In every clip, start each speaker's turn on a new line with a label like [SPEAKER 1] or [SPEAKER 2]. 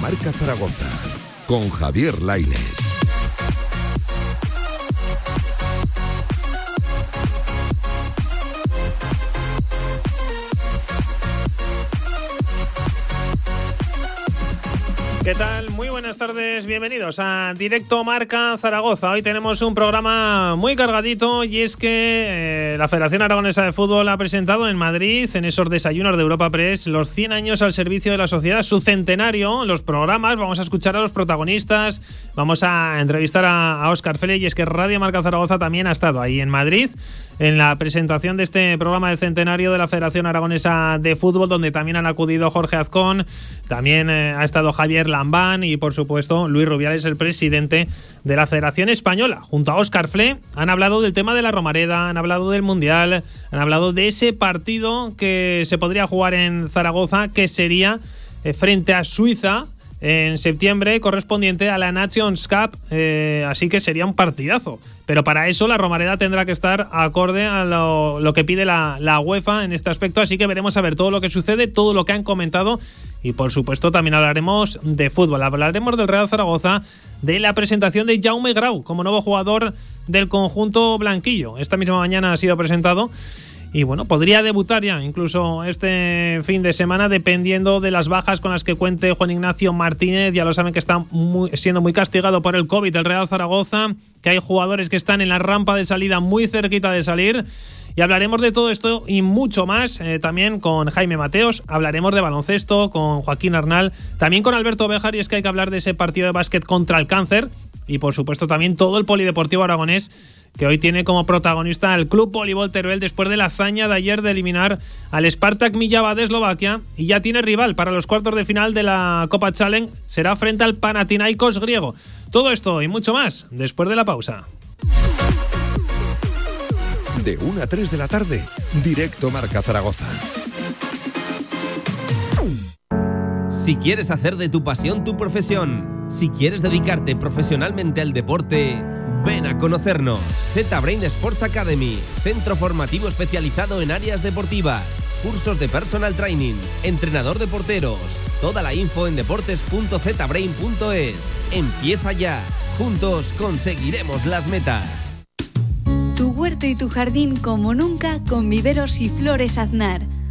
[SPEAKER 1] Marca Zaragoza con Javier Lainez.
[SPEAKER 2] ¿Qué tal? Bienvenidos a Directo Marca Zaragoza. Hoy tenemos un programa muy cargadito y es que eh, la Federación Aragonesa de Fútbol ha presentado en Madrid, en esos desayunos de Europa Press, los 100 años al servicio de la sociedad, su centenario, los programas, vamos a escuchar a los protagonistas, vamos a entrevistar a, Óscar Fele y es que Radio Marca Zaragoza también ha estado ahí en Madrid en la presentación de este programa del centenario de la Federación Aragonesa de Fútbol, donde también han acudido Jorge Azcón, también eh, ha estado Javier Lambán y, por supuesto, Luis Rubiales, el presidente de la Federación Española. Junto a Óscar Fle, han hablado del tema de la Romareda, han hablado del Mundial, han hablado de ese partido que se podría jugar en Zaragoza, que sería eh, frente a Suiza en septiembre correspondiente a la Nations Cup, eh, así que sería un partidazo. Pero para eso la Romareda tendrá que estar acorde a lo, que pide la, la, UEFA en este aspecto, así que veremos a ver todo lo que sucede, todo lo que han comentado y por supuesto también hablaremos de fútbol, hablaremos del Real Zaragoza, de la presentación de Jaume Grau como nuevo jugador del conjunto blanquillo. Esta misma mañana ha sido presentado y bueno, podría debutar ya incluso este fin de semana dependiendo de las bajas con las que cuente Juan Ignacio Martínez. Ya lo saben que está siendo muy castigado por el COVID el Real Zaragoza, que hay jugadores que están en la rampa de salida muy cerquita de salir. Y hablaremos de todo esto y mucho más eh, también con Jaime Mateos. Hablaremos de baloncesto con Joaquín Arnal. También con Alberto Bejar. Y es que hay que hablar de ese partido de básquet contra el cáncer. Y por supuesto también todo el polideportivo aragonés que hoy tiene como protagonista al Club Voleibol Teruel después de la hazaña de ayer de eliminar al Spartak Millava de Eslovaquia y ya tiene rival para los cuartos de final de la Copa Challenge, será frente al Panathinaikos griego. Todo esto y mucho más después de la pausa.
[SPEAKER 1] De 1 a 3 de la tarde, directo Marca Zaragoza.
[SPEAKER 3] Si quieres hacer de tu pasión tu profesión, si quieres dedicarte profesionalmente al deporte, Ven a conocernos. Z-Brain Sports Academy, centro formativo especializado en áreas deportivas, cursos de personal training, entrenador de porteros. Toda la info en deportes.zbrain.es. Empieza ya. Juntos conseguiremos las metas.
[SPEAKER 4] Tu huerto y tu jardín como nunca con viveros y flores aznar.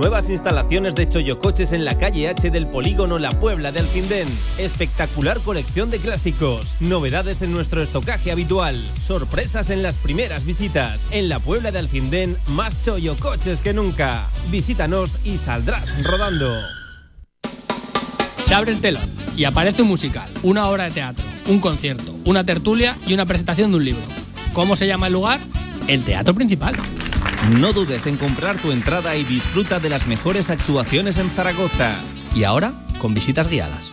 [SPEAKER 3] Nuevas instalaciones de Choyocoches en la calle H del polígono La Puebla de Alcindén. Espectacular colección de clásicos. Novedades en nuestro estocaje habitual. Sorpresas en las primeras visitas. En la Puebla de Alcindén, más Choyocoches que nunca. Visítanos y saldrás rodando.
[SPEAKER 5] Se abre el telón y aparece un musical, una obra de teatro, un concierto, una tertulia y una presentación de un libro. ¿Cómo se llama el lugar? El Teatro Principal.
[SPEAKER 3] No dudes en comprar tu entrada y disfruta de las mejores actuaciones en Zaragoza.
[SPEAKER 5] Y ahora, con visitas guiadas.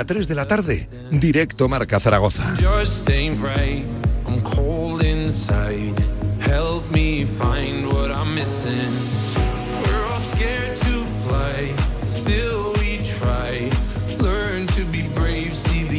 [SPEAKER 1] A 3 de la tarde, directo Marca Zaragoza.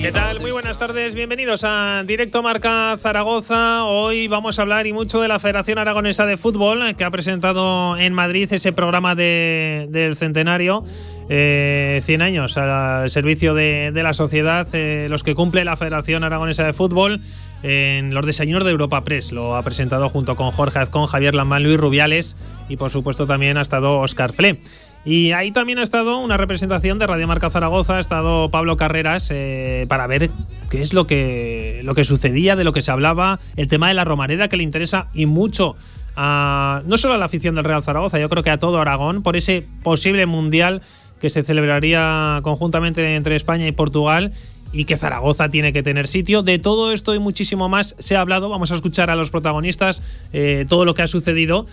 [SPEAKER 2] ¿Qué tal? Buenas tardes, bienvenidos a Directo Marca Zaragoza. Hoy vamos a hablar y mucho de la Federación Aragonesa de Fútbol, que ha presentado en Madrid ese programa del centenario. Eh, 100 años al servicio de, la sociedad, eh, los que cumple la Federación Aragonesa de Fútbol en los desayunos de Europa Press. Lo ha presentado junto con Jorge Azcón, Javier Lambán, Luis Rubiales y por supuesto también ha estado Oscar Fle. Y ahí también ha estado una representación de Radio Marca Zaragoza, ha estado Pablo Carreras eh, para ver qué es lo que, lo que sucedía, de lo que se hablaba, el tema de la Romareda que le interesa y mucho a, no solo a la afición del Real Zaragoza, yo creo que a todo Aragón, por ese posible mundial que se celebraría conjuntamente entre España y Portugal y que Zaragoza tiene que tener sitio. De todo esto y muchísimo más se ha hablado. Vamos a escuchar a los protagonistas eh, todo lo que ha sucedido.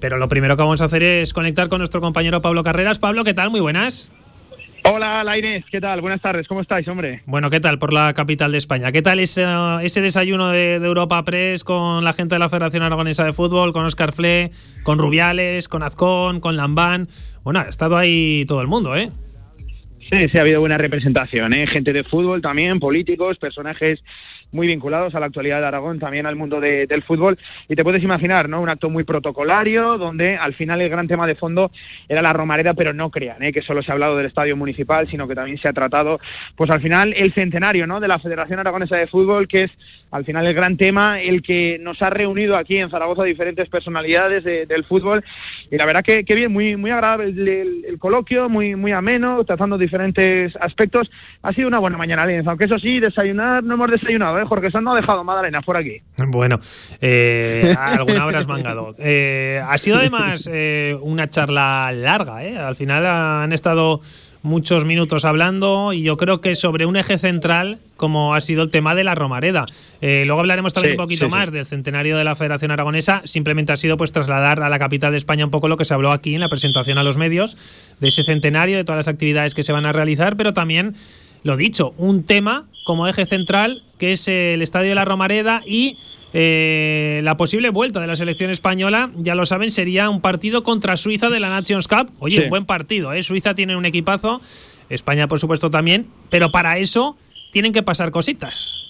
[SPEAKER 2] Pero lo primero que vamos a hacer es conectar con nuestro compañero Pablo Carreras. Pablo, ¿qué tal? Muy buenas.
[SPEAKER 6] Hola, Lainez, ¿qué tal? Buenas tardes, ¿cómo estáis, hombre?
[SPEAKER 2] Bueno, ¿qué tal por la capital de España? ¿Qué tal ese, ese desayuno de, Europa Press con la gente de la Federación Aragonesa de Fútbol, con Oscar Fle, con Rubiales, con Azcón, con Lambán? Bueno, ha estado ahí todo el mundo, ¿eh?
[SPEAKER 6] Sí, sí, ha habido buena representación, ¿eh? Gente de fútbol también, políticos, personajes muy vinculados a la actualidad de Aragón, también al mundo del fútbol. Y te puedes imaginar, ¿no? Un acto muy protocolario, donde al final el gran tema de fondo era la Romareda, pero no crean ¿eh? que solo se ha hablado del estadio municipal, sino que también se ha tratado, pues al final, el centenario, ¿no? De la Federación Aragonesa de Fútbol, que es al final el gran tema, el que nos ha reunido aquí en Zaragoza diferentes personalidades del fútbol. Y la verdad que, que bien, muy, muy agradable el, coloquio, muy, muy ameno, tratando diferentes aspectos. Ha sido una buena mañana, aunque eso sí, desayunar no hemos desayunado, ¿eh? Jorge Sanz no ha dejado Madalena por aquí.
[SPEAKER 2] Bueno, eh, alguna habrás mangado. Eh, ha sido además eh, una charla larga, ¿eh? Al final han estado muchos minutos hablando y yo creo que sobre un eje central como ha sido el tema de la Romareda. luego hablaremos también un poquito más del centenario de la Federación Aragonesa. Simplemente ha sido pues trasladar a la capital de España un poco lo que se habló aquí en la presentación a los medios de ese centenario, de todas las actividades que se van a realizar, pero también lo dicho, un tema como eje central, que es el Estadio de la Romareda y eh, la posible vuelta de la selección española, ya lo saben, sería un partido contra Suiza de la Nations Cup. Oye, un buen partido, ¿eh? Suiza tiene un equipazo, España por supuesto también, pero para eso tienen que pasar cositas.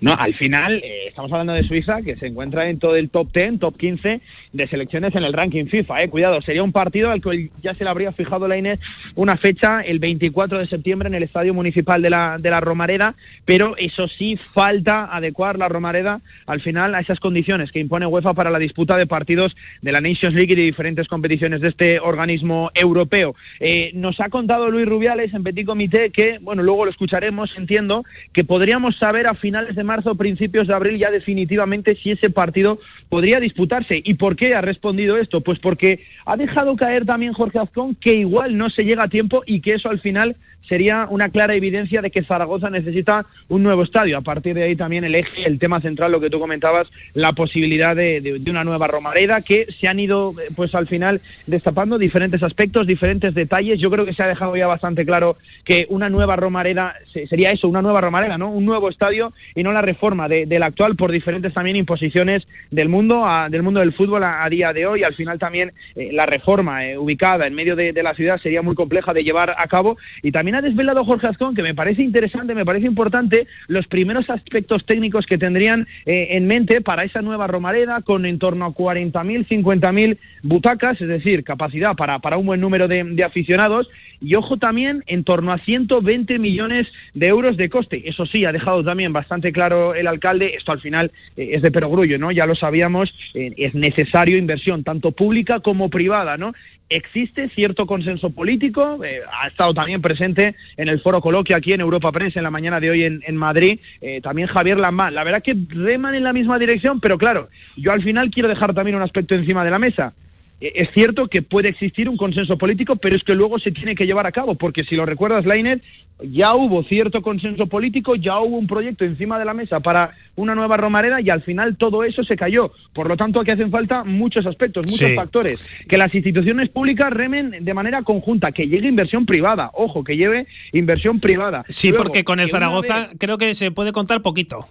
[SPEAKER 6] No, al final eh, estamos hablando de Suiza, que se encuentra en todo el top 10, top 15 de selecciones en el ranking FIFA. Eh. Cuidado, sería un partido al que ya se le habría fijado la Inés una fecha el 24 de septiembre en el Estadio Municipal de la, de la Romareda, pero eso sí, falta adecuar la Romareda al final a esas condiciones que impone UEFA para la disputa de partidos de la Nations League y de diferentes competiciones de este organismo europeo. Eh, nos ha contado Luis Rubiales en Petit Comité que, bueno, luego lo escucharemos, entiendo, que podríamos saber a finales de marzo, principios de abril, ya definitivamente si ese partido podría disputarse. ¿Y por qué ha respondido esto? Pues porque ha dejado caer también Jorge Azcón que igual no se llega a tiempo y que eso al final sería una clara evidencia de que Zaragoza necesita un nuevo estadio. A partir de ahí también el eje, el tema central, lo que tú comentabas, la posibilidad de, una nueva Romareda, que se han ido, pues al final, destapando diferentes aspectos, diferentes detalles. Yo creo que se ha dejado ya bastante claro que una nueva Romareda sería eso, una nueva Romareda, ¿no? Un nuevo estadio y no la reforma del actual por diferentes también imposiciones del mundo, del mundo del fútbol a, día de hoy. Al final también eh, la reforma eh, ubicada en medio de, de la ciudad sería muy compleja de llevar a cabo y también ha desvelado Jorge Azcón, que me parece interesante, me parece importante, los primeros aspectos técnicos que tendrían eh, en mente para esa nueva Romareda, con en torno a 40.000, 50.000 butacas, es decir, capacidad para, para un buen número de, aficionados, y ojo también, en torno a 120 millones de euros de coste. Eso sí, ha dejado también bastante claro el alcalde, esto al final eh, es de perogrullo, ¿no? Ya lo sabíamos, eh, es necesario inversión, tanto pública como privada, ¿no? Existe cierto consenso político, eh, ha estado también presente en el foro coloquio aquí en Europa Press en la mañana de hoy en, Madrid, eh, también Javier Lambán. La verdad que reman en la misma dirección, pero claro, yo al final quiero dejar también un aspecto encima de la mesa. Eh, es cierto que puede existir un consenso político, pero es que luego se tiene que llevar a cabo, porque si lo recuerdas, Lainer, ya hubo cierto consenso político, ya hubo un proyecto encima de la mesa para una nueva Romareda y al final todo eso se cayó. Por lo tanto, aquí hacen falta muchos aspectos, muchos factores. Que las instituciones públicas remen de manera conjunta, que llegue inversión privada, ojo, que lleve inversión privada.
[SPEAKER 2] Sí, porque con el Zaragoza creo que se puede contar poquito.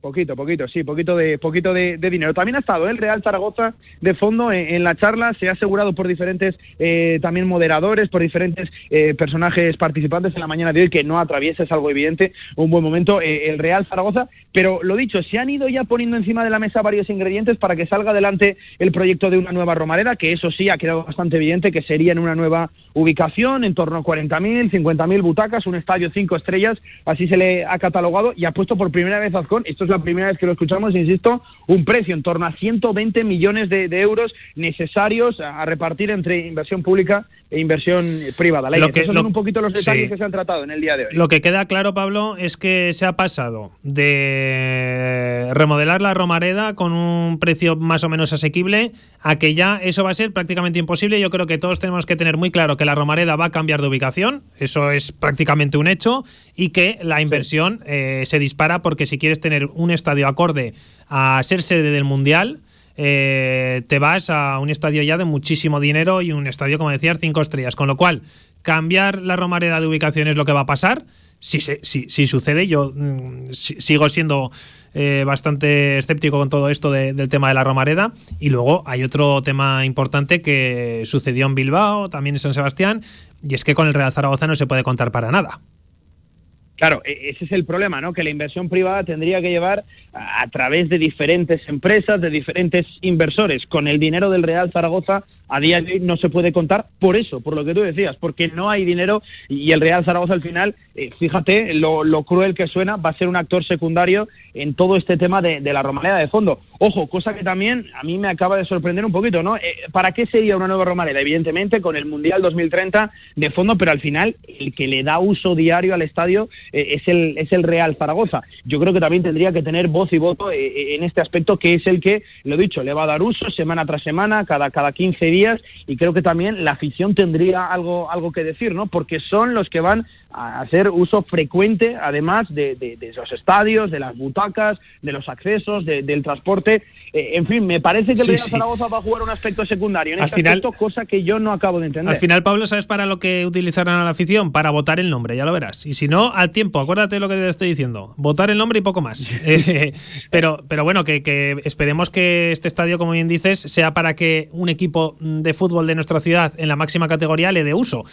[SPEAKER 6] Poquito, poquito, sí, poquito de poquito de, dinero. También ha estado ¿eh? el Real Zaragoza de fondo en, la charla, se ha asegurado por diferentes eh, también moderadores, por diferentes eh, personajes participantes en la mañana de hoy que no atraviesa, es algo evidente, un buen momento el Real Zaragoza, pero lo dicho, se han ido ya poniendo encima de la mesa varios ingredientes para que salga adelante el proyecto de una nueva Romareda, que eso sí ha quedado bastante evidente que sería en una nueva ubicación, en torno a 40.000, 50.000 butacas, un estadio cinco estrellas, así se le ha catalogado y ha puesto por primera vez Azcón, esto es la primera vez que lo escuchamos, insisto, un precio en torno a 120 millones de, euros necesarios a, repartir entre inversión pública inversión privada. lo que, Esos son un poquito los detalles que se han tratado en el día de hoy.
[SPEAKER 2] Lo que queda claro, Pablo, es que se ha pasado de remodelar la Romareda con un precio más o menos asequible a que ya eso va a ser prácticamente imposible. Yo creo que todos tenemos que tener muy claro que la Romareda va a cambiar de ubicación, eso es prácticamente un hecho, y que la inversión eh, se dispara porque si quieres tener un estadio acorde a ser sede del Mundial, eh, te vas a un estadio ya de muchísimo dinero y un estadio, como decías, cinco estrellas. Con lo cual, cambiar la Romareda de ubicación es lo que va a pasar. Si, si, sucede, yo mm, sigo siendo eh, bastante escéptico con todo esto del tema de la Romareda. Y luego hay otro tema importante que sucedió en Bilbao, también en San Sebastián, y es que con el Real Zaragoza no se puede contar para nada.
[SPEAKER 6] Claro, e-, ese es el problema, ¿no? Que la inversión privada tendría que llevar a través de diferentes empresas, de diferentes inversores. Con el dinero del Real Zaragoza a día de hoy no se puede contar por eso, por lo que tú decías, porque no hay dinero y el Real Zaragoza al final, eh, fíjate lo, cruel que suena, va a ser un actor secundario en todo este tema de, la Romareda de fondo. Ojo, cosa que también a mí me acaba de sorprender un poquito, ¿no? Eh, ¿Para qué sería una nueva Romareda? Evidentemente con el Mundial 2030 de fondo, pero al final el que le da uso diario al estadio eh, es, el, es el Real Zaragoza. Yo creo que también tendría que tener voz y voto en este aspecto, que es el que, lo dicho, le va a dar uso semana tras semana, cada, cada 15 días y creo que también la afición tendría algo, algo que decir, ¿no? Porque son los que van a hacer uso frecuente, además de, los estadios, de las butacas, de los accesos, del transporte. Eh, en fin, me parece que el Real Zaragoza va a jugar un aspecto secundario en este aspecto, cosa que yo no acabo de entender.
[SPEAKER 2] Al final, Pablo, ¿sabes para lo que utilizarán a la afición? Para votar el nombre, ya lo verás. Y si no, al tiempo, acuérdate de lo que te estoy diciendo. Votar el nombre y poco más. Eh, pero, pero bueno, que, que esperemos que este estadio, como bien dices, sea para que un equipo de fútbol de nuestra ciudad en la máxima categoría le dé uso.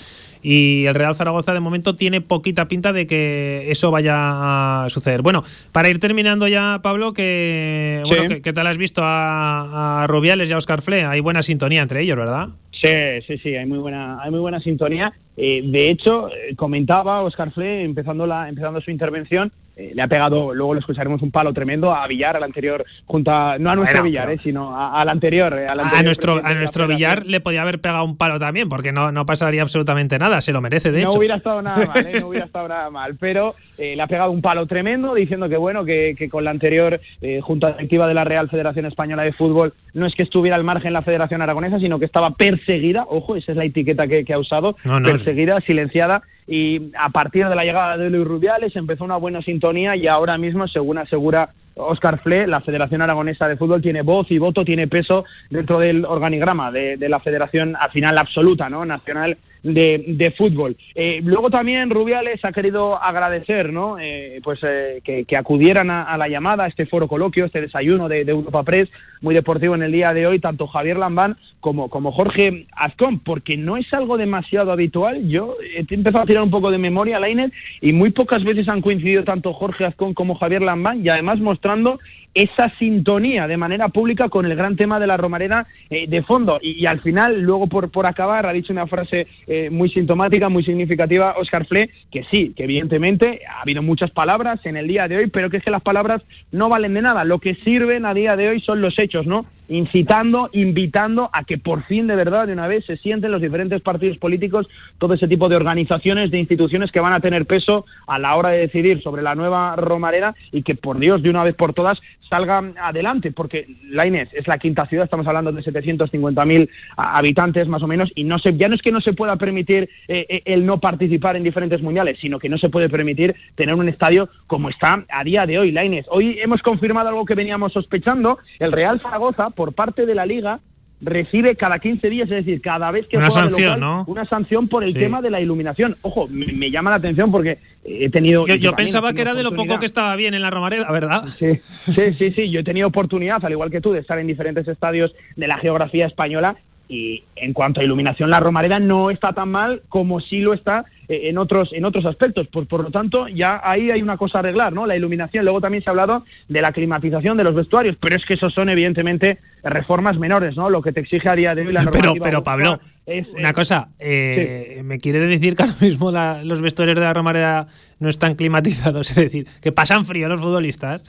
[SPEAKER 2] Y el Real Zaragoza de momento tiene poquita pinta de que eso vaya a suceder. Bueno, para ir terminando ya, Pablo, que bueno, ¿qué, tal has visto a, Rubiales y a Oscar Fle? Hay buena sintonía entre ellos, ¿verdad?
[SPEAKER 6] Sí, sí, sí, hay muy buena, hay muy buena sintonía. Eh, de hecho, eh, comentaba Oscar Fle, empezando, la, empezando su intervención, eh, le ha pegado, luego lo escucharemos, un palo tremendo a Villar, al anterior, junto a, no a nuestro Villar, eh, sino al anterior,
[SPEAKER 2] a, nuestro, a nuestro Villar le podía haber pegado un palo también, porque no, no pasaría absolutamente nada, se lo merece, de
[SPEAKER 6] no
[SPEAKER 2] hecho.
[SPEAKER 6] Hubiera estado nada mal, no hubiera estado nada mal, pero le ha pegado un palo tremendo diciendo que, bueno, que, que con la anterior Junta Directiva de la Real Federación Española de Fútbol no es que estuviera al margen la Federación Aragonesa, sino que estaba perseguida, ojo, esa es la etiqueta que, ha usado, perseguida, silenciada y a partir de la llegada de Luis Rubiales empezó una buena sintonía y ahora mismo, según asegura Oscar Fle, la Federación Aragonesa de Fútbol tiene voz y voto, tiene peso dentro del organigrama de, de la Federación al final absoluta, ¿no? Nacional de, fútbol. Eh, luego también Rubiales ha querido agradecer ¿no? Eh, pues, eh, que, acudieran a, la llamada, a este foro coloquio, este desayuno de, Europa Press, muy deportivo en el día de hoy, tanto Javier Lambán como, como Jorge Azcón, porque no es algo demasiado habitual. Yo he empezado a tirar un poco de memoria Lainez y muy pocas veces han coincidido tanto Jorge Azcón como Javier Lambán y además mostrando esa sintonía de manera pública con el gran tema de la Romareda eh, de fondo. Y, al final, luego por, por acabar, ha dicho una frase eh, muy sintomática, muy significativa, Oscar Fle, que sí, que evidentemente ha habido muchas palabras en el día de hoy, pero que es que las palabras no valen de nada. Lo que sirven a día de hoy son los hechos, ¿no? incitando, invitando a que por fin de verdad de una vez se sienten los diferentes partidos políticos, todo ese tipo de organizaciones, de instituciones que van a tener peso a la hora de decidir sobre la nueva Romareda y que por Dios de una vez por todas salgan adelante, porque la Inés es la quinta ciudad, estamos hablando de 750.000 habitantes más o menos, y no se, ya no es que no se pueda permitir eh, eh, el no participar en diferentes mundiales, sino que no se puede permitir tener un estadio como está a día de hoy, la Inés. Hoy hemos confirmado algo que veníamos sospechando, el Real Zaragoza, por parte de la liga recibe cada 15 días, es decir, cada vez que
[SPEAKER 2] una sanción, ¿no?
[SPEAKER 6] una sanción por el tema de la iluminación. Ojo, me, llama la atención porque he tenido...
[SPEAKER 2] Yo, pensaba que era de lo poco que estaba bien en la Romareda, ¿verdad?
[SPEAKER 6] Sí, sí, sí, sí, yo he tenido oportunidad, al igual que tú, de estar en diferentes estadios de la geografía española y en cuanto a iluminación la Romareda no está tan mal como sí lo está en otros en otros aspectos. Por, por lo tanto ya ahí hay una cosa a arreglar no la iluminación. Luego también se ha hablado de la climatización de los vestuarios pero es que eso son evidentemente reformas menores no lo que te exige a día de hoy la
[SPEAKER 2] normativa pero pero Pablo es, una cosa eh, me quiere decir que ahora mismo los vestuarios de la Romareda no están climatizados es decir que pasan frío los futbolistas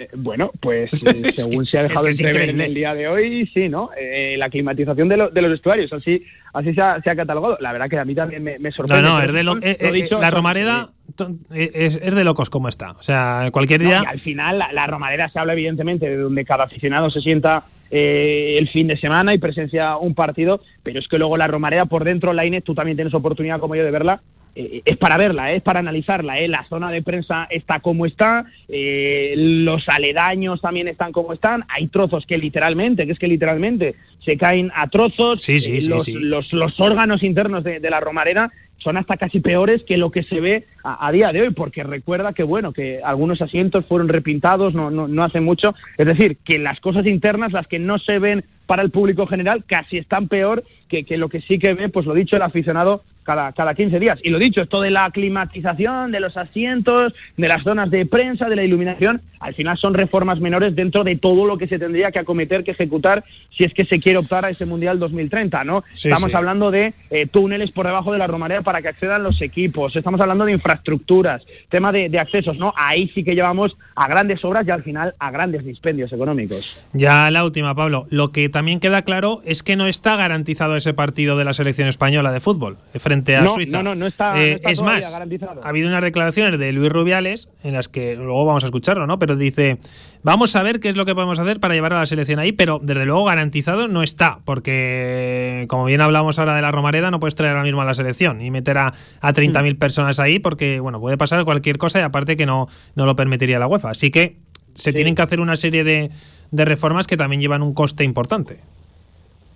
[SPEAKER 6] Eh, bueno, pues eh, según se ha dejado
[SPEAKER 2] es que
[SPEAKER 6] entrever en el día de hoy, sí, ¿no? Eh, la climatización de, lo- de los vestuarios, así, así se ha, se ha catalogado. La verdad que a mí también me, me
[SPEAKER 2] No,
[SPEAKER 6] sorprende.
[SPEAKER 2] no,
[SPEAKER 6] pero
[SPEAKER 2] es de lo-
[SPEAKER 6] lo
[SPEAKER 2] eh,
[SPEAKER 6] dicho,
[SPEAKER 2] la Romareda es, es de locos como está. O sea, cualquier
[SPEAKER 6] No,
[SPEAKER 2] día.
[SPEAKER 6] al final la, la Romareda se habla evidentemente de donde cada aficionado se sienta eh, el fin de semana y presencia un partido, pero es que luego la Romareda por dentro, la Inés, tú también tienes oportunidad como yo de verla. Eh, es para verla, eh, es para analizarla. eh. La zona de prensa está como está, eh, los aledaños también están como están. Hay trozos que literalmente, que es que literalmente se caen a trozos.
[SPEAKER 2] Sí, sí,
[SPEAKER 6] Eh,
[SPEAKER 2] sí,
[SPEAKER 6] los,
[SPEAKER 2] sí.
[SPEAKER 6] Los, los órganos internos de, de la Romareda son hasta casi peores que lo que se ve a, a día de hoy, porque recuerda que bueno, que algunos asientos fueron repintados no, no, no hace mucho, es decir, que las cosas internas, las que no se ven para el público general, casi están peor que, que lo que sí que ve, pues lo dicho, el aficionado cada, cada 15 días. Y lo dicho, esto de la climatización, de los asientos, de las zonas de prensa, de la iluminación, al final son reformas menores dentro de todo lo que se tendría que acometer, que ejecutar, si es que se quiere optar a ese Mundial 2030, ¿no?
[SPEAKER 2] Sí,
[SPEAKER 6] Estamos
[SPEAKER 2] sí.
[SPEAKER 6] hablando de eh, túneles por debajo de la Romareda para que accedan los equipos, estamos hablando de infraestructuras, tema de, de accesos, ¿no? Ahí sí que llevamos a grandes obras y al final a grandes dispendios económicos.
[SPEAKER 2] Ya la última, Pablo. Lo que también queda claro es que no está garantizado ese partido de la selección española de fútbol frente a
[SPEAKER 6] No,
[SPEAKER 2] Suiza.
[SPEAKER 6] no, no, no está- no
[SPEAKER 2] Eh,
[SPEAKER 6] está
[SPEAKER 2] es más,
[SPEAKER 6] garantizado.
[SPEAKER 2] ha habido unas declaraciones de Luis Rubiales en las que luego vamos a escucharlo, ¿no? Pero dice, vamos a ver qué es lo que podemos hacer para llevar a la selección ahí, pero desde luego garantizado no está, porque como bien hablamos ahora de la Romareda, no puedes traer ahora mismo a la selección y meter a, a 30.000 personas ahí porque, bueno, puede pasar cualquier cosa y aparte que no, no lo permitiría la UEFA. Así que se tienen que hacer una serie de, de reformas que también llevan un coste importante.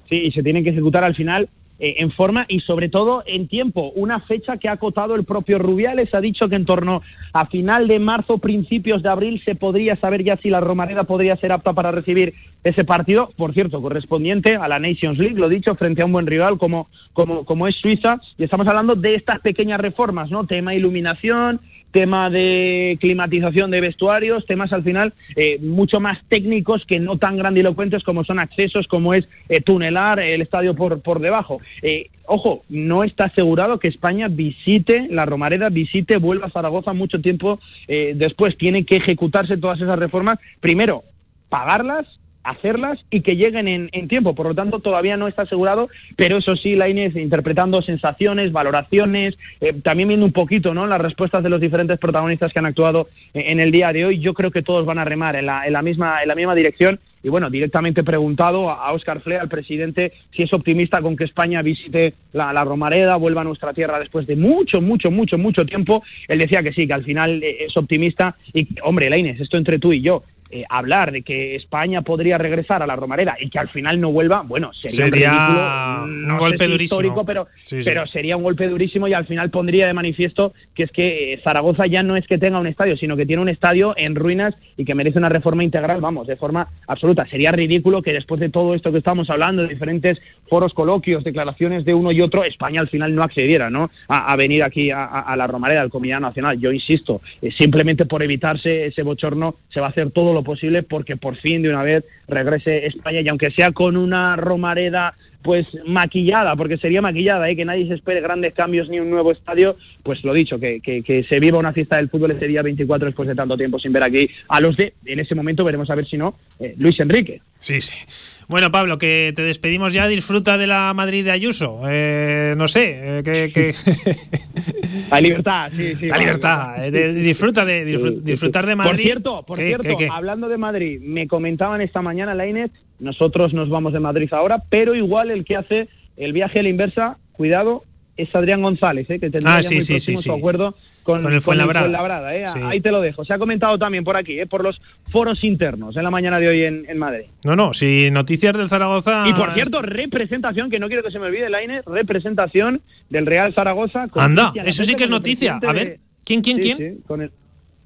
[SPEAKER 6] Sí, y se tienen que ejecutar al final eh, en forma y sobre todo en tiempo. Una fecha que ha acotado el propio Rubiales ha dicho que en torno a final de marzo, principios de abril, se podría saber ya si la Romareda podría ser apta para recibir ese partido, por cierto, correspondiente a la Nations League, lo dicho, frente a un buen rival como, como, como es Suiza. Y estamos hablando de estas pequeñas reformas, ¿no? Tema iluminación, tema de climatización de vestuarios, temas al final eh, mucho más técnicos que no tan grandilocuentes como son accesos, como es eh, tunelar el estadio por, por debajo. Eh, ojo, no está asegurado que España visite la Romareda, visite, vuelva a Zaragoza mucho tiempo después. Tienen que ejecutarse todas esas reformas. Primero, pagarlas hacerlas y que lleguen en, tiempo. Por lo tanto, todavía no está asegurado, pero eso sí, la Inés interpretando sensaciones, valoraciones, eh, también viendo un poquito ¿no? las respuestas de los diferentes protagonistas que han actuado en, en el día de hoy. Yo creo que todos van a remar en la, en la, misma, en la misma dirección. Y bueno, directamente preguntado a, Óscar Flea, al presidente, si es optimista con que España visite la, Romareda, vuelva a nuestra tierra después de mucho, mucho, mucho, mucho tiempo. Él decía que sí, que al final eh, es optimista. Y, hombre, la Inés, esto entre tú y yo, eh, hablar de que España podría regresar a la Romareda y que al final no vuelva, bueno, sería,
[SPEAKER 2] sería
[SPEAKER 6] un, ridículo, no
[SPEAKER 2] un golpe
[SPEAKER 6] sé si
[SPEAKER 2] durísimo.
[SPEAKER 6] histórico, pero,
[SPEAKER 2] sí, sí.
[SPEAKER 6] pero sería un golpe durísimo y al final pondría de manifiesto que es que eh, Zaragoza ya no es que tenga un estadio, sino que tiene un estadio en ruinas y que merece una reforma integral, vamos, de forma absoluta. Sería ridículo que después de todo esto que estamos hablando, de diferentes foros, coloquios, declaraciones de uno y otro, España al final no accediera ¿no? A, a venir aquí a, a, la Romareda, al Comunidad Nacional. Yo insisto, eh, simplemente por evitarse ese bochorno se va a hacer todo lo posible porque por fin de una vez regrese España y aunque sea con una Romareda pues maquillada, porque sería maquillada, ¿eh? que nadie se espere grandes cambios ni un nuevo estadio, pues lo dicho, que, que, se viva una fiesta del fútbol ese día 24 después de tanto tiempo sin ver aquí a los de, en ese momento veremos a ver si no, eh, Luis Enrique.
[SPEAKER 2] Sí, sí. Bueno, Pablo, que te despedimos ya, disfruta de la Madrid de Ayuso. Eh, no sé, eh, que... que...
[SPEAKER 6] la libertad, sí, sí.
[SPEAKER 2] La libertad, eh, de, disfruta de, disfr disfrutar de Madrid.
[SPEAKER 6] Por cierto, por
[SPEAKER 2] ¿Qué,
[SPEAKER 6] cierto,
[SPEAKER 2] qué, qué?
[SPEAKER 6] hablando de Madrid, me comentaban esta mañana, la Inés, nosotros nos vamos de Madrid ahora, pero igual el que hace el viaje a la inversa, cuidado, es Adrián González, ¿eh? que tendrá
[SPEAKER 2] ah,
[SPEAKER 6] ya
[SPEAKER 2] sí,
[SPEAKER 6] muy
[SPEAKER 2] sí,
[SPEAKER 6] próximo
[SPEAKER 2] sí,
[SPEAKER 6] su acuerdo con,
[SPEAKER 2] con el Fuenlabrada.
[SPEAKER 6] Fuenlabrada ¿eh? Ahí te lo dejo. Se ha comentado también por aquí, ¿eh? por los foros internos en la mañana de hoy en, en, Madrid.
[SPEAKER 2] No, no, si noticias del Zaragoza.
[SPEAKER 6] Y por cierto, representación, que no quiero que se me olvide, Laine, representación del Real Zaragoza.
[SPEAKER 2] Con Anda, Cristian eso sí que es noticia. A ver, ¿quién, quién, quién?
[SPEAKER 6] Con el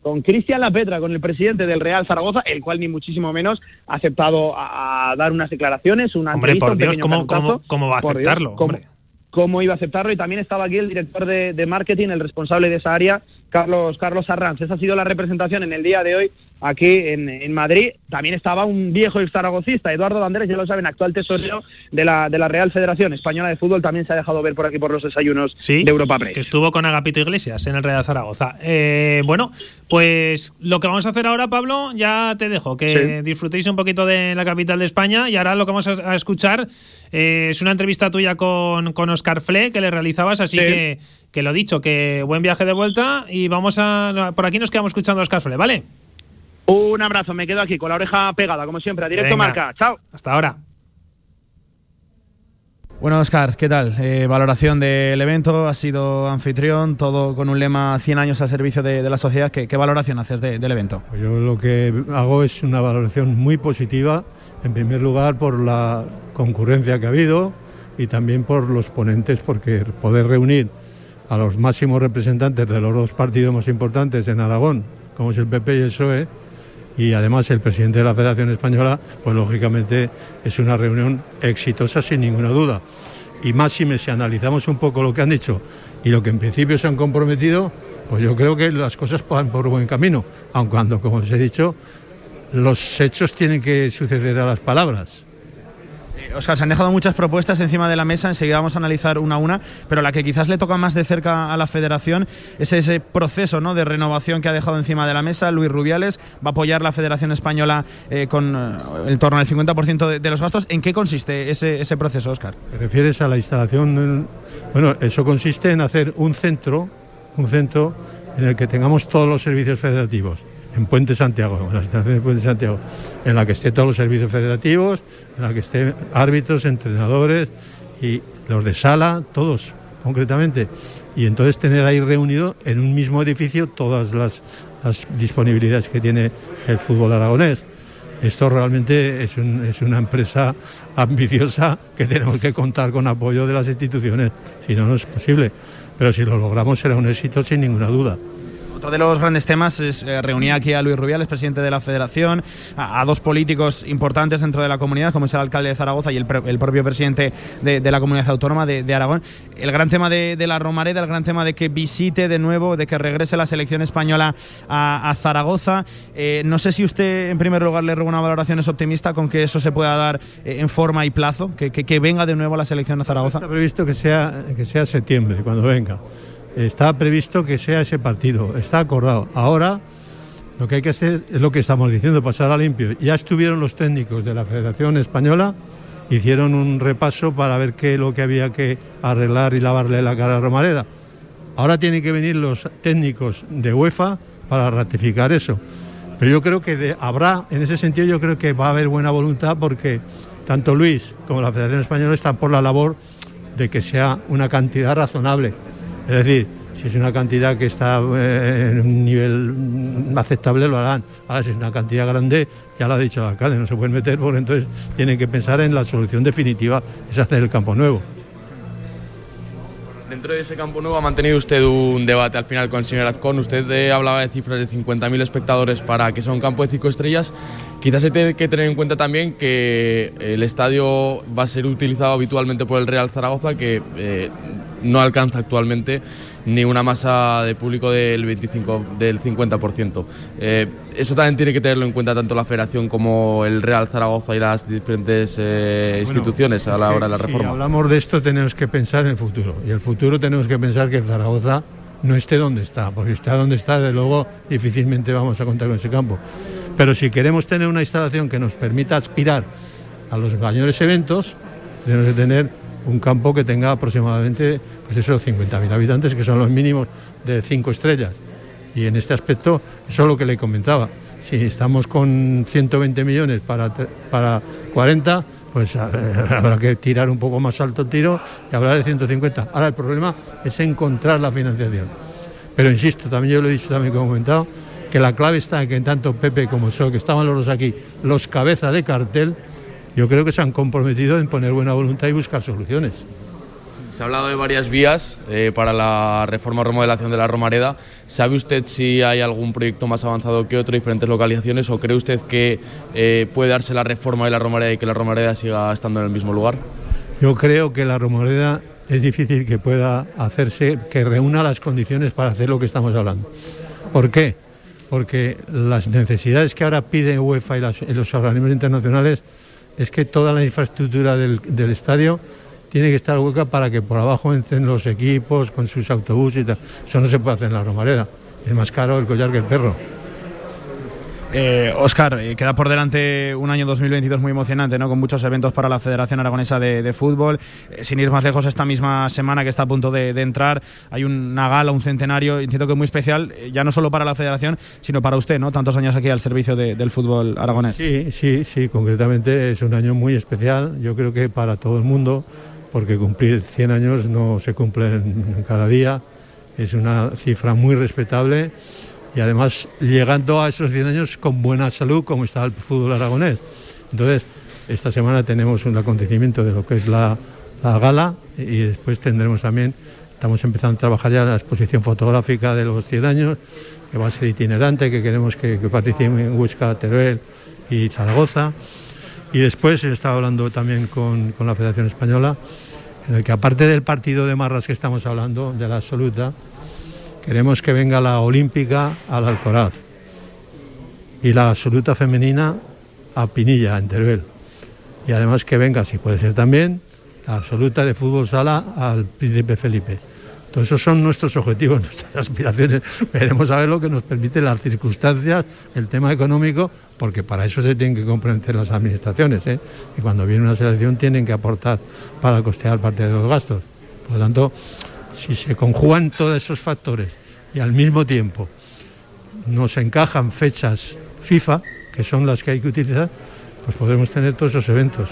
[SPEAKER 6] con Cristian Lapetra, con el presidente del Real Zaragoza, el cual ni muchísimo menos ha aceptado a, a dar unas declaraciones, una
[SPEAKER 2] Hombre, por Dios, ¿cómo, cómo, ¿cómo, va a aceptarlo?
[SPEAKER 6] Dios, ¿cómo, cómo, iba a aceptarlo? Y también estaba aquí el director de, marketing, el responsable de esa área, Carlos, Carlos Arranz. Esa ha sido la representación en el día de hoy aquí en, Madrid. También estaba un viejo zaragocista, Eduardo Danderes, ya lo saben, actual tesorero de la, de la Real Federación Española de Fútbol, también se ha dejado ver por aquí por los desayunos de Europa Press.
[SPEAKER 2] que estuvo con Agapito Iglesias en el Real Zaragoza. Eh, bueno, pues lo que vamos a hacer ahora, Pablo, ya te dejo, que disfrutéis un poquito de la capital de España y ahora lo que vamos a, escuchar eh, es una entrevista tuya con, con Oscar Fle, que le realizabas, así que, que lo dicho, que buen viaje de vuelta y vamos a... Por aquí nos quedamos escuchando a Oscar Fle, ¿vale?
[SPEAKER 6] Un abrazo, me quedo aquí con la oreja pegada, como siempre, a directo marca. Chao.
[SPEAKER 2] Hasta ahora.
[SPEAKER 7] Bueno, Oscar, ¿qué tal? Eh, valoración del evento, has sido anfitrión, todo con un lema 100 años al servicio de, la sociedad. ¿Qué, valoración haces del evento?
[SPEAKER 8] Pues yo lo que hago es una valoración muy positiva, en primer lugar por la concurrencia que ha habido y también por los ponentes, porque poder reunir a los máximos representantes de los dos partidos más importantes en Aragón, como es el PP y el PSOE, y además el presidente de la Federación Española, pues lógicamente es una reunión exitosa sin ninguna duda. Y más si, me, si analizamos un poco lo que han dicho y lo que en principio se han comprometido, pues yo creo que las cosas van por buen camino, aun cuando, como os he dicho, los hechos tienen que suceder a las palabras.
[SPEAKER 7] Oscar, se han dejado muchas propuestas encima de la mesa, enseguida vamos a analizar una a una, pero la que quizás le toca más de cerca a la federación es ese proceso ¿no? de renovación que ha dejado encima de la mesa. Luis Rubiales va a apoyar la Federación Española eh, con eh, el torno al 50% de, los gastos. ¿En qué consiste ese, proceso, Oscar?
[SPEAKER 8] ¿Te refieres a la instalación? Bueno, eso consiste en hacer un centro, un centro en el que tengamos todos los servicios federativos en Puente Santiago, en la instalación de Puente Santiago, en la que estén todos los servicios federativos, en la que estén árbitros, entrenadores y los de sala, todos concretamente. Y entonces tener ahí reunido en un mismo edificio todas las, disponibilidades que tiene el fútbol aragonés. Esto realmente es, es, una empresa ambiciosa que tenemos que contar con apoyo de las instituciones, si no, no es posible. Pero si lo logramos será un éxito sin ninguna duda.
[SPEAKER 7] Otro de los grandes temas es eh, reunir aquí a Luis Rubiales, presidente de la Federación, a, dos políticos importantes dentro de la comunidad, como es el alcalde de Zaragoza y el, propio presidente de, la comunidad autónoma de, Aragón. El gran tema de, la Romareda, el gran tema de que visite de nuevo, de que regrese la selección española a, Zaragoza. Eh, no sé si usted, en primer lugar, le ruega una valoración es optimista con que eso se pueda dar eh, en forma y plazo, que, que, venga de nuevo la selección a Zaragoza.
[SPEAKER 8] Está previsto que sea, que sea septiembre, cuando venga. Está previsto que sea ese partido, está acordado. Ahora lo que hay que hacer es lo que estamos diciendo, pasar a limpio. Ya estuvieron los técnicos de la Federación Española, hicieron un repaso para ver qué es lo que había que arreglar y lavarle la cara a Romareda. Ahora tienen que venir los técnicos de UEFA para ratificar eso. Pero yo creo que habrá, en ese sentido, yo creo que va a haber buena voluntad porque tanto Luis como la Federación Española están por la labor de que sea una cantidad razonable es decir, si es una cantidad que está eh, en un nivel aceptable, lo harán. Ahora, si es una cantidad grande, ya lo ha dicho el alcalde, no se pueden meter porque entonces tienen que pensar en la solución definitiva, es hacer el campo nuevo.
[SPEAKER 9] Dentro de ese campo nuevo ha mantenido usted un debate al final con el señor Azcón. Usted eh, hablaba de cifras de 50.000 espectadores para que sea un campo de cinco estrellas. Quizás se tiene que tener en cuenta también que el estadio va a ser utilizado habitualmente por el Real Zaragoza, que eh, no alcanza actualmente ni una masa de público del 25 del 50%. Eh, eso también tiene que tenerlo en cuenta tanto la Federación como el Real Zaragoza y las diferentes eh, instituciones a la hora de la reforma. Si
[SPEAKER 8] hablamos de esto tenemos que pensar en el futuro y el futuro tenemos que pensar que el Zaragoza no esté donde está, porque está donde está, de luego difícilmente vamos a contar con ese campo. Pero si queremos tener una instalación que nos permita aspirar a los mayores eventos, tenemos que tener un campo que tenga aproximadamente pues eso, 50.000 habitantes, que son los mínimos de cinco estrellas. Y en este aspecto, eso es lo que le comentaba. Si estamos con 120 millones para, para 40, pues habrá que tirar un poco más alto el tiro y hablar de 150. Ahora el problema es encontrar la financiación. Pero insisto, también yo lo he dicho, también como he comentado, que la clave está en que tanto Pepe como yo, que estaban los dos aquí, los cabezas de cartel, yo creo que se han comprometido en poner buena voluntad y buscar soluciones.
[SPEAKER 9] Se ha hablado de varias vías eh, para la reforma o remodelación de la Romareda. ¿Sabe usted si hay algún proyecto más avanzado que otro, diferentes localizaciones, o cree usted que eh, puede darse la reforma de la Romareda y que la Romareda siga estando en el mismo lugar?
[SPEAKER 8] Yo creo que la Romareda es difícil que pueda hacerse, que reúna las condiciones para hacer lo que estamos hablando. ¿Por qué? Porque las necesidades que ahora pide UEFA y, los organismos internacionales es que toda la infraestructura del, estadio tiene que estar hueca para que por abajo entren los equipos con sus autobuses y tal. Eso no se puede hacer en la Romareda. Es más caro el collar que el perro.
[SPEAKER 7] Eh, Oscar, eh, queda por delante un año 2022 muy emocionante, ¿no? Con muchos eventos para la Federación Aragonesa de, Fútbol. Eh, sin ir más lejos, esta misma semana que está a punto de, entrar, hay una gala, un centenario, entiendo que muy especial, eh, ya no solo para la Federación, sino para usted, ¿no? Tantos años aquí al servicio del fútbol aragonés.
[SPEAKER 8] Sí, sí, sí, concretamente es un año muy especial, yo creo que para todo el mundo, porque cumplir 100 años no se cumplen cada día, es una cifra muy respetable y además llegando a esos 100 años con buena salud como está el fútbol aragonés. Entonces, esta semana tenemos un acontecimiento de lo que es la, gala y después tendremos también, estamos empezando a trabajar ya la exposición fotográfica de los 100 años, que va a ser itinerante, que queremos que, que participen en Huesca, Teruel y Zaragoza. Y después he estado hablando también con, con la Federación Española, en el que aparte del partido de Marras que estamos hablando, de la absoluta, Queremos que venga la olímpica al Alcoraz y la absoluta femenina a Pinilla, en Teruel. Y además que venga, si puede ser también, la absoluta de fútbol sala al Príncipe Felipe. Todos esos son nuestros objetivos, nuestras aspiraciones. Veremos a ver lo que nos permiten las circunstancias, el tema económico, porque para eso se tienen que comprender las administraciones. ¿eh? Y cuando viene una selección tienen que aportar para costear parte de los gastos. Por lo tanto, si se conjugan todos esos factores y al mismo tiempo nos encajan fechas FIFA, que son las que hay que utilizar, pues podremos tener todos esos eventos.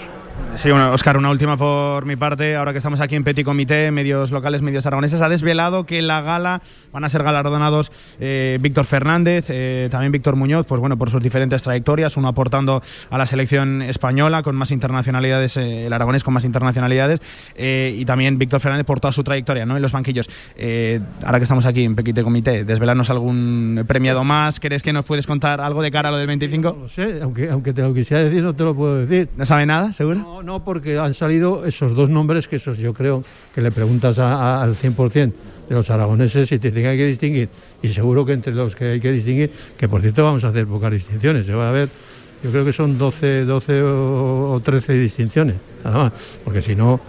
[SPEAKER 7] Sí, bueno, Oscar, una última por mi parte. Ahora que estamos aquí en Petit Comité, medios locales, medios aragoneses, ha desvelado que en la gala van a ser galardonados eh, Víctor Fernández, eh, también Víctor Muñoz, pues bueno, por sus diferentes trayectorias, uno aportando a la selección española con más internacionalidades, eh, el aragonés con más internacionalidades, y también Víctor Fernández por toda su trayectoria ¿no? en los banquillos. ahora que estamos aquí en Petit Comité, desvelarnos algún premiado más, ¿crees que nos puedes contar algo de cara a lo del 25?
[SPEAKER 8] No lo sé, aunque, aunque te lo quisiera decir, no te lo puedo decir.
[SPEAKER 7] ¿No sabe nada, seguro?
[SPEAKER 8] No, no, porque han salido esos dos nombres que esos yo creo que le preguntas al 100% de los aragoneses y te dicen que distinguir. Y seguro que entre los que hay que distinguir, que por cierto vamos a hacer pocas distinciones, se va a ver, yo creo que son 12, 12 o 13 distinciones, nada más, porque si no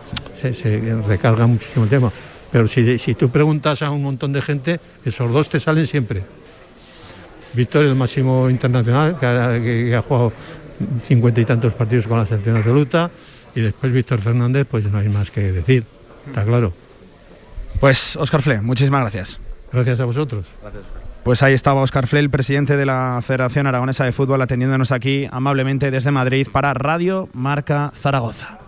[SPEAKER 8] se, recarga muchísimo el tema. Pero si, si tú preguntas a un montón de gente, esos dos te salen siempre. Víctor, el máximo internacional, que ha jugado cincuenta y tantos partidos con la selección absoluta y después Víctor Fernández, pues no hay más que decir, está claro.
[SPEAKER 7] Pues Oscar Fle, muchísimas gracias.
[SPEAKER 8] Gracias a vosotros.
[SPEAKER 7] Pues ahí estaba Oscar Fle, el presidente de la Federación Aragonesa de Fútbol, atendiéndonos aquí amablemente desde Madrid para Radio Marca Zaragoza.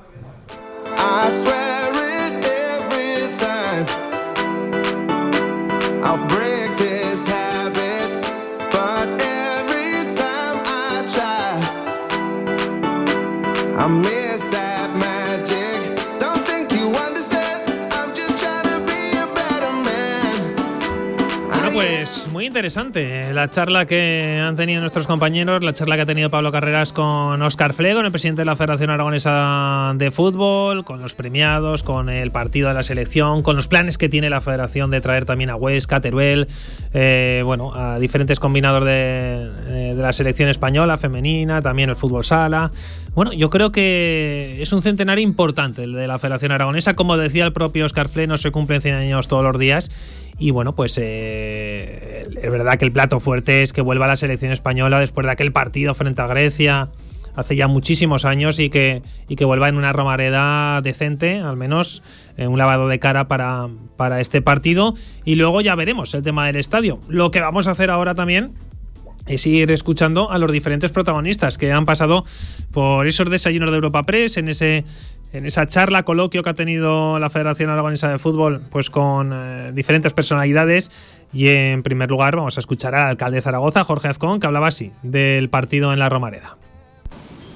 [SPEAKER 2] Interesante la charla que han tenido nuestros compañeros, la charla que ha tenido Pablo Carreras con Oscar Flego, el presidente de la Federación Aragonesa de Fútbol, con los premiados, con el partido de la selección, con los planes que tiene la Federación de traer también a Huesca, Teruel, eh, bueno, a diferentes combinados de, eh, de la selección española, femenina, también el fútbol sala. Bueno, yo creo que es un centenario importante el de la Federación Aragonesa. Como decía el propio Oscar Fle, no se cumplen 100 años todos los días. Y bueno, pues eh, es verdad que el plato fuerte es que vuelva la selección española después de aquel partido frente a Grecia hace ya muchísimos años y que, y que vuelva en una romareda decente, al menos en un lavado de cara para, para este partido. Y luego ya veremos el tema del estadio. Lo que vamos a hacer ahora también es ir escuchando a los diferentes protagonistas que han pasado por esos desayunos de Europa Press, en ese en esa charla, coloquio que ha tenido la Federación Aragonesa de Fútbol, pues con eh, diferentes personalidades. Y en primer lugar vamos a escuchar al alcalde de Zaragoza, Jorge Azcón, que hablaba así del partido en la Romareda.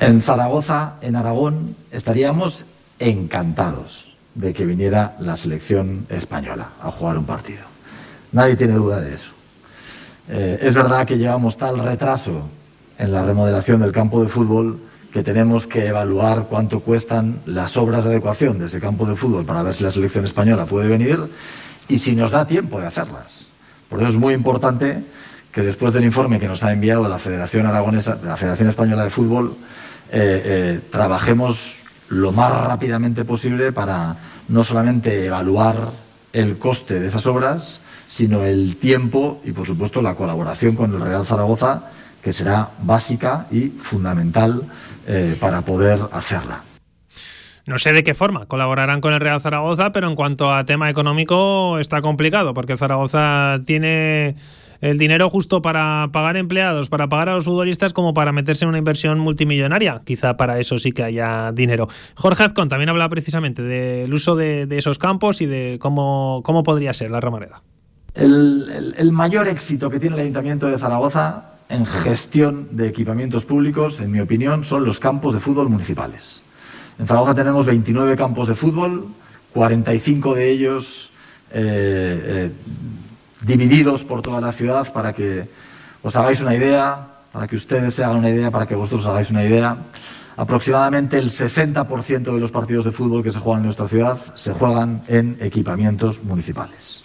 [SPEAKER 10] En Zaragoza, en Aragón, estaríamos encantados de que viniera la selección española a jugar un partido. Nadie tiene duda de eso. Eh, es verdad que llevamos tal retraso en la remodelación del campo de fútbol que tenemos que evaluar cuánto cuestan las obras de adecuación de ese campo de fútbol para ver si la selección española puede venir y si nos da tiempo de hacerlas. Por eso es muy importante que después del informe que nos ha enviado la Federación Aragonesa, la Federación Española de Fútbol, eh, eh, trabajemos lo más rápidamente posible para no solamente evaluar el coste de esas obras, sino el tiempo y, por supuesto, la colaboración con el Real Zaragoza, que será básica y fundamental eh, para poder hacerla.
[SPEAKER 2] No sé de qué forma colaborarán con el Real Zaragoza, pero en cuanto a tema económico está complicado, porque Zaragoza tiene el dinero justo para pagar empleados, para pagar a los futbolistas, como para meterse en una inversión multimillonaria. Quizá para eso sí que haya dinero. Jorge Azcón también habla precisamente del uso de, esos campos y de cómo, cómo podría ser la Romareda.
[SPEAKER 10] el mayor éxito que tiene el Ayuntamiento de Zaragoza en gestión de equipamientos públicos, en mi opinión, son los campos de fútbol municipales. En Zaragoza tenemos 29 campos de fútbol, 45 de ellos eh, eh, divididos por toda la ciudad para que os hagáis una idea, para que ustedes se hagan una idea, para que vosotros hagáis una idea. Aproximadamente el 60% de los partidos de fútbol que se juegan en nuestra ciudad se juegan en equipamientos municipales.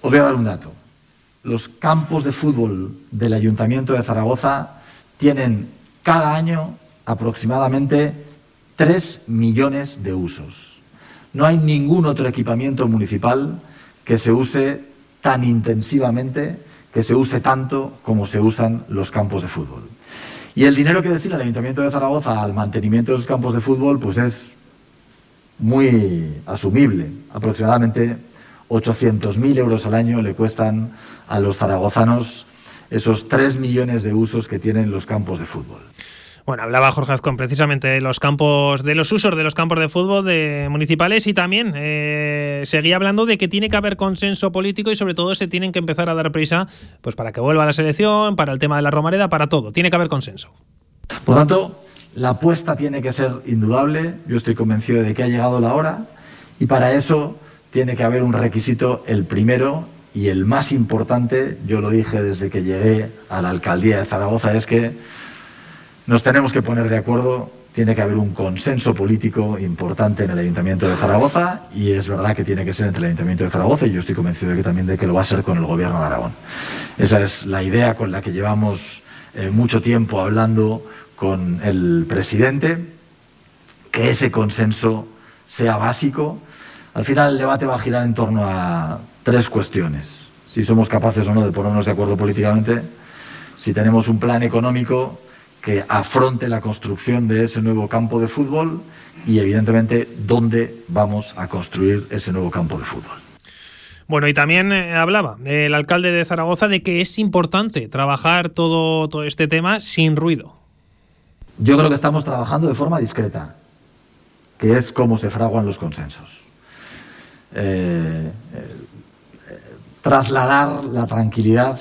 [SPEAKER 10] Os voy a dar un dato. Los campos de fútbol del Ayuntamiento de Zaragoza tienen cada año aproximadamente 3 millones de usos. No hay ningún otro equipamiento municipal que se use tan intensivamente, que se use tanto como se usan los campos de fútbol. Y el dinero que destina el Ayuntamiento de Zaragoza al mantenimiento de los campos de fútbol, pues es muy asumible. Aproximadamente 800.000 euros al año le cuestan a los zaragozanos esos 3 millones de usos que tienen los campos de fútbol.
[SPEAKER 2] Bueno, hablaba Jorge Azcón precisamente de los campos, de los usos de los campos de fútbol de municipales y también eh, seguía hablando de que tiene que haber consenso político y sobre todo se tienen que empezar a dar prisa pues para que vuelva la selección, para el tema de la Romareda, para todo. Tiene que haber consenso.
[SPEAKER 10] Por lo tanto, la apuesta tiene que ser indudable. Yo estoy convencido de que ha llegado la hora y para eso tiene que haber un requisito, el primero y el más importante, yo lo dije desde que llegué a la alcaldía de Zaragoza, es que nos tenemos que poner de acuerdo, tiene que haber un consenso político importante en el Ayuntamiento de Zaragoza y es verdad que tiene que ser entre el Ayuntamiento de Zaragoza y yo estoy convencido de que también de que lo va a ser con el Gobierno de Aragón. Esa es la idea con la que llevamos eh, mucho tiempo hablando con el presidente, que ese consenso sea básico. Al final el debate va a girar en torno a tres cuestiones. Si somos capaces o no de ponernos de acuerdo políticamente, si tenemos un plan económico que afronte la construcción de ese nuevo campo de fútbol y, evidentemente, dónde vamos a construir ese nuevo campo de fútbol.
[SPEAKER 2] Bueno, y también eh, hablaba el alcalde de Zaragoza de que es importante trabajar todo, todo este tema sin ruido.
[SPEAKER 10] Yo creo que estamos trabajando de forma discreta, que es como se fraguan los consensos. Eh, eh, trasladar la tranquilidad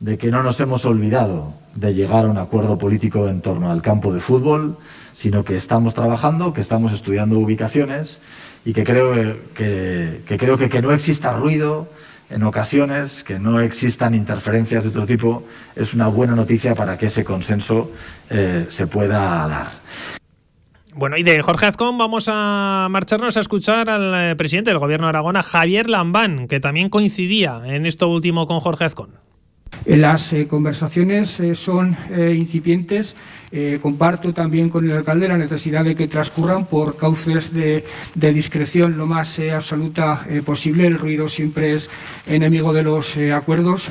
[SPEAKER 10] de que no nos hemos olvidado de llegar a un acuerdo político en torno al campo de fútbol, sino que estamos trabajando, que estamos estudiando ubicaciones y que creo que, creo que, que no exista ruido en ocasiones, que no existan interferencias de otro tipo, es una buena noticia para que ese consenso eh, se pueda dar.
[SPEAKER 2] Bueno, y de Jorge Azcón vamos a marcharnos a escuchar al eh, presidente del Gobierno de Aragona, Javier Lambán, que también coincidía en esto último con Jorge Azcón.
[SPEAKER 11] Las eh, conversaciones eh, son eh, incipientes. comparto también con el alcalde la necesidad de que transcurran por cauces de, discreción lo más absoluta posible. El ruido siempre es enemigo de los acuerdos,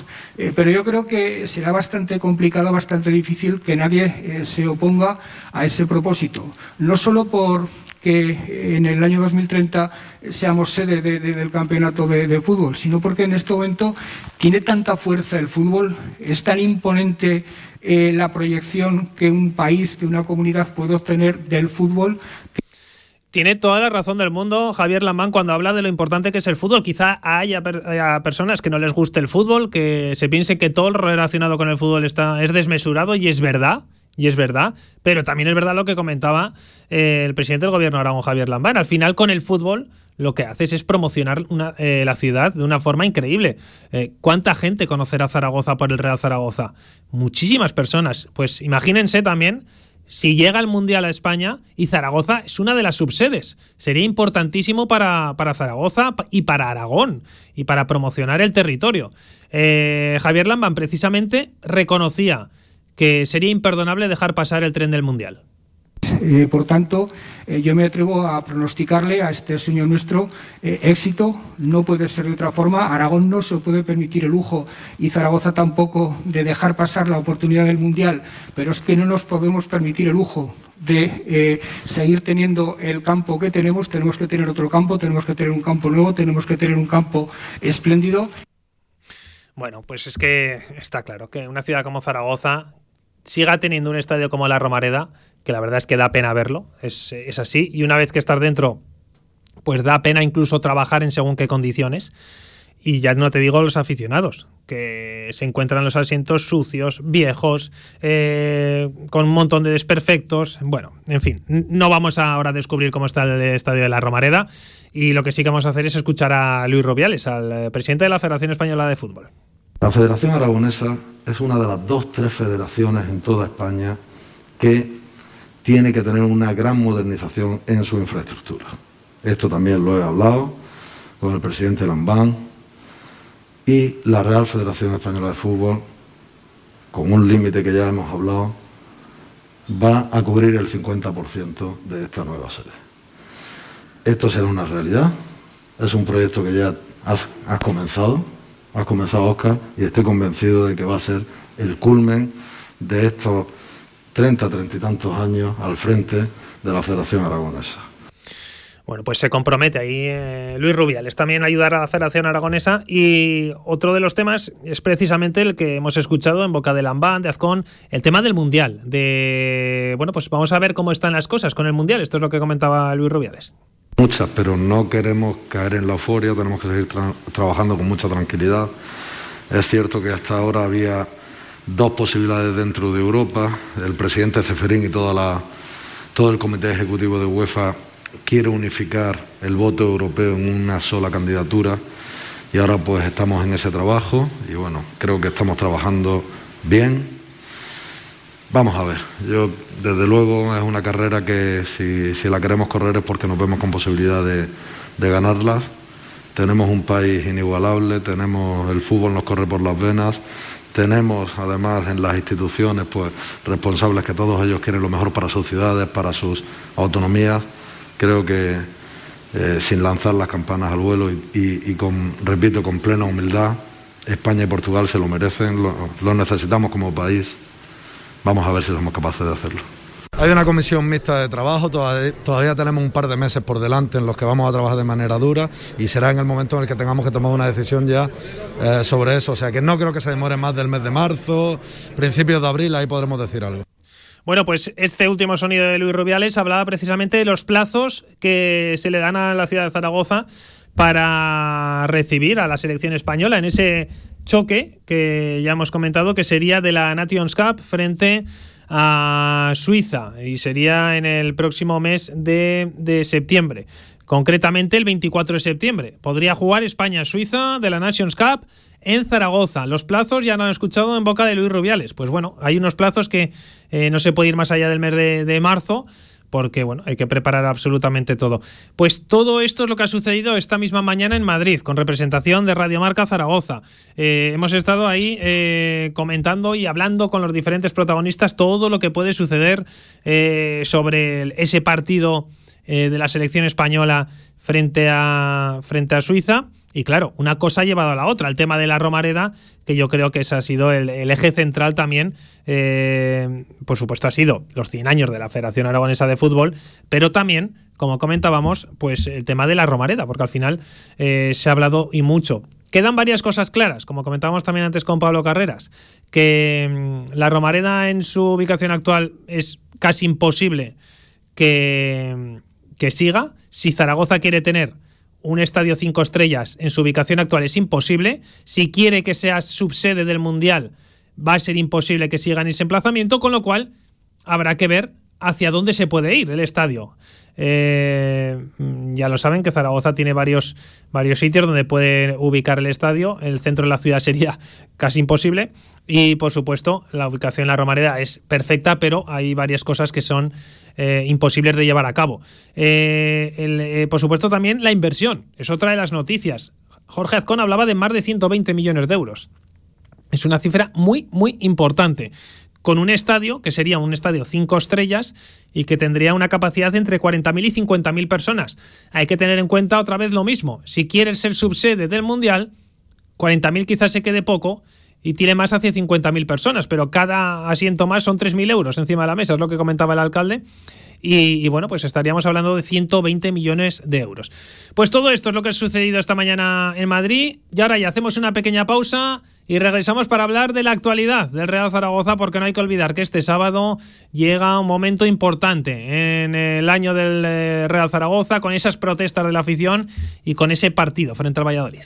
[SPEAKER 11] pero yo creo que será bastante complicado, bastante difícil que nadie se oponga a ese propósito. No solo por que en el año 2030 seamos sede del campeonato de, fútbol, sino porque en este momento tiene tanta fuerza el fútbol, es tan imponente eh, la proyección que un país, que una comunidad puede obtener del fútbol.
[SPEAKER 2] Tiene toda la razón del mundo Javier Lamán cuando habla de lo importante que es el fútbol. Quizá haya, personas que no les guste el fútbol, que se piense que todo lo relacionado con el fútbol está, es desmesurado y es verdad y es verdad, pero también es verdad lo que comentaba eh, el presidente del gobierno Aragón, Javier Lambán. Al final, con el fútbol, lo que haces es promocionar eh, la ciudad de una forma increíble. Eh, ¿Cuánta gente conocerá Zaragoza por el Real Zaragoza? Muchísimas personas. Pues imagínense también si llega el Mundial a España y Zaragoza es una de las subsedes. Sería importantísimo para, Zaragoza y para Aragón y para promocionar el territorio. Javier Lamban precisamente reconocía que sería imperdonable dejar pasar el tren del Mundial.
[SPEAKER 11] Eh, por tanto, eh, yo me atrevo a pronosticarle a este señor nuestro eh, éxito. No puede ser de otra forma. Aragón no se puede permitir el lujo y Zaragoza tampoco de dejar pasar la oportunidad del Mundial. Pero es que no nos podemos permitir el lujo de seguir teniendo el campo que tenemos. Tenemos que tener otro campo, tenemos que tener un campo nuevo, tenemos que tener un campo espléndido.
[SPEAKER 2] Bueno, pues es que está claro que una ciudad como Zaragoza siga teniendo un estadio como la Romareda que la verdad es que da pena verlo, es, así, y una vez que estás dentro, pues da pena incluso trabajar en según qué condiciones. Y ya no te digo los aficionados, que se encuentran los asientos sucios, viejos, eh, con un montón de desperfectos. Bueno, en fin, no vamos ahora a descubrir cómo está el estadio de la Romareda. Y lo que sí que vamos a hacer es escuchar a Luis Rubiales, al eh, presidente de la Federación Española de Fútbol.
[SPEAKER 12] La Federación Aragonesa es una de las dos, tres federaciones en toda España que tiene que tener una gran modernización en su infraestructura. Esto también lo he hablado con el presidente Lambán y la Real Federación Española de Fútbol, con un límite que ya hemos hablado, va a cubrir el 50% de esta nueva sede. Esto será una realidad, es un proyecto que ya has, has comenzado, has comenzado Oscar, y estoy convencido de que va a ser el culmen de estos 30, 30 y tantos años al frente de la Federación Aragonesa.
[SPEAKER 2] Bueno, pues se compromete ahí eh, Luis Rubiales también ayudar a la Federación Aragonesa y otro de los temas es precisamente el que hemos escuchado en boca de Lambán, de Azcón, el tema del Mundial. De bueno, pues vamos a ver cómo están las cosas con el Mundial. Esto es lo que comentaba Luis Rubiales.
[SPEAKER 12] Muchas, pero no queremos caer en la euforia, tenemos que seguir trabajando con mucha tranquilidad. Es cierto que hasta ahora había dos posibilidades dentro de Europa. El presidente Ceferín y toda la, todo el comité ejecutivo de UEFA quiere unificar el voto europeo en una sola candidatura y ahora pues estamos en ese trabajo y bueno, creo que estamos trabajando bien. Vamos a ver, yo desde luego es una carrera que si, la queremos correr es porque nos vemos con posibilidad de, ganarlas. Tenemos un país inigualable, tenemos el fútbol nos corre por las venas, tenemos además en las instituciones pues responsables que todos ellos quieren lo mejor para sus ciudades, para sus autonomías. Creo que eh, sin lanzar las campanas al vuelo y, con, repito, con plena humildad, España y Portugal se lo merecen, lo necesitamos como país. Vamos a ver si somos capaces de hacerlo.
[SPEAKER 7] Hay una comisión mixta de trabajo, todavía, tenemos un par de meses por delante en los que vamos a trabajar de manera dura y será en el momento en el que tengamos que tomar una decisión ya eh, sobre eso. O sea que no creo que se demore más del mes de marzo, principios de abril, ahí podremos decir algo.
[SPEAKER 2] Bueno, pues este último sonido de Luis Rubiales hablaba precisamente de los plazos que se le dan a la ciudad de Zaragoza para recibir a la selección española en ese choque que ya hemos comentado que sería de la Nations Cup frente a Suiza y sería en el próximo mes de, septiembre. Concretamente el 24 de septiembre. Podría jugar España-Suiza de la Nations Cup en Zaragoza. Los plazos ya no han escuchado en boca de Luis Rubiales. Pues bueno, hay unos plazos que eh, no se puede ir más allá del mes de marzo porque bueno, hay que preparar absolutamente todo. Pues todo esto es lo que ha sucedido esta misma mañana en Madrid, con representación de Radio Marca Zaragoza. Eh, hemos estado ahí eh, comentando y hablando con los diferentes protagonistas todo lo que puede suceder eh, sobre ese partido de la selección española frente a, frente a Suiza. Y claro, una cosa ha llevado a la otra. El tema de la Romareda, que yo creo que ese ha sido el, eje central también, eh, por supuesto ha sido los 100 años de la Federación Aragonesa de Fútbol, pero también, como comentábamos, pues el tema de la Romareda, porque al final eh, se ha hablado y mucho. Quedan varias cosas claras, como comentábamos también antes con Pablo Carreras, que mm, la Romareda en su ubicación actual es casi imposible que, que siga. Si Zaragoza quiere tener un estadio cinco estrellas en su ubicación actual es imposible. Si quiere que sea subsede del Mundial, va a ser imposible que siga en ese emplazamiento, con lo cual habrá que ver hacia dónde se puede ir el estadio. Eh, ya lo saben que Zaragoza tiene varios, varios sitios donde puede ubicar el estadio. El centro de la ciudad sería casi imposible. Y por supuesto, la ubicación en la Romareda es perfecta, pero hay varias cosas que son eh, imposibles de llevar a cabo. Eh, eh, por supuesto, también la inversión. Es otra de las noticias. Jorge Azcón hablaba de más de 120 millones de euros. Es una cifra muy, muy importante con un estadio que sería un estadio cinco estrellas y que tendría una capacidad entre 40.000 y 50.000 personas. Hay que tener en cuenta otra vez lo mismo. Si quieres ser subsede del Mundial, 40.000 quizás se quede poco y tiene más hacia 50.000 personas, pero cada asiento más son 3.000 euros encima de la mesa, es lo que comentaba el alcalde. Y, y, bueno, pues estaríamos hablando de 120 millones de euros. Pues todo esto es lo que ha sucedido esta mañana en Madrid. Y ahora ya hacemos una pequeña pausa y regresamos para hablar de la actualidad del Real Zaragoza, porque no hay que olvidar que este sábado llega un momento importante en el año del eh, Real Zaragoza, con esas protestas de la afición y con ese partido frente al Valladolid.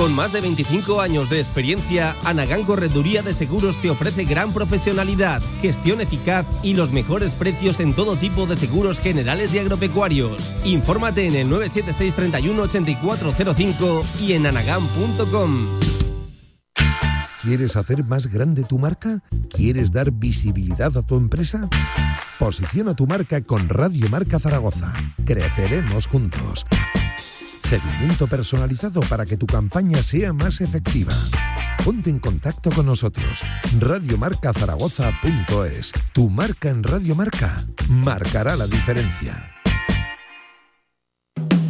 [SPEAKER 3] Con más de 25 años de experiencia, Anagán Correduría de Seguros te ofrece gran profesionalidad, gestión eficaz y los mejores precios en todo tipo de seguros generales y agropecuarios. Infórmate en el 976 31 8405 y en anagán.com.
[SPEAKER 1] ¿Quieres hacer más grande tu marca? ¿Quieres dar visibilidad a tu empresa? Posiciona tu marca con Radio Marca Zaragoza. Creceremos juntos. Seguimiento personalizado para que tu campaña sea más efectiva. Ponte en contacto con nosotros. Radiomarcazaragoza.es. Tu marca en Radio Marca marcará la diferencia.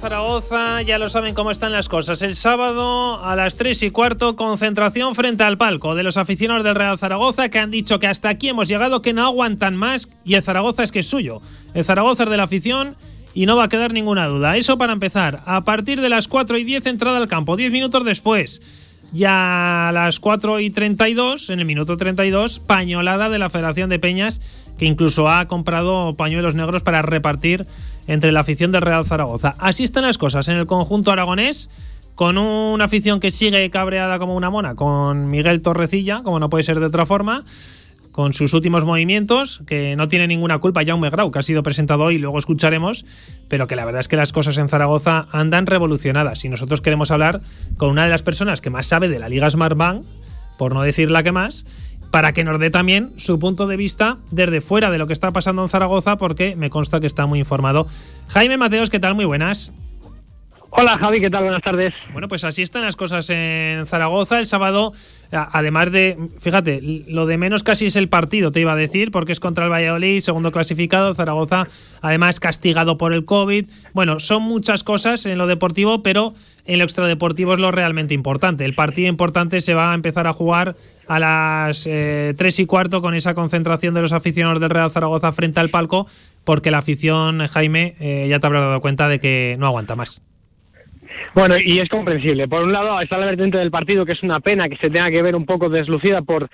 [SPEAKER 2] Zaragoza, ya lo saben cómo están las cosas. El sábado a las 3 y cuarto, concentración frente al palco de los aficionados del Real Zaragoza que han dicho que hasta aquí hemos llegado, que no aguantan más y el Zaragoza es que es suyo. El Zaragoza es de la afición y no va a quedar ninguna duda. Eso para empezar. A partir de las 4 y 10 entrada al campo, 10 minutos después. Ya a las 4 y 32, en el minuto 32, pañolada de la Federación de Peñas, que incluso ha comprado pañuelos negros para repartir entre la afición del Real Zaragoza. Así están las cosas en el conjunto aragonés, con una afición que sigue cabreada como una mona, con Miguel Torrecilla, como no puede ser de otra forma, con sus últimos movimientos, que no tiene ninguna culpa Jaume Grau, que ha sido presentado hoy luego escucharemos, pero que la verdad es que las cosas en Zaragoza andan revolucionadas. Y nosotros queremos hablar con una de las personas que más sabe de la Liga Smart Bank, por no decir la que más, para que nos dé también su punto de vista desde fuera de lo que está pasando en Zaragoza, porque me consta que está muy informado. Jaime Mateos, ¿qué tal? Muy buenas.
[SPEAKER 13] Hola Javi, ¿qué tal? Buenas tardes.
[SPEAKER 2] Bueno, pues así están las cosas en Zaragoza. El sábado, además de, fíjate, lo de menos casi es el partido, te iba a decir, porque es contra el Valladolid, segundo clasificado. Zaragoza, además, castigado por el COVID. Bueno, son muchas cosas en lo deportivo, pero en lo extradeportivo es lo realmente importante. El partido importante se va a empezar a jugar a las eh, 3 y cuarto con esa concentración de los aficionados del Real Zaragoza frente al palco, porque la afición, Jaime, eh, ya te habrás dado cuenta de que no aguanta más.
[SPEAKER 13] Bueno, y es comprensible. Por un lado está la vertiente del partido, que es una pena que se tenga que ver un poco deslucida por,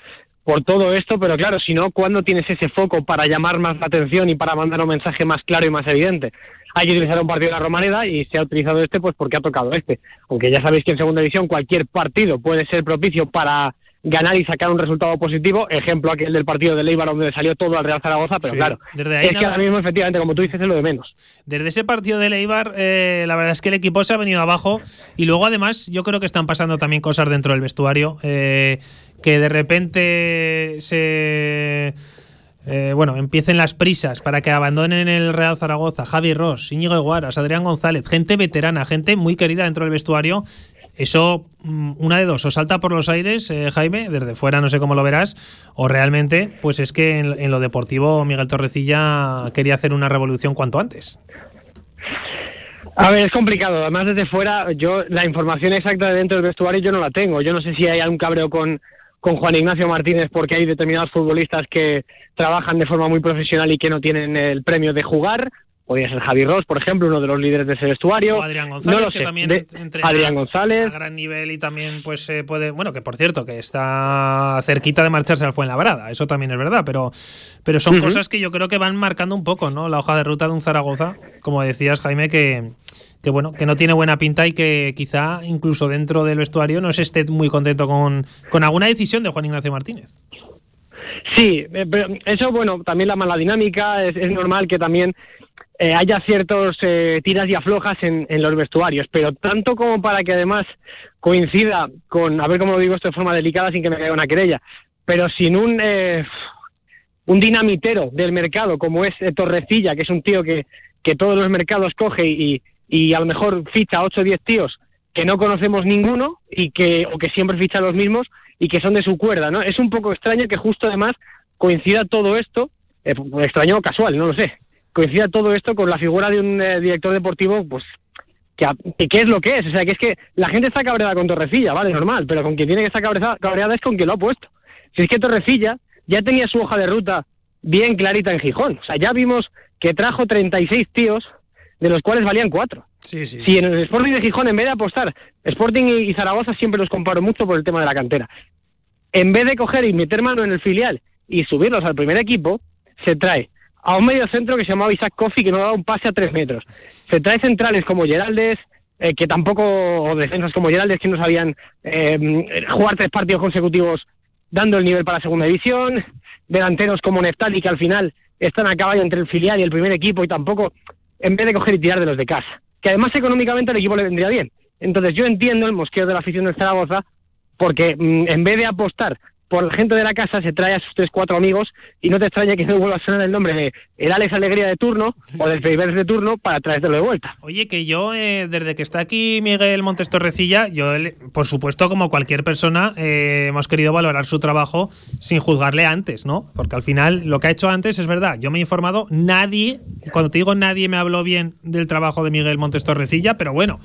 [SPEAKER 13] por todo esto, pero claro, si no, ¿cuándo tienes ese foco para llamar más la atención y para mandar un mensaje más claro y más evidente? Hay que utilizar un partido de la Romareda y se ha utilizado este pues porque ha tocado este. Aunque ya sabéis que en segunda división cualquier partido puede ser propicio para ganar y sacar un resultado positivo. Ejemplo aquel del partido de Leibar donde salió todo al Real Zaragoza, pero claro, es que ahora mismo efectivamente, como tú dices, es lo de menos.
[SPEAKER 2] Desde ese partido de Leibar, eh, la verdad es que el equipo se ha venido abajo y luego además yo creo que están pasando también cosas dentro del vestuario, eh, que de repente se... Eh, bueno, empiecen las prisas para que abandonen el Real Zaragoza, Javi Ross, Íñigo Guaras, Adrián González, gente veterana, gente muy querida dentro del vestuario eso, mm, una de dos, o salta por los aires, eh, Jaime, desde fuera no sé cómo lo verás, o realmente, pues es que en, lo deportivo Miguel Torrecilla quería hacer una revolución cuanto antes.
[SPEAKER 13] A ver, es complicado. Además, desde fuera, yo la información exacta de dentro del vestuario yo no la tengo. Yo no sé si hay algún cabreo con, con Juan Ignacio Martínez porque hay determinados futbolistas que trabajan de forma muy profesional y que no tienen el premio de jugar, podría ser Javi Ross, por ejemplo, uno de los líderes de ese vestuario.
[SPEAKER 2] O Adrián González, que también
[SPEAKER 13] entrena Adrián González.
[SPEAKER 2] a gran nivel y también pues se puede, bueno, que por cierto, que está cerquita de marcharse al Fuenlabrada, eso también es verdad, pero, pero son cosas que yo creo que van marcando un poco, ¿no? La hoja de ruta de un Zaragoza, como decías, Jaime, que, que bueno, que no tiene buena pinta y que quizá incluso dentro del vestuario no se esté muy contento con, con alguna decisión de Juan Ignacio Martínez.
[SPEAKER 13] Sí, eh, pero eso, bueno, también la mala dinámica, es, es normal que también eh, haya ciertos eh, tiras y aflojas en, en, los vestuarios, pero tanto como para que además coincida con, a ver cómo lo digo esto de forma delicada sin que me caiga una querella, pero sin un, eh, un dinamitero del mercado como es eh, Torrecilla, que es un tío que, que todos los mercados coge y, y a lo mejor ficha 8 o 10 tíos que no conocemos ninguno y que, o que siempre ficha los mismos y que son de su cuerda, ¿no? Es un poco extraño que justo además coincida todo esto, eh, extraño o casual, no lo sé, coincida todo esto con la figura de un eh, director deportivo, pues, que, que, es lo que es. O sea, que es que la gente está cabreada con Torrecilla, vale, normal, pero con quien tiene que estar cabreada, cabreada es con quien lo ha puesto. Si es que Torrecilla ya tenía su hoja de ruta bien clarita en Gijón. O sea, ya vimos que trajo 36 tíos, de los cuales valían cuatro.
[SPEAKER 2] Sí, sí.
[SPEAKER 13] Si en el Sporting de Gijón, en vez de apostar, Sporting y Zaragoza siempre los comparo mucho por el tema de la cantera. En vez de coger y meter mano en el filial y subirlos al primer equipo, se trae a un medio centro que se llamaba Isaac Coffey que no daba un pase a tres metros. Se trae centrales como Geraldes, eh, que tampoco, o defensas como Geraldes que no sabían eh, jugar tres partidos consecutivos dando el nivel para la segunda división, delanteros como Neftali que al final están a caballo entre el filial y el primer equipo y tampoco, en vez de coger y tirar de los de casa, que además económicamente al equipo le vendría bien. Entonces yo entiendo el mosqueo de la afición de Zaragoza porque mm, en vez de apostar por la gente de la casa se trae a sus tres, cuatro amigos y no te extraña que no vuelva a sonar el nombre de el Alex Alegría de turno o del Feibers de turno para traértelo de vuelta.
[SPEAKER 2] Oye, que yo, eh, desde que está aquí Miguel Montes Torrecilla, yo, por supuesto, como cualquier persona, eh, hemos querido valorar su trabajo sin juzgarle antes, ¿no? Porque al final lo que ha hecho antes es verdad. Yo me he informado, nadie, cuando te digo nadie me habló bien del trabajo de Miguel Montes Torrecilla, pero bueno,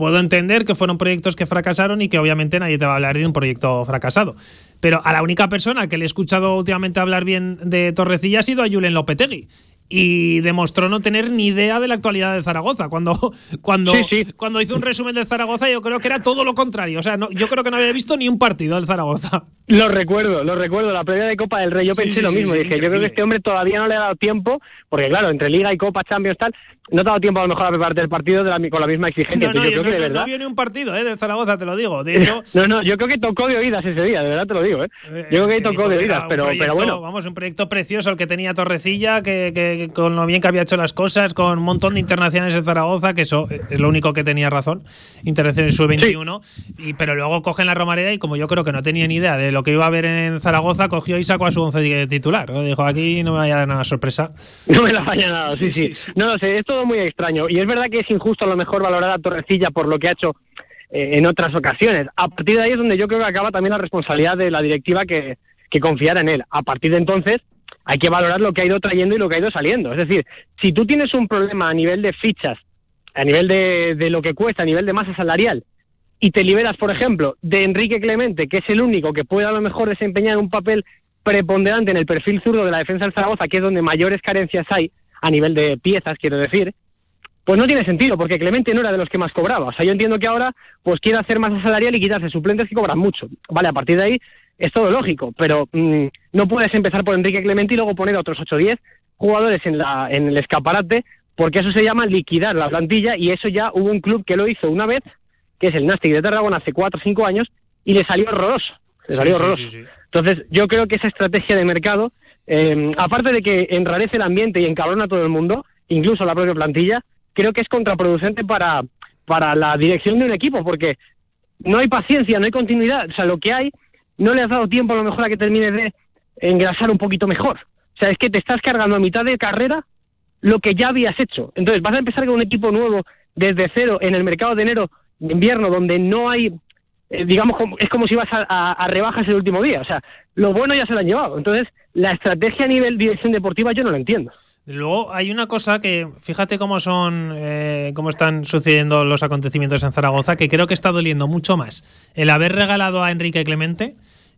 [SPEAKER 2] puedo entender que fueron proyectos que fracasaron y que obviamente nadie te va a hablar de un proyecto fracasado. Pero a la única persona que le he escuchado últimamente hablar bien de Torrecilla ha sido a Julen Lopetegui y demostró no tener ni idea de la actualidad de Zaragoza. Cuando, cuando, cuando hizo un resumen de Zaragoza, yo creo que era todo lo contrario. O sea, no, yo creo que no había visto ni un partido del Zaragoza.
[SPEAKER 13] Lo recuerdo, lo recuerdo. La previa de Copa del Rey, yo pensé lo mismo. Dije, yo creo que este hombre todavía no le ha dado tiempo, porque claro, entre Liga y Copa, Champions, tal, no te ha dado tiempo a lo mejor a prepararte el partido de la, con la misma exigencia.
[SPEAKER 2] No,
[SPEAKER 13] yo creo
[SPEAKER 2] no,
[SPEAKER 13] que de verdad.
[SPEAKER 2] No vio ni un partido ¿eh? de Zaragoza, te lo digo. De hecho.
[SPEAKER 13] no, no, yo creo que tocó de oídas ese día, de verdad te lo digo. ¿eh? Yo creo que, tocó de oídas, pero, pero bueno.
[SPEAKER 2] Vamos, un proyecto precioso el que tenía Torrecilla, que, que, con lo bien que había hecho las cosas, con un montón de internacionales en Zaragoza, que eso es lo único que tenía razón, internacionales sub-21, y pero luego cogen la Romareda y como yo creo que no tenía ni idea de lo que iba a ver en Zaragoza, cogió y sacó a su once titular. Dijo, aquí no me vaya a dar nada sorpresa.
[SPEAKER 13] No me la vaya nada, sí, sí, No lo sé, es todo muy extraño. Y es verdad que es injusto a lo mejor valorar a Torrecilla por lo que ha hecho eh, en otras ocasiones. A partir de ahí es donde yo creo que acaba también la responsabilidad de la directiva que, que confiara en él. A partir de entonces hay que valorar lo que ha ido trayendo y lo que ha ido saliendo. Es decir, si tú tienes un problema a nivel de fichas, a nivel de, de lo que cuesta, a nivel de masa salarial, y te liberas, por ejemplo, de Enrique Clemente, que es el único que puede a lo mejor desempeñar un papel preponderante en el perfil zurdo de la defensa del Zaragoza, que es donde mayores carencias hay a nivel de piezas, quiero decir, pues no tiene sentido, porque Clemente no era de los que más cobraba. O sea, yo entiendo que ahora pues quiere hacer masa salarial y quitarse suplentes que cobran mucho. Vale, a partir de ahí es todo lógico, pero mm, no puedes empezar por Enrique Clemente y luego poner a otros 8 o 10 jugadores en, la, en el escaparate, porque eso se llama liquidar la plantilla y eso ya hubo un club que lo hizo una vez que es el Nastic de Tarragona hace cuatro o cinco años, y le salió horroroso. Le salió horroroso. Entonces, yo creo que esa estrategia de mercado, eh, aparte de que enrarece el ambiente y encabrona a todo el mundo, incluso la propia plantilla, creo que es contraproducente para, para la dirección de un equipo, porque no hay paciencia, no hay continuidad. O sea, lo que hay, no le has dado tiempo a lo mejor a que termine de engrasar un poquito mejor. O sea, es que te estás cargando a mitad de carrera lo que ya habías hecho. Entonces, vas a empezar con un equipo nuevo desde cero en el mercado de enero invierno donde no hay, eh, digamos, es como si vas a, rebajas el último día. O sea, lo bueno ya se lo han llevado. Entonces, la estrategia a nivel dirección deportiva yo no lo entiendo.
[SPEAKER 2] Luego hay una cosa que, fíjate cómo son, eh, cómo están sucediendo los acontecimientos en Zaragoza, que creo que está doliendo mucho más el haber regalado a Enrique Clemente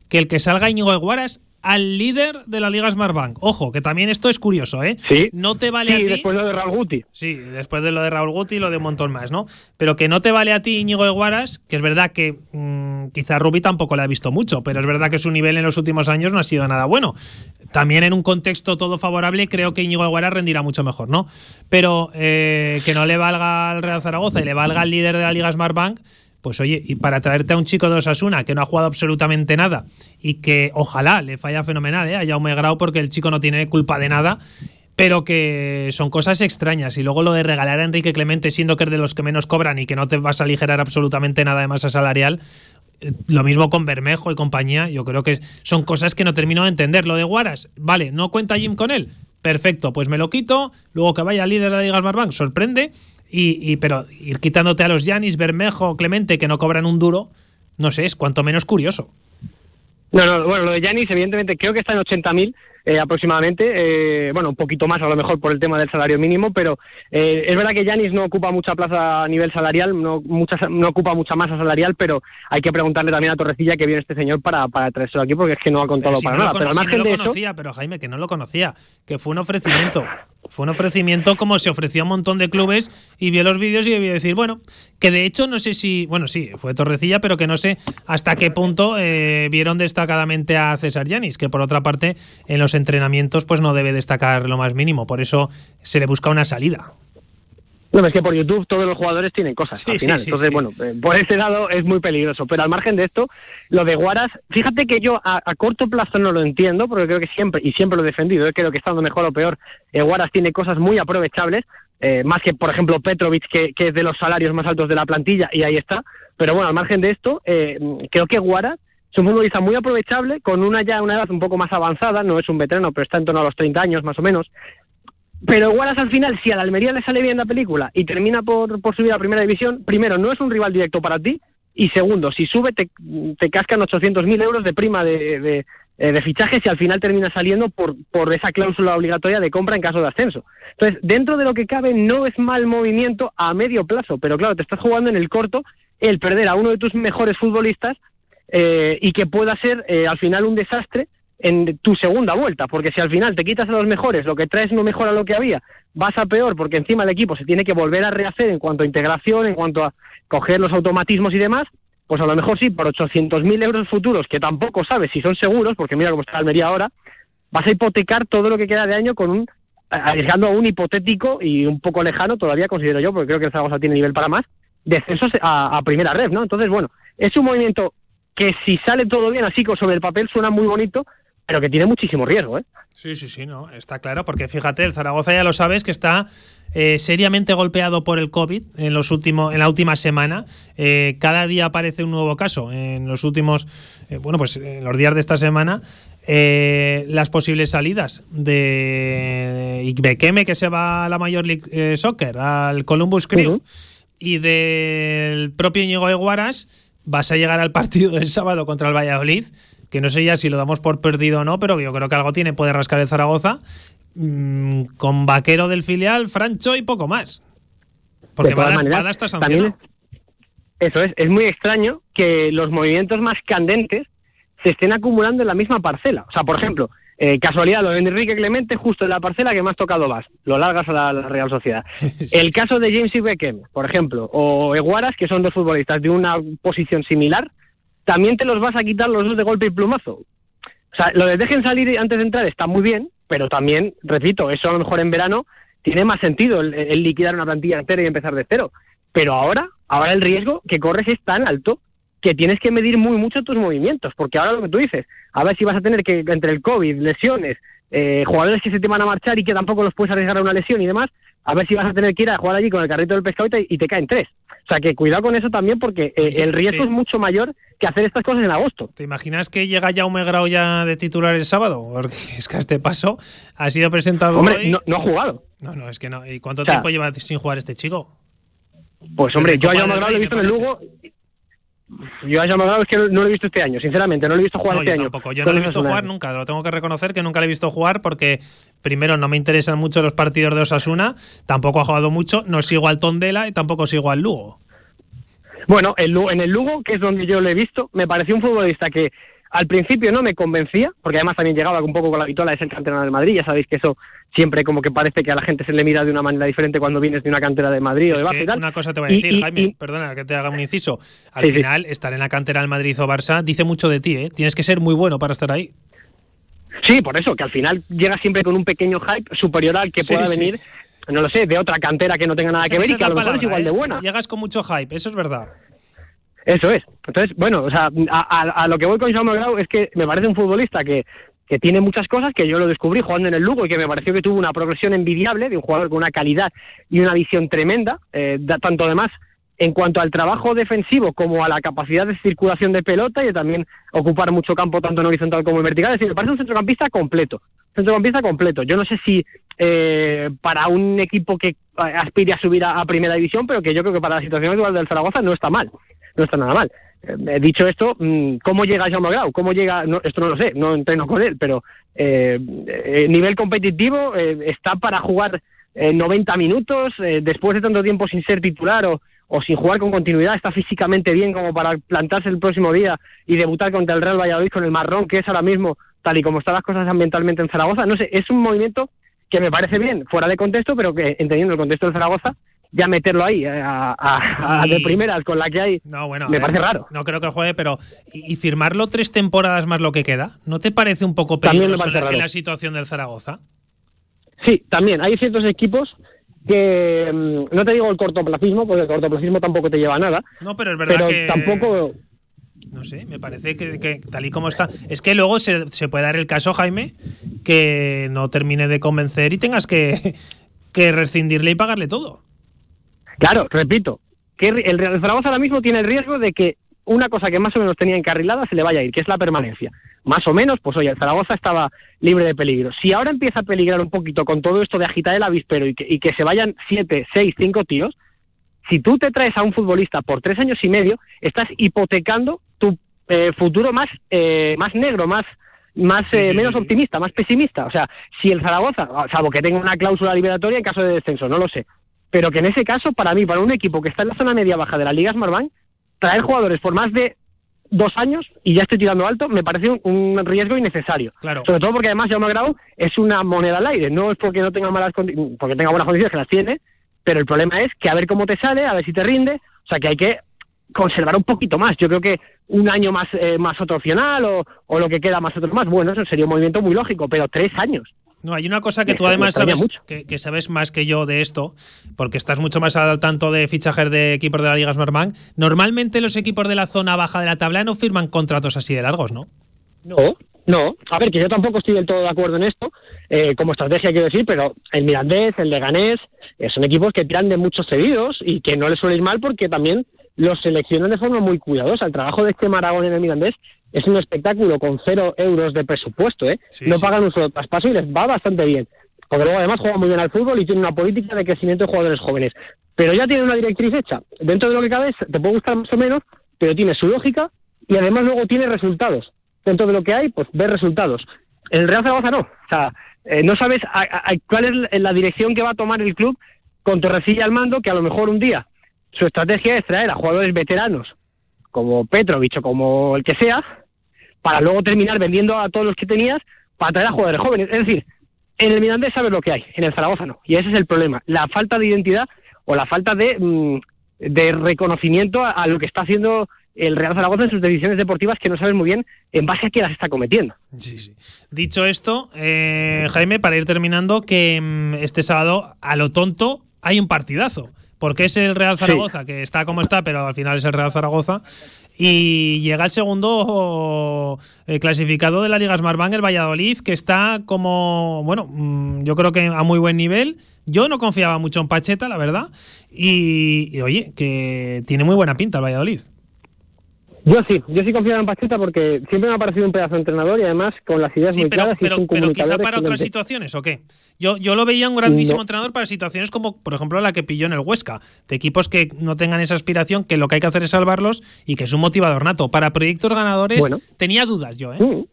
[SPEAKER 2] que el que salga Íñigo Guaras al líder de la Liga Smartbank. Ojo, que también esto es curioso, ¿eh?
[SPEAKER 13] Sí.
[SPEAKER 2] No te vale a ti.
[SPEAKER 13] después de lo de Raúl Guti.
[SPEAKER 2] Sí, después de lo de Raúl Guti y lo de un montón más, ¿no? Pero que no te vale a ti, Íñigo Guaras, que es verdad que mm, quizá Rubi tampoco le ha visto mucho, pero es verdad que su nivel en los últimos años no ha sido nada bueno. También en un contexto todo favorable, creo que Íñigo Guaras rendirá mucho mejor, ¿no? Pero eh, que no le valga al Real Zaragoza y le valga al líder de la Liga Smartbank pues oye, y para traerte a un chico de Osasuna que no ha jugado absolutamente nada y que ojalá le falla fenomenal ¿eh? a Jaume porque el chico no tiene culpa de nada, pero que son cosas extrañas. Y luego lo de regalar a Enrique Clemente siendo que es de los que menos cobran y que no te vas a aligerar absolutamente nada de masa salarial, eh, lo mismo con Bermejo y compañía, yo creo que son cosas que no termino de entender. Lo de Guaras, vale, no cuenta Jim con él, perfecto, pues me lo quito, luego que vaya líder de la Liga Smartbank, sorprende, y, pero ir quitándote a los Yanis, Bermejo, Clemente, que no cobran un duro, no sé, es cuanto menos curioso.
[SPEAKER 13] No, no, bueno, lo de Yanis, evidentemente, creo que está en 80.000 eh, aproximadamente, eh, bueno, un poquito más a lo mejor por el tema del salario mínimo, pero eh, es verdad que Yanis no ocupa mucha plaza a nivel salarial, no, mucha, no ocupa mucha masa salarial, pero hay que preguntarle también a Torrecilla que viene este señor para, para traérselo aquí, porque es que no ha contado para nada. pero al margen
[SPEAKER 2] no
[SPEAKER 13] lo
[SPEAKER 2] conocía, pero Jaime, que no lo conocía, que fue un ofrecimiento. Fue un ofrecimiento como se ofreció a un montón de clubes y vio los vídeos y debió decir, bueno, que de hecho no sé si, bueno, sí, fue Torrecilla, pero que no sé hasta qué punto vieron destacadamente a César Yanis, que por otra parte en los entrenamientos pues no debe destacar lo más mínimo, por eso se le busca una salida.
[SPEAKER 13] No, es que por YouTube todos los jugadores tienen cosas al final. Entonces, bueno, eh, por ese lado es muy peligroso. Pero al margen de esto, lo de Guaras, fíjate que yo a, corto plazo no lo entiendo, porque creo que siempre, y siempre lo he defendido, eh, creo que estando mejor o peor, eh, Guaras tiene cosas muy aprovechables, más que, por ejemplo, Petrovic, que, que, es de los salarios más altos de la plantilla, y ahí está. Pero bueno, al margen de esto, creo que Guaras es un futbolista muy aprovechable, con una ya una edad un poco más avanzada, no es un veterano, pero está en torno a los 30 años más o menos. Pero Guaras al final, si a la Almería le sale bien la película y termina por, por subir a primera división, primero, no es un rival directo para ti, y segundo, si sube te, te cascan 800.000 euros de prima de, de, eh, de fichajes y al final termina saliendo por, por esa cláusula obligatoria de compra en caso de ascenso. Entonces, dentro de lo que cabe, no es mal movimiento a medio plazo, pero claro, te estás jugando en el corto el perder a uno de tus mejores futbolistas eh, y que pueda ser eh, al final un desastre en tu segunda vuelta, porque si al final te quitas a los mejores, lo que traes no mejora lo que había, vas a peor porque encima el equipo se tiene que volver a rehacer en cuanto a integración, en cuanto a coger los automatismos y demás, pues a lo mejor sí, por 800.000 euros futuros, que tampoco sabes si son seguros, porque mira cómo está Almería ahora, vas a hipotecar todo lo que queda de año con un arriesgando a un hipotético y un poco lejano, todavía considero yo, porque creo que el Zaragoza tiene nivel para más, descensos a, a primera red, ¿no? Entonces, bueno, es un movimiento que si sale todo bien, así como sobre el papel suena muy bonito, pero que tiene muchísimo riesgo, ¿eh?
[SPEAKER 2] Sí, sí, sí, no, está claro, porque fíjate, el Zaragoza ya lo sabes que está eh, seriamente golpeado por el COVID en los últimos, en la última semana. Eh, cada día aparece un nuevo caso. En los últimos, eh, bueno, pues en los días de esta semana, las posibles salidas de Ikbekeme, que se va a la Major League Soccer, al Columbus Crew, y del propio Íñigo Eguaras, vas a llegar al partido del sábado contra el Valladolid que no sé ya si lo damos por perdido o no, pero yo creo que algo tiene, puede rascar el Zaragoza, mm, con Vaquero del filial, Francho y poco más. Porque va, a dar esta sanción.
[SPEAKER 13] Eso es, es muy extraño que los movimientos más candentes se estén acumulando en la misma parcela. O sea, por ejemplo, eh, casualidad, lo de Enrique Clemente, justo en la parcela que más tocado vas, lo largas a la, Real Sociedad. El caso de James y Beckham, por ejemplo, o Eguaras, que son dos futbolistas de una posición similar, también te los vas a quitar los dos de golpe y plumazo. O sea, lo de dejen salir antes de entrar está muy bien, pero también, repito, eso a lo mejor en verano tiene más sentido el, liquidar una plantilla entera y empezar de cero. Pero ahora, ahora el riesgo que corres es tan alto que tienes que medir muy mucho tus movimientos, porque ahora lo que tú dices, a ver si vas a tener que, entre el COVID, lesiones, eh, jugadores que se te van a marchar y que tampoco los puedes arriesgar a una lesión y demás, a ver si vas a tener que ir a jugar allí con el carrito del pescado y te, caen tres. O sea que cuidado con eso también porque eh, el riesgo es mucho mayor que hacer estas cosas en agosto.
[SPEAKER 2] ¿Te imaginas que llega ya un Grau ya de titular el sábado? Porque es que a este paso ha sido presentado
[SPEAKER 13] hombre, No, ha jugado.
[SPEAKER 2] No, no, es que no. ¿Y cuánto tiempo lleva sin jugar este chico?
[SPEAKER 13] Pues hombre, yo a Jaume Grau lo he visto en el Lugo yo a Grau es que no, lo he visto este año, sinceramente, no lo he visto jugar este
[SPEAKER 2] yo
[SPEAKER 13] año.
[SPEAKER 2] Tampoco. Yo no lo he visto jugar nunca, lo tengo que reconocer que nunca lo he visto jugar porque primero no me interesan mucho los partidos de Osasuna, tampoco ha jugado mucho, no sigo al Tondela y tampoco sigo al Lugo.
[SPEAKER 13] Bueno, en el Lugo, que es donde yo lo he visto, me pareció un futbolista que al principio no me convencía, porque además también llegaba un poco con la vitola de ser canterano del Madrid, ya sabéis que eso siempre como que parece que a la gente se le mira de una manera diferente cuando vienes de una cantera de Madrid o de Barça y tal.
[SPEAKER 2] Una cosa te voy a decir, Jaime, perdona que te haga un inciso. Al final, estar en la cantera del Madrid o Barça dice mucho de ti, ¿eh? Tienes que ser muy bueno para estar ahí.
[SPEAKER 13] Sí, por eso, que al final llega siempre con un pequeño hype superior al que pueda venir, no lo sé, de otra cantera que no tenga nada que ver y que a lo mejor es igual de ¿eh? buena.
[SPEAKER 2] Llegas con mucho hype, eso es verdad.
[SPEAKER 13] Eso es. Entonces, bueno, o sea, a, lo que voy con Jaume Grau es que me parece un futbolista que, que tiene muchas cosas, que yo lo descubrí jugando en el Lugo y que me pareció que tuvo una progresión envidiable de un jugador con una calidad y una visión tremenda, eh, tanto además en cuanto al trabajo defensivo como a la capacidad de circulación de pelota y también ocupar mucho campo tanto en horizontal como en vertical. Es decir, me parece un centrocampista completo. Centrocampista completo. Yo no sé si eh, para un equipo que aspire a subir a, primera división, pero que yo creo que para la situación actual del Zaragoza no está mal no está nada mal. Eh, dicho esto, mm, ¿cómo llega Jaume Grau? ¿Cómo llega? esto no lo sé, no entreno con él, pero eh, eh nivel competitivo eh, está para jugar 90 minutos después de tanto tiempo sin ser titular o, o sin jugar con continuidad, está físicamente bien como para plantarse el próximo día y debutar contra el Real Valladolid con el marrón que es ahora mismo, tal y como están las cosas ambientalmente en Zaragoza. No sé, es un movimiento que me parece bien, fuera de contexto, pero que entendiendo el contexto de Zaragoza, ya meterlo ahí eh, a, de primeras con la que hay no, bueno, me parece raro.
[SPEAKER 2] No creo que juegue, pero ¿y, firmarlo tres temporadas más lo que queda? ¿No te parece un poco peligroso en la, situación del Zaragoza?
[SPEAKER 13] Sí, también. Hay ciertos equipos que mm, no te digo el cortoplacismo, porque el cortoplacismo tampoco te lleva a nada.
[SPEAKER 2] No, pero es verdad que
[SPEAKER 13] tampoco
[SPEAKER 2] no sé, me parece que, tal y como está. Es que luego se, se, puede dar el caso, Jaime, que no termine de convencer y tengas que, que rescindirle y pagarle todo.
[SPEAKER 13] Claro, repito, que el Real Zaragoza ahora mismo tiene el riesgo de que una cosa que más o menos tenía encarrilada se le vaya a ir, que es la permanencia. Más o menos, pues oye, el Zaragoza estaba libre de peligro. Si ahora empieza a peligrar un poquito con todo esto de agitar el avispero y que, y que se vayan siete, seis, cinco tíos, si tú te traes a un futbolista por tres años y medio, estás hipotecando tu eh, futuro más, eh, más negro, más, más eh, menos optimista, más pesimista. O sea, si el Zaragoza, salvo que tenga una cláusula liberatoria en caso de descenso, no lo sé, pero que en ese caso, para mí, para un equipo que está en la zona media-baja de la Liga Smartbank, traer jugadores por más de dos años, y ya estoy tirando alto, me parece un, riesgo innecesario.
[SPEAKER 2] Claro.
[SPEAKER 13] Sobre todo porque además Jaume Grau es una moneda al aire, no es porque no tenga malas porque tenga buenas condiciones, que las tiene, pero el problema es que a ver cómo te sale, a ver si te rinde, o sea que hay que conservar un poquito más. Yo creo que un año más, eh, más otro opcional o, o lo que queda más otro más, bueno, eso sería un movimiento muy lógico, pero tres años.
[SPEAKER 2] No, hay una cosa que tú además sabes, que, sabes más que yo de esto, porque estás mucho más al tanto de fichajes de equipos de la Liga Smartbank. Normalmente los equipos de la zona baja de la tabla no firman contratos así de largos, ¿no?
[SPEAKER 13] No, No, a ver, que yo tampoco estoy del todo de acuerdo en esto, eh, como estrategia quiero decir, pero el Mirandés, el Leganés, eh, son equipos que tiran de muchos cedidos y que no les suele ir mal porque también los seleccionan de forma muy cuidadosa. El trabajo de este Maragón en el Mirandés es un espectáculo con cero euros de presupuesto, ¿eh? no pagan un solo traspaso y les va bastante bien. Porque luego además juega muy bien al fútbol y tiene una política de crecimiento de jugadores jóvenes. Pero ya tiene una directriz hecha. Dentro de lo que cabe, te puede gustar más o menos, pero tiene su lógica y además luego tiene resultados dentro de lo que hay, pues ver resultados. El Real Zaragoza no. O sea, eh, no sabes cuál es la dirección que va a tomar el club con Torrecilla al mando, que a lo mejor un día su estrategia es traer a jugadores veteranos como Petrovic o como el que sea, para luego terminar vendiendo a todos los que tenías para traer a jugadores jóvenes. Es decir, en el Mirandés sabes lo que hay, en el Zaragoza no. Y ese es el problema, la falta de identidad o la falta de, mm, de reconocimiento a, lo que está haciendo el Real Zaragoza en sus decisiones deportivas que no saben muy bien en base a qué las está cometiendo.
[SPEAKER 2] Sí, sí. Dicho esto, eh, Jaime, para ir terminando, que mm, este sábado, a lo tonto, hay un partidazo. Porque es el Real Zaragoza, que está como está, pero al final es el Real Zaragoza. Y llega el segundo eh, clasificado de la Liga Smartbank, el Valladolid, que está como, bueno, mm, yo creo que a muy buen nivel. Yo no confiaba mucho en Pacheta, la verdad. y oye, que tiene muy buena pinta el Valladolid.
[SPEAKER 13] Yo sí, yo sí confío en Pacheta porque siempre me ha parecido un pedazo de entrenador y además con las ideas muy
[SPEAKER 2] pero,
[SPEAKER 13] claras
[SPEAKER 2] pero,
[SPEAKER 13] un
[SPEAKER 2] pero quizá para otras situaciones, ¿o qué? Yo, yo lo veía un grandísimo entrenador para situaciones como, por ejemplo, la que pilló en el Huesca, de equipos que no tengan esa aspiración, que lo que hay que hacer es salvarlos y que es un motivador nato. Para proyectos ganadores tenía dudas yo, ¿eh?
[SPEAKER 13] Mm.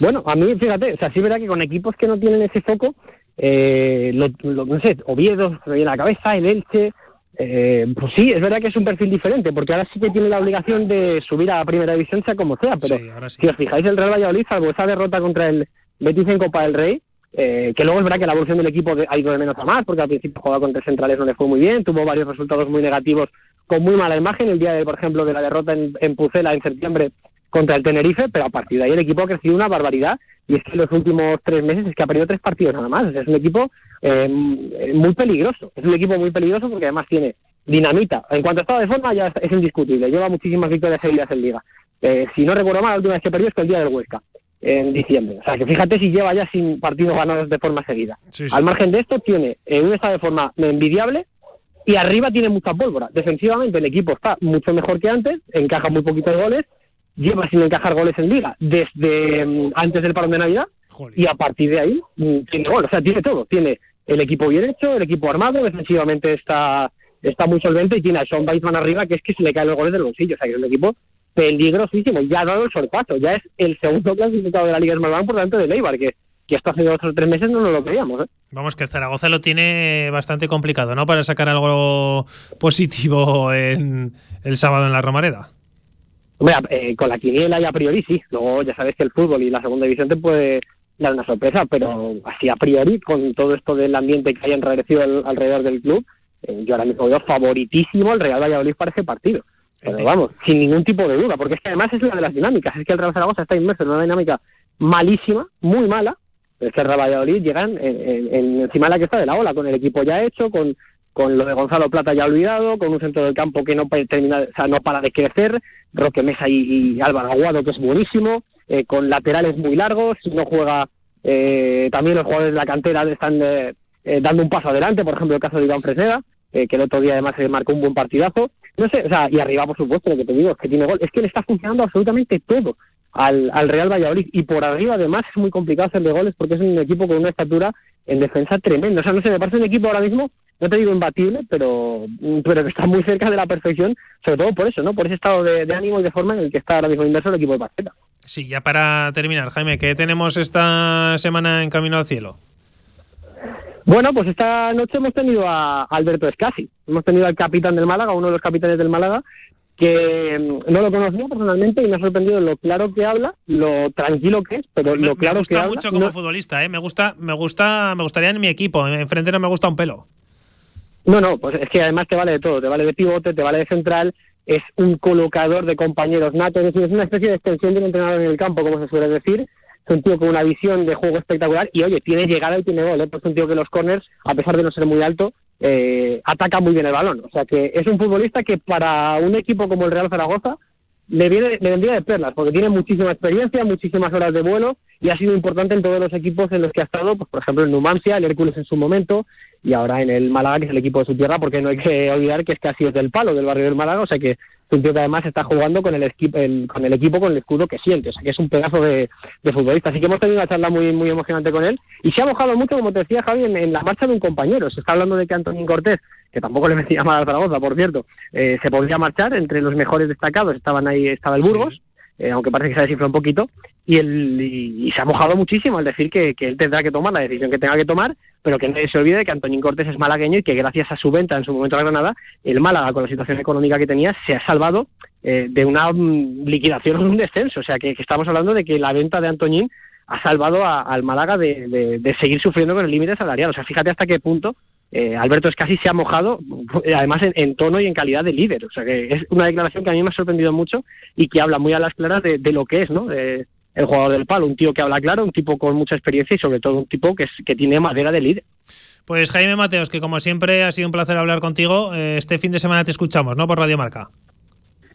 [SPEAKER 13] Bueno, a mí, fíjate, o sea, sí verdad que con equipos que no tienen ese foco, eh, no sé, Oviedo, me viene a la cabeza, el Elche, eh, pues sí, es verdad que es un perfil diferente, porque ahora sí que tiene la obligación de subir a la primera división, sea como sea, pero si os fijáis, el Real Valladolid, salvo esa derrota contra el Betis en Copa del Rey, eh, que luego es verdad que la evolución del equipo ha ido de menos a más, porque al principio jugaba contra centrales no le fue muy bien, tuvo varios resultados muy negativos con muy mala imagen, el día, de, por ejemplo, de la derrota en, en Pucela en septiembre contra el Tenerife, pero a partir de ahí el equipo ha crecido una barbaridad y es que en los últimos tres meses es que ha perdido tres partidos nada más. Es un equipo eh, muy peligroso. Es un equipo muy peligroso porque además tiene dinamita. En cuanto a estado de forma ya es indiscutible. Lleva muchísimas victorias seguidas en Liga. Eh, si no recuerdo mal, la última vez que perdió es que el día del Huesca, en diciembre. O sea, que fíjate si lleva ya sin partidos ganados de forma seguida. Al margen de esto, tiene eh, un estado de forma envidiable y arriba tiene mucha pólvora. Defensivamente el equipo está mucho mejor que antes, encaja muy poquitos goles lleva sin encajar goles en liga desde mm, antes del parón de Navidad y a partir de ahí mm, tiene gol, o sea, tiene todo, tiene el equipo bien hecho, el equipo armado, defensivamente está está muy solvente y tiene a Sean Bateman arriba que es que se le caen los goles del bolsillo, o sea, que es un equipo peligrosísimo, ya ha dado el sorpaso, ya es el segundo clasificado de la Liga Smartbank por delante de Leibar, que que hasta hace dos o tres meses no nos lo creíamos. ¿eh?
[SPEAKER 2] Vamos, que el Zaragoza lo tiene bastante complicado, ¿no? Para sacar algo positivo en el sábado en la Romareda.
[SPEAKER 13] Hombre, eh, con la quiniela y a priori sí. Luego ya sabes que el fútbol y la segunda división te puede dar una sorpresa, pero así a priori, con todo esto del ambiente que hay enrarecido alrededor del club, eh, yo ahora mismo veo favoritísimo el Real Valladolid para ese partido. Pero vamos, sin ningún tipo de duda, porque es que además es una de las dinámicas. Es que el Real Zaragoza está inmerso en una dinámica malísima, muy mala, el Real Valladolid llegan en, encima de la que está de la ola, con el equipo ya hecho, con con lo de Gonzalo Plata ya olvidado, con un centro del campo que no termina, o sea, no para de crecer, Roque Mesa y, Álvaro Aguado, que es buenísimo, eh, con laterales muy largos, no juega, eh, también los jugadores de la cantera están eh, dando un paso adelante, por ejemplo el caso de Iván Fresneda, que el otro día además se marcó un buen partidazo, no sé, o sea, y arriba por supuesto, lo que te digo es que tiene gol, es que le está funcionando absolutamente todo al, al Real Valladolid, y por arriba además es muy complicado hacerle goles porque es un equipo con una estatura en defensa tremenda, o sea, no sé, me parece un equipo ahora mismo no te digo imbatible, pero, pero que está muy cerca de la perfección, sobre todo por eso, ¿no? Por ese estado de, ánimo y de forma en el que está ahora mismo inverso el equipo de Barcelona.
[SPEAKER 2] Sí, ya para terminar, Jaime, ¿qué tenemos esta semana en Camino al Cielo?
[SPEAKER 13] Bueno, pues esta noche hemos tenido a Alberto Escasi, hemos tenido al capitán del Málaga, uno de los capitanes del Málaga, que mm, no lo conocía personalmente y me ha sorprendido lo claro que habla, lo tranquilo que es, pero lo claro que habla.
[SPEAKER 2] Me gusta mucho como futbolista, ¿eh? Me gusta, me gusta, me gustaría en mi equipo. Enfrente no me gusta un pelo.
[SPEAKER 13] No, no, pues es que además te vale de todo, te vale de pivote, te vale de central, es un colocador de compañeros natos, es decir, es una especie de extensión de un entrenador en el campo, como se suele decir, es un tío con una visión de juego espectacular y oye, tiene llegada y tiene gol, ¿eh? pues es un tío que los corners, a pesar de no ser muy alto, eh, ataca muy bien el balón, o sea que es un futbolista que para un equipo como el Real Zaragoza le, viene, le vendría de perlas, porque tiene muchísima experiencia, muchísimas horas de vuelo y ha sido importante en todos los equipos en los que ha estado, pues por ejemplo en Numancia, el Hércules en su momento y ahora en el Málaga, que es el equipo de su tierra, porque no hay que olvidar que es casi es del palo del barrio del Málaga, o sea que un tío que además está jugando con el, equipo, con el equipo, con el escudo que siente, o sea que es un pedazo de, futbolista. Así que hemos tenido una charla muy, muy emocionante con él y se ha mojado mucho, como te decía Javi, en, la marcha de un compañero. Se está hablando de que Antonín Cortés, que tampoco le metía mal a Zaragoza, por cierto, eh, se podría marchar, entre los mejores destacados estaban ahí, estaba el Burgos. Eh, aunque parece que se ha desinflado un poquito, y, el, y, se ha mojado muchísimo al decir que, que, él tendrá que tomar la decisión que tenga que tomar, pero que nadie se olvide que Antonín Cortés es malagueño y que gracias a su venta en su momento a Granada, el Málaga, con la situación económica que tenía, se ha salvado eh, de una mm, liquidación o un descenso. O sea, que, estamos hablando de que la venta de Antoñín ha salvado al Málaga de, seguir sufriendo con el límite salarial. O sea, fíjate hasta qué punto eh, Alberto Escasi se ha mojado, además en, tono y en calidad de líder. O sea, que es una declaración que a mí me ha sorprendido mucho y que habla muy a las claras de, lo que es, ¿no? El jugador del palo, un tío que habla claro, un tipo con mucha experiencia y sobre todo un tipo que, que tiene madera de líder.
[SPEAKER 2] Pues Jaime Mateos, que como siempre ha sido un placer hablar contigo, eh, este fin de semana te escuchamos, ¿no? Por Radio Marca.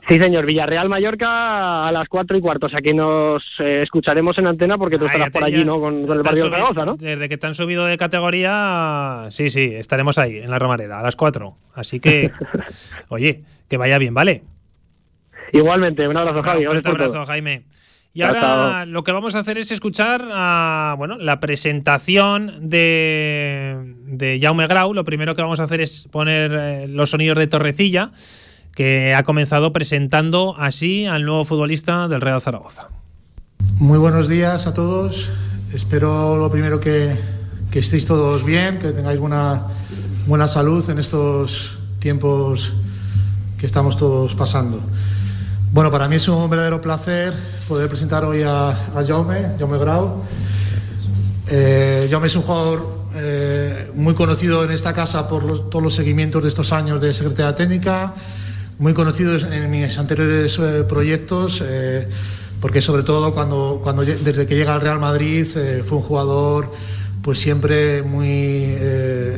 [SPEAKER 13] Sí, señor. Villarreal Mallorca a las cuatro y cuarto. O sea que nos eh, escucharemos en antena porque tú estarás por allí, ¿no? Con, el barrio de Zaragoza, ¿no?
[SPEAKER 2] Desde que te han subido de categoría, sí, sí, estaremos ahí, en la Romareda, a las cuatro. Así que, oye, que vaya bien, ¿vale?
[SPEAKER 13] Igualmente, un abrazo, Javi.
[SPEAKER 2] Un abrazo, Jaime. Y ahora lo que vamos a hacer es escuchar a, bueno, la presentación de, de Jaume Grau. Lo primero que vamos a hacer es poner eh, los sonidos de Torrecilla que ha comenzado presentando así al nuevo futbolista del Real Zaragoza.
[SPEAKER 14] Muy buenos días a todos. Espero lo primero que, que estéis todos bien, que tengáis buena, buena salud en estos tiempos que estamos todos pasando. Bueno, para mí es un verdadero placer poder presentar hoy a, a Jaume, Jaume Grau. Eh, Jaume es un jugador eh, muy conocido en esta casa por todos los seguimientos de estos años de Secretaría Técnica, muy conocido en mis anteriores eh, proyectos, eh, porque sobre todo cuando, cuando desde que llega al Real Madrid eh, fue un jugador pues siempre muy,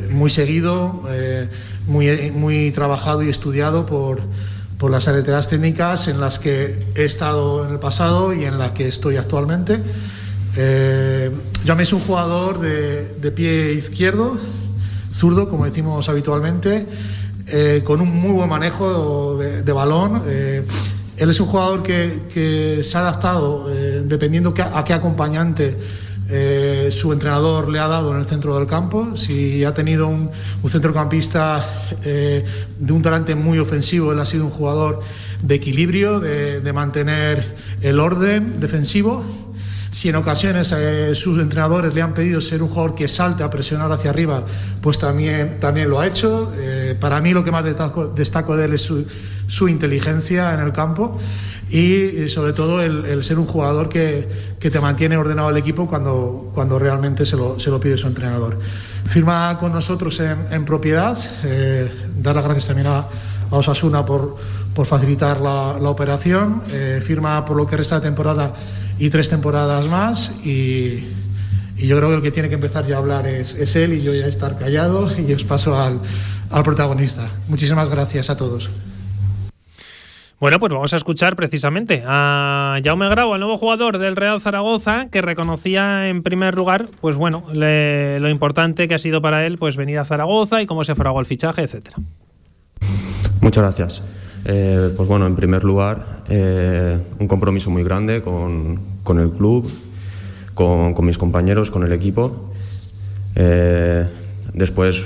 [SPEAKER 14] muy seguido, muy, muy trabajado y estudiado por, por las secretarías técnicas en las que he estado en el pasado y en las que estoy actualmente. Yo me es un jugador de, de pie izquierdo, zurdo, como decimos habitualmente, eh, con un muy buen manejo de, balón. Eh, él es un jugador que, se ha adaptado eh, dependiendo a qué acompañante su entrenador le ha dado en el centro del campo. Si ha tenido un, centrocampista de un talante muy ofensivo, él ha sido un jugador de equilibrio, de mantener el orden defensivo si en ocasiones eh, sus entrenadores le han pedido ser un jugador que salte a presionar hacia arriba, pues también, también lo ha hecho. Eh, para mí lo que más destaco, de él es su, inteligencia en el campo y, sobre todo el, ser un jugador que, te mantiene ordenado el equipo cuando, cuando realmente se lo, se lo pide su entrenador. Firma con nosotros en, propiedad, eh, dar las gracias también a, Osasuna por, por facilitar la, la operación, firma por lo que resta de temporada y tres temporadas más y, yo creo que el que tiene que empezar ya a hablar es, es, él y yo ya estar callado y os paso al, al protagonista. Muchísimas gracias a todos.
[SPEAKER 2] Bueno, pues vamos a escuchar precisamente a Jaume Grau, el nuevo jugador del Real Zaragoza, que reconocía en primer lugar, pues bueno, lo importante que ha sido para él, pues venir a Zaragoza y cómo se fragó el fichaje, etcétera.
[SPEAKER 15] Muchas gracias. Eh, pues bueno, en primer lugar, eh, un compromiso muy grande con, con el club, con, mis compañeros, con el equipo. Eh, después,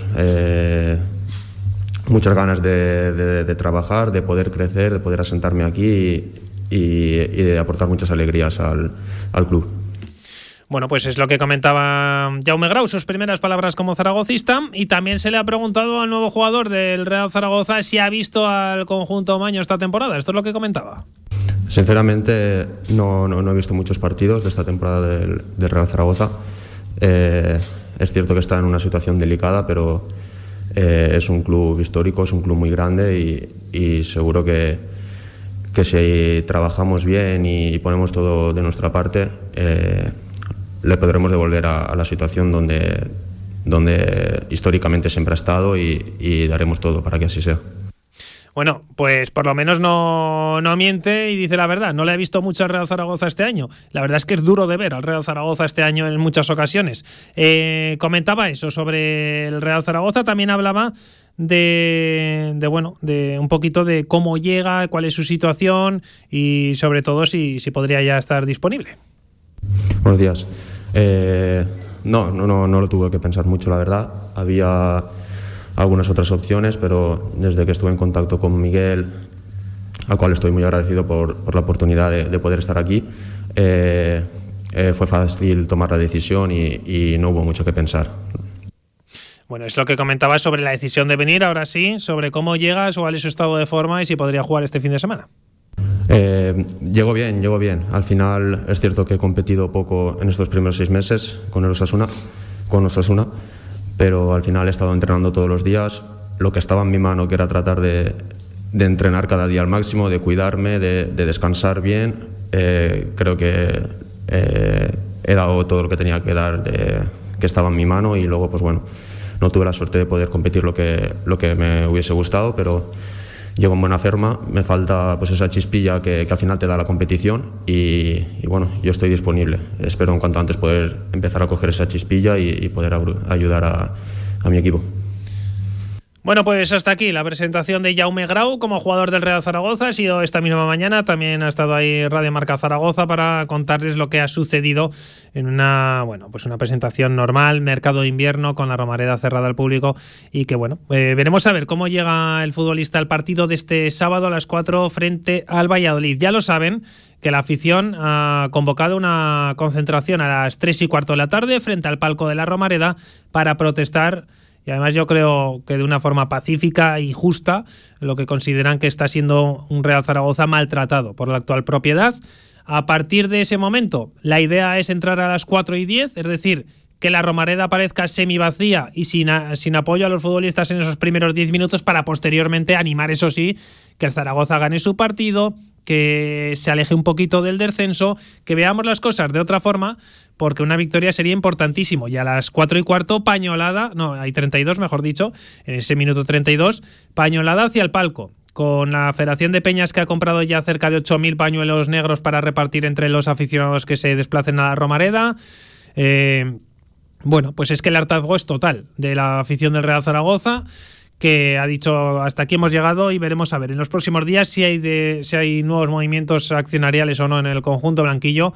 [SPEAKER 15] muchas ganas de, de, trabajar, de poder crecer, de poder asentarme aquí y, y de aportar muchas alegrías al, al club.
[SPEAKER 2] Bueno, pues es lo que comentaba Jaume Grau, sus primeras palabras como zaragocista. Y también se le ha preguntado al nuevo jugador del Real Zaragoza si ha visto al conjunto Maño esta temporada. Esto es lo que comentaba.
[SPEAKER 15] Sinceramente, no, no, he visto muchos partidos de esta temporada del, Real Zaragoza. Eh, es cierto que está en una situación delicada, pero eh, es un club histórico, es un club muy grande y, seguro que, que, si trabajamos bien y ponemos todo de nuestra parte, eh, le podremos devolver a, la situación donde, donde históricamente siempre ha estado y, daremos todo para que así sea.
[SPEAKER 2] Bueno, pues por lo menos no, no miente y dice la verdad. No le he visto mucho al Real Zaragoza este año. La verdad es que es duro de ver al Real Zaragoza este año en muchas ocasiones. Eh, comentaba eso sobre el Real Zaragoza. También hablaba de, de, bueno, de un poquito de cómo llega, cuál es su situación y sobre todo si, si podría ya estar disponible.
[SPEAKER 15] Buenos días. Eh, no, no, no, no lo tuve que pensar mucho, la verdad. Había algunas otras opciones, pero desde que estuve en contacto con Miguel, al cual estoy muy agradecido por, por la oportunidad de, de, poder estar aquí, eh, eh, fue fácil tomar la decisión y, y no hubo mucho que pensar.
[SPEAKER 2] Bueno, es lo que comentaba sobre la decisión de venir, ahora sí, sobre cómo llegas, cuál es su estado de forma y si podría jugar este fin de semana.
[SPEAKER 15] Eh, llego bien, llego bien. Al final es cierto que he competido poco en estos primeros seis meses con el Osasuna, con Osasuna, pero al final he estado entrenando todos los días. Lo que estaba en mi mano, que era tratar de, de entrenar cada día al máximo, de cuidarme, de, de descansar bien, eh, creo que eh, he dado todo lo que tenía que dar, de, que estaba en mi mano y luego, pues bueno no tuve la suerte de poder competir lo que, lo que me hubiese gustado, pero llego en buena forma, me falta pues esa chispilla que, que al final te da la competición y, y, bueno, yo estoy disponible. Espero en cuanto antes poder empezar a coger esa chispilla y, y poder ayudar a, a mi equipo.
[SPEAKER 2] Bueno, pues hasta aquí la presentación de Jaume Grau como jugador del Real Zaragoza. Ha sido esta misma mañana. También ha estado ahí Radio Marca Zaragoza para contarles lo que ha sucedido en una, bueno, pues una presentación normal, mercado de invierno con la Romareda cerrada al público y que bueno, eh, veremos a ver cómo llega el futbolista al partido de este sábado a las 4 frente al Valladolid. Ya lo saben que la afición ha convocado una concentración a las 3 y cuarto de la tarde frente al palco de la Romareda para protestar y además yo creo que de una forma pacífica y justa, lo que consideran que está siendo un Real Zaragoza maltratado por la actual propiedad. A partir de ese momento, la idea es entrar a las 4 y 10, es decir, que la Romareda parezca semi vacía y sin, sin apoyo a los futbolistas en esos primeros 10 minutos para posteriormente animar, eso sí, que el Zaragoza gane su partido, que se aleje un poquito del descenso, que veamos las cosas de otra forma, porque una victoria sería importantísimo. Y a las 4 y cuarto, pañolada, no, hay 32, mejor dicho, en ese minuto 32, pañolada hacia el palco con la Federación de Peñas que ha comprado ya cerca de 8.000 pañuelos negros para repartir entre los aficionados que se desplacen a la Romareda. Eh, bueno, pues es que el hartazgo es total de la afición del Real Zaragoza que ha dicho hasta aquí hemos llegado y veremos a ver en los próximos días si hay de, si hay nuevos movimientos accionariales o no en el conjunto blanquillo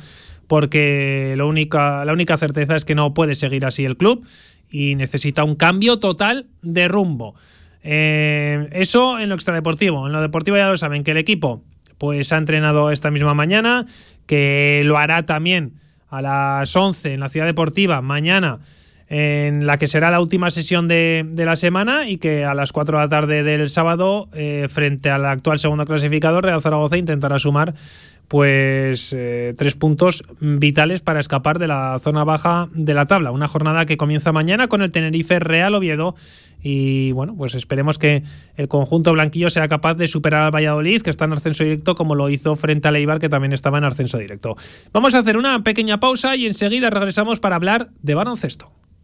[SPEAKER 2] porque lo única, la única certeza es que no puede seguir así el club y necesita un cambio total de rumbo. Eh, eso en lo extradeportivo. En lo deportivo ya lo saben que el equipo pues ha entrenado esta misma mañana, que lo hará también a las 11 en la ciudad deportiva mañana en la que será la última sesión de, la semana y que a las 4 de la tarde del sábado, eh, frente al actual segundo clasificador, Real Zaragoza intentará sumar pues eh, tres puntos vitales para escapar de la zona baja de la tabla. Una jornada que comienza mañana con el Tenerife Real Oviedo y bueno, pues esperemos que el conjunto blanquillo sea capaz de superar al Valladolid, que está en ascenso directo, como lo hizo frente a Leibar, que también estaba en ascenso directo. Vamos a hacer una pequeña pausa y enseguida regresamos para hablar de baloncesto.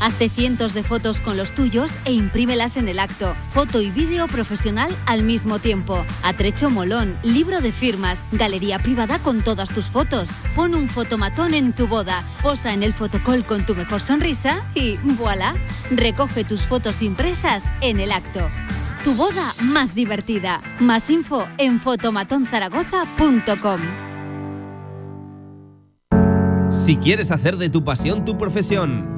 [SPEAKER 4] Hazte cientos de fotos con los tuyos e imprímelas en el acto. Foto y vídeo profesional al mismo tiempo. Atrecho molón, libro de firmas, galería privada con todas tus fotos. Pon un fotomatón en tu boda, posa en el fotocall con tu mejor sonrisa y voilà. Recoge tus fotos impresas en el acto. Tu boda más divertida. Más info en fotomatonzaragoza.com.
[SPEAKER 3] Si quieres hacer de tu pasión tu profesión,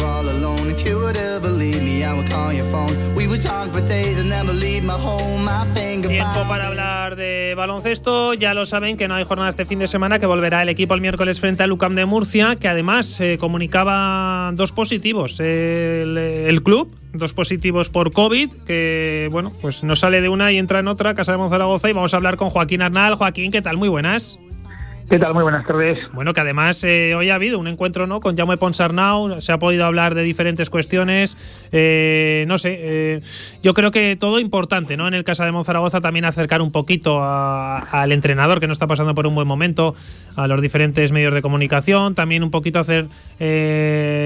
[SPEAKER 2] Tiempo para hablar de baloncesto. Ya lo saben que no hay jornada este fin de semana, que volverá el equipo el miércoles frente al UCAM de Murcia, que además eh, comunicaba dos positivos. El, el, club, dos positivos por COVID, que bueno, pues no sale de una y entra en otra, Casa de Monzaragoza, y vamos a hablar con Joaquín Arnal. Joaquín, ¿qué tal? Muy buenas.
[SPEAKER 16] ¿Qué tal? Muy buenas tardes.
[SPEAKER 2] Bueno, que además eh, hoy ha habido un encuentro ¿no? con Jaume Ponsarnau, se ha podido hablar de diferentes cuestiones. Eh, no sé, eh, yo creo que todo importante, ¿no? En el caso de Monzaragoza también acercar un poquito al entrenador que no está pasando por un buen momento, a los diferentes medios de comunicación, también un poquito hacer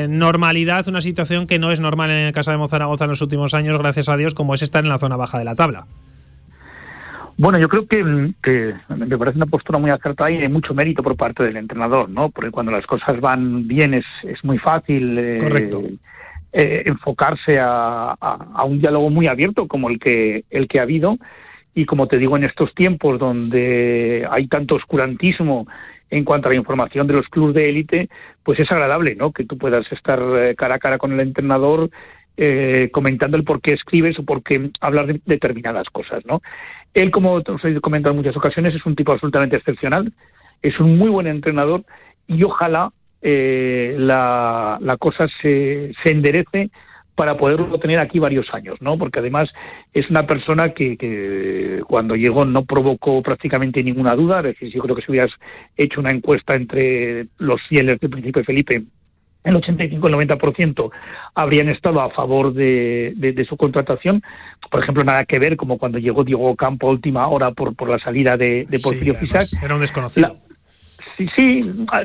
[SPEAKER 2] normalidad, una situación que no es normal en el caso de Monzaragoza en los últimos años, gracias a Dios, como es estar en la zona baja de la tabla.
[SPEAKER 16] Bueno, yo creo que, me parece una postura muy acertada y de mucho mérito por parte del entrenador, ¿no? Porque cuando las cosas van bien es, es muy fácil eh, eh, enfocarse a, un diálogo muy abierto como el que, el que ha habido. Y como te digo, en estos tiempos donde hay tanto oscurantismo en cuanto a la información de los clubes de élite, pues es agradable, ¿no? Que tú puedas estar eh, cara a cara con el entrenador comentando el por qué escribes o por qué hablar de determinadas cosas, ¿no? Él, como os he comentado en muchas ocasiones, es un tipo absolutamente excepcional, es un muy buen entrenador y ojalá eh, la, cosa se, se enderece para poderlo tener aquí varios años, ¿no? Porque además es una persona que, que, cuando llegó no provocó prácticamente ninguna duda. Es decir, yo creo que si hubieras hecho una encuesta entre los fieles del príncipe Felipe el 85 el 90% habrían estado a favor de, su contratación. Por ejemplo, nada que ver como cuando llegó Diego Campo a última hora por, por la salida de, Porfirio Fisac.
[SPEAKER 2] Era un desconocido.
[SPEAKER 16] sí, sí, ah,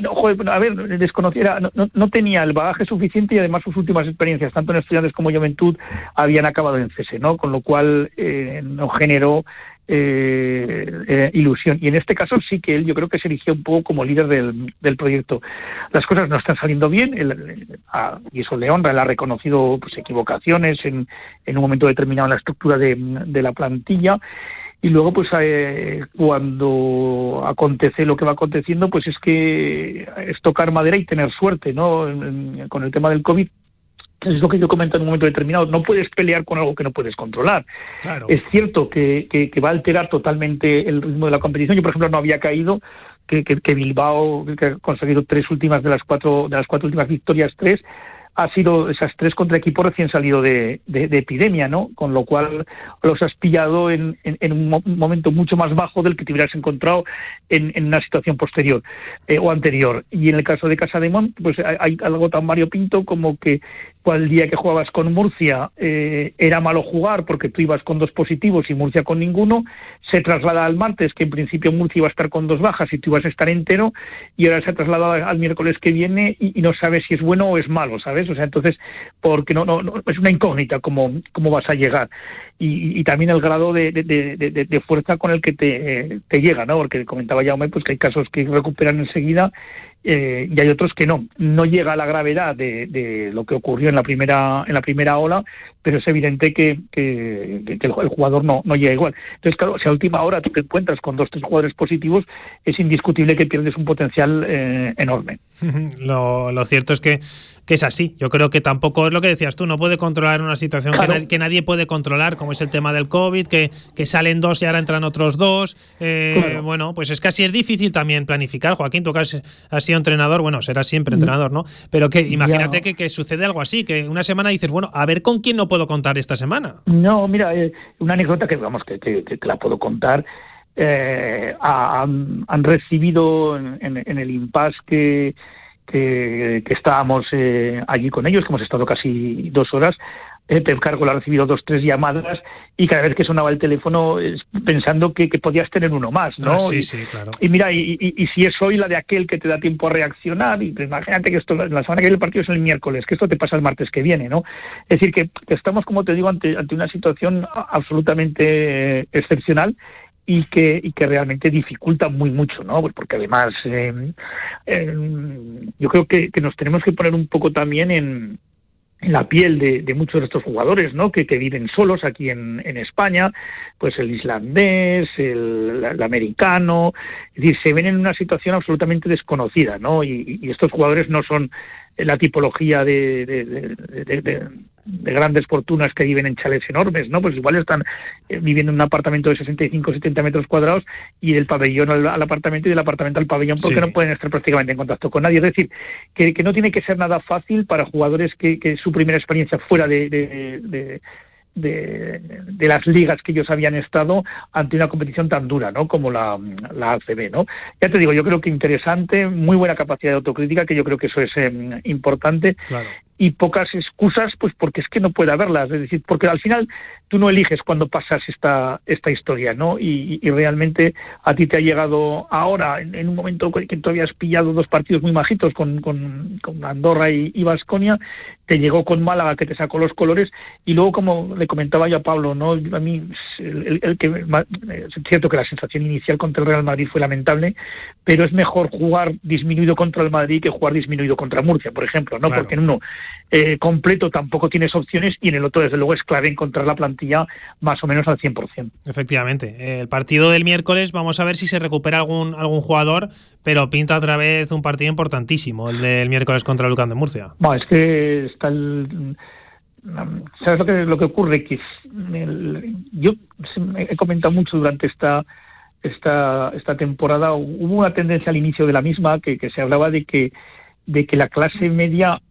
[SPEAKER 16] a ver, desconociera, no, no, tenía el bagaje suficiente y además sus últimas experiencias, tanto en estudiantes como juventud, habían acabado en cese, ¿no? Con lo cual eh, no generó eh, eh, ilusión. Y en este caso sí que él yo creo que se eligió un poco como líder del, del proyecto. Las cosas no están saliendo bien, y eso le honra, él ha reconocido pues, equivocaciones en, en un momento determinado en la estructura de, la plantilla. Y luego, pues eh, cuando acontece lo que va aconteciendo, pues es que es tocar madera y tener suerte, ¿no? con el tema del COVID es lo que yo comento en un momento determinado, no puedes pelear con algo que no puedes controlar. Es cierto que, que, va a alterar totalmente el ritmo de la competición. Yo, por ejemplo, no había caído que, que, Bilbao, que ha conseguido tres últimas de las cuatro, de las cuatro últimas victorias, tres, ha sido esas tres contra equipos recién salido de, de, epidemia, ¿no? Con lo cual los has pillado en, en, un momento mucho más bajo del que te hubieras encontrado en, en una situación posterior eh, o anterior. Y en el caso de Casa de Mont, pues hay, algo tan variopinto como que el día que jugabas con Murcia eh, era malo jugar porque tú ibas con dos positivos y Murcia con ninguno, se traslada al martes, que en principio Murcia iba a estar con dos bajas y tú ibas a estar entero, y ahora se traslada al miércoles que viene y, no sabes si es bueno o es malo, ¿sabes? O sea, entonces, porque no, no, es una incógnita cómo, cómo vas a llegar. Y, también el grado de, de, fuerza con el que te, te llega, ¿no? Porque comentaba Jaume pues que hay casos que recuperan enseguida eh, y hay otros que no. No llega a la gravedad de, de, lo que ocurrió en la primera en la primera ola, pero es evidente que, que, el, jugador no, no llega igual. Entonces, claro, si a última hora tú te encuentras con dos tres jugadores positivos, es indiscutible que pierdes un potencial eh, enorme.
[SPEAKER 2] lo, lo cierto es que que es así. Yo creo que tampoco es lo que decías tú, no puede controlar una situación que, nadie, puede controlar, como es el tema del COVID, que, que salen dos y ahora entran otros dos. Eh, bueno, pues es que así es difícil también planificar. Joaquín, tú que has, sido entrenador, bueno, serás siempre mm. entrenador, ¿no? Pero que imagínate que, sucede algo así, que una semana dices, bueno, a ver con quién no puedo contar esta semana.
[SPEAKER 16] No, mira, eh, una anécdota que, vamos, que, que, la puedo contar. Eh, han, recibido en, en el impasse que que, estábamos eh, allí con ellos, que hemos estado casi dos horas. Eh, Pep Cargo ha recibido dos, tres llamadas y cada vez que sonaba el teléfono pensando que, podías tener uno más, ¿no?
[SPEAKER 2] Ah, sí, sí, claro.
[SPEAKER 16] Y mira, y, si es hoy la de aquel que te da tiempo a reaccionar, y pues imagínate que esto, la semana que viene el partido es el miércoles, que esto te pasa el martes que viene, ¿no? Es decir, que, estamos, como te digo, ante, ante una situación absolutamente eh, excepcional y que, y que realmente dificulta muy mucho, ¿no? Pues porque además eh, eh, yo creo que, que, nos tenemos que poner un poco también en, en la piel de, muchos de estos jugadores, ¿no? Que, viven solos aquí en, España, pues el islandés, el, americano, es decir, se ven en una situación absolutamente desconocida, ¿no? y estos jugadores no son la tipología de, de, grandes fortunas que viven en chalets enormes, ¿no? Pues igual están eh, viviendo en un apartamento de 65 70 metros cuadrados y del pabellón al, apartamento y del apartamento al pabellón porque no pueden estar prácticamente en contacto con nadie. Es decir, que, no tiene que ser nada fácil para jugadores que, que su primera experiencia fuera de, de, las ligas que ellos habían estado ante una competición tan dura ¿no? como la, la ACB. ¿no? Ya te digo, yo creo que interesante, muy buena capacidad de autocrítica, que yo creo que eso es em, importante. Y pocas excusas, pues porque es que no puede haberlas. Es decir, porque al final tú no eliges cuando pasas esta, esta historia, ¿no? Y, realmente a ti te ha llegado ahora, en, un momento que tú habías pillado dos partidos muy majitos con, con, Andorra y Vasconia, te llegó con Málaga que te sacó los colores, y luego, como le comentaba yo a Pablo, ¿no? A mí, el, que, es cierto que la sensación inicial contra el Real Madrid fue lamentable, pero es mejor jugar disminuido contra el Madrid que jugar disminuido contra Murcia, por ejemplo, ¿no? Porque en uno eh, completo tampoco tienes opciones y en el otro, desde luego, es clave encontrar la plantilla más o menos al 100%.
[SPEAKER 2] Efectivamente. El partido del miércoles, vamos a ver si se recupera algún, algún jugador, pero pinta otra vez un partido importantísimo, el del miércoles contra el Lucán de Murcia.
[SPEAKER 16] Bueno, es que está el ¿Sabes lo que, lo que ocurre? Que yo he comentado mucho durante esta, esta, esta temporada, hubo una tendencia al inicio de la misma que, que se hablaba de que, de que la clase media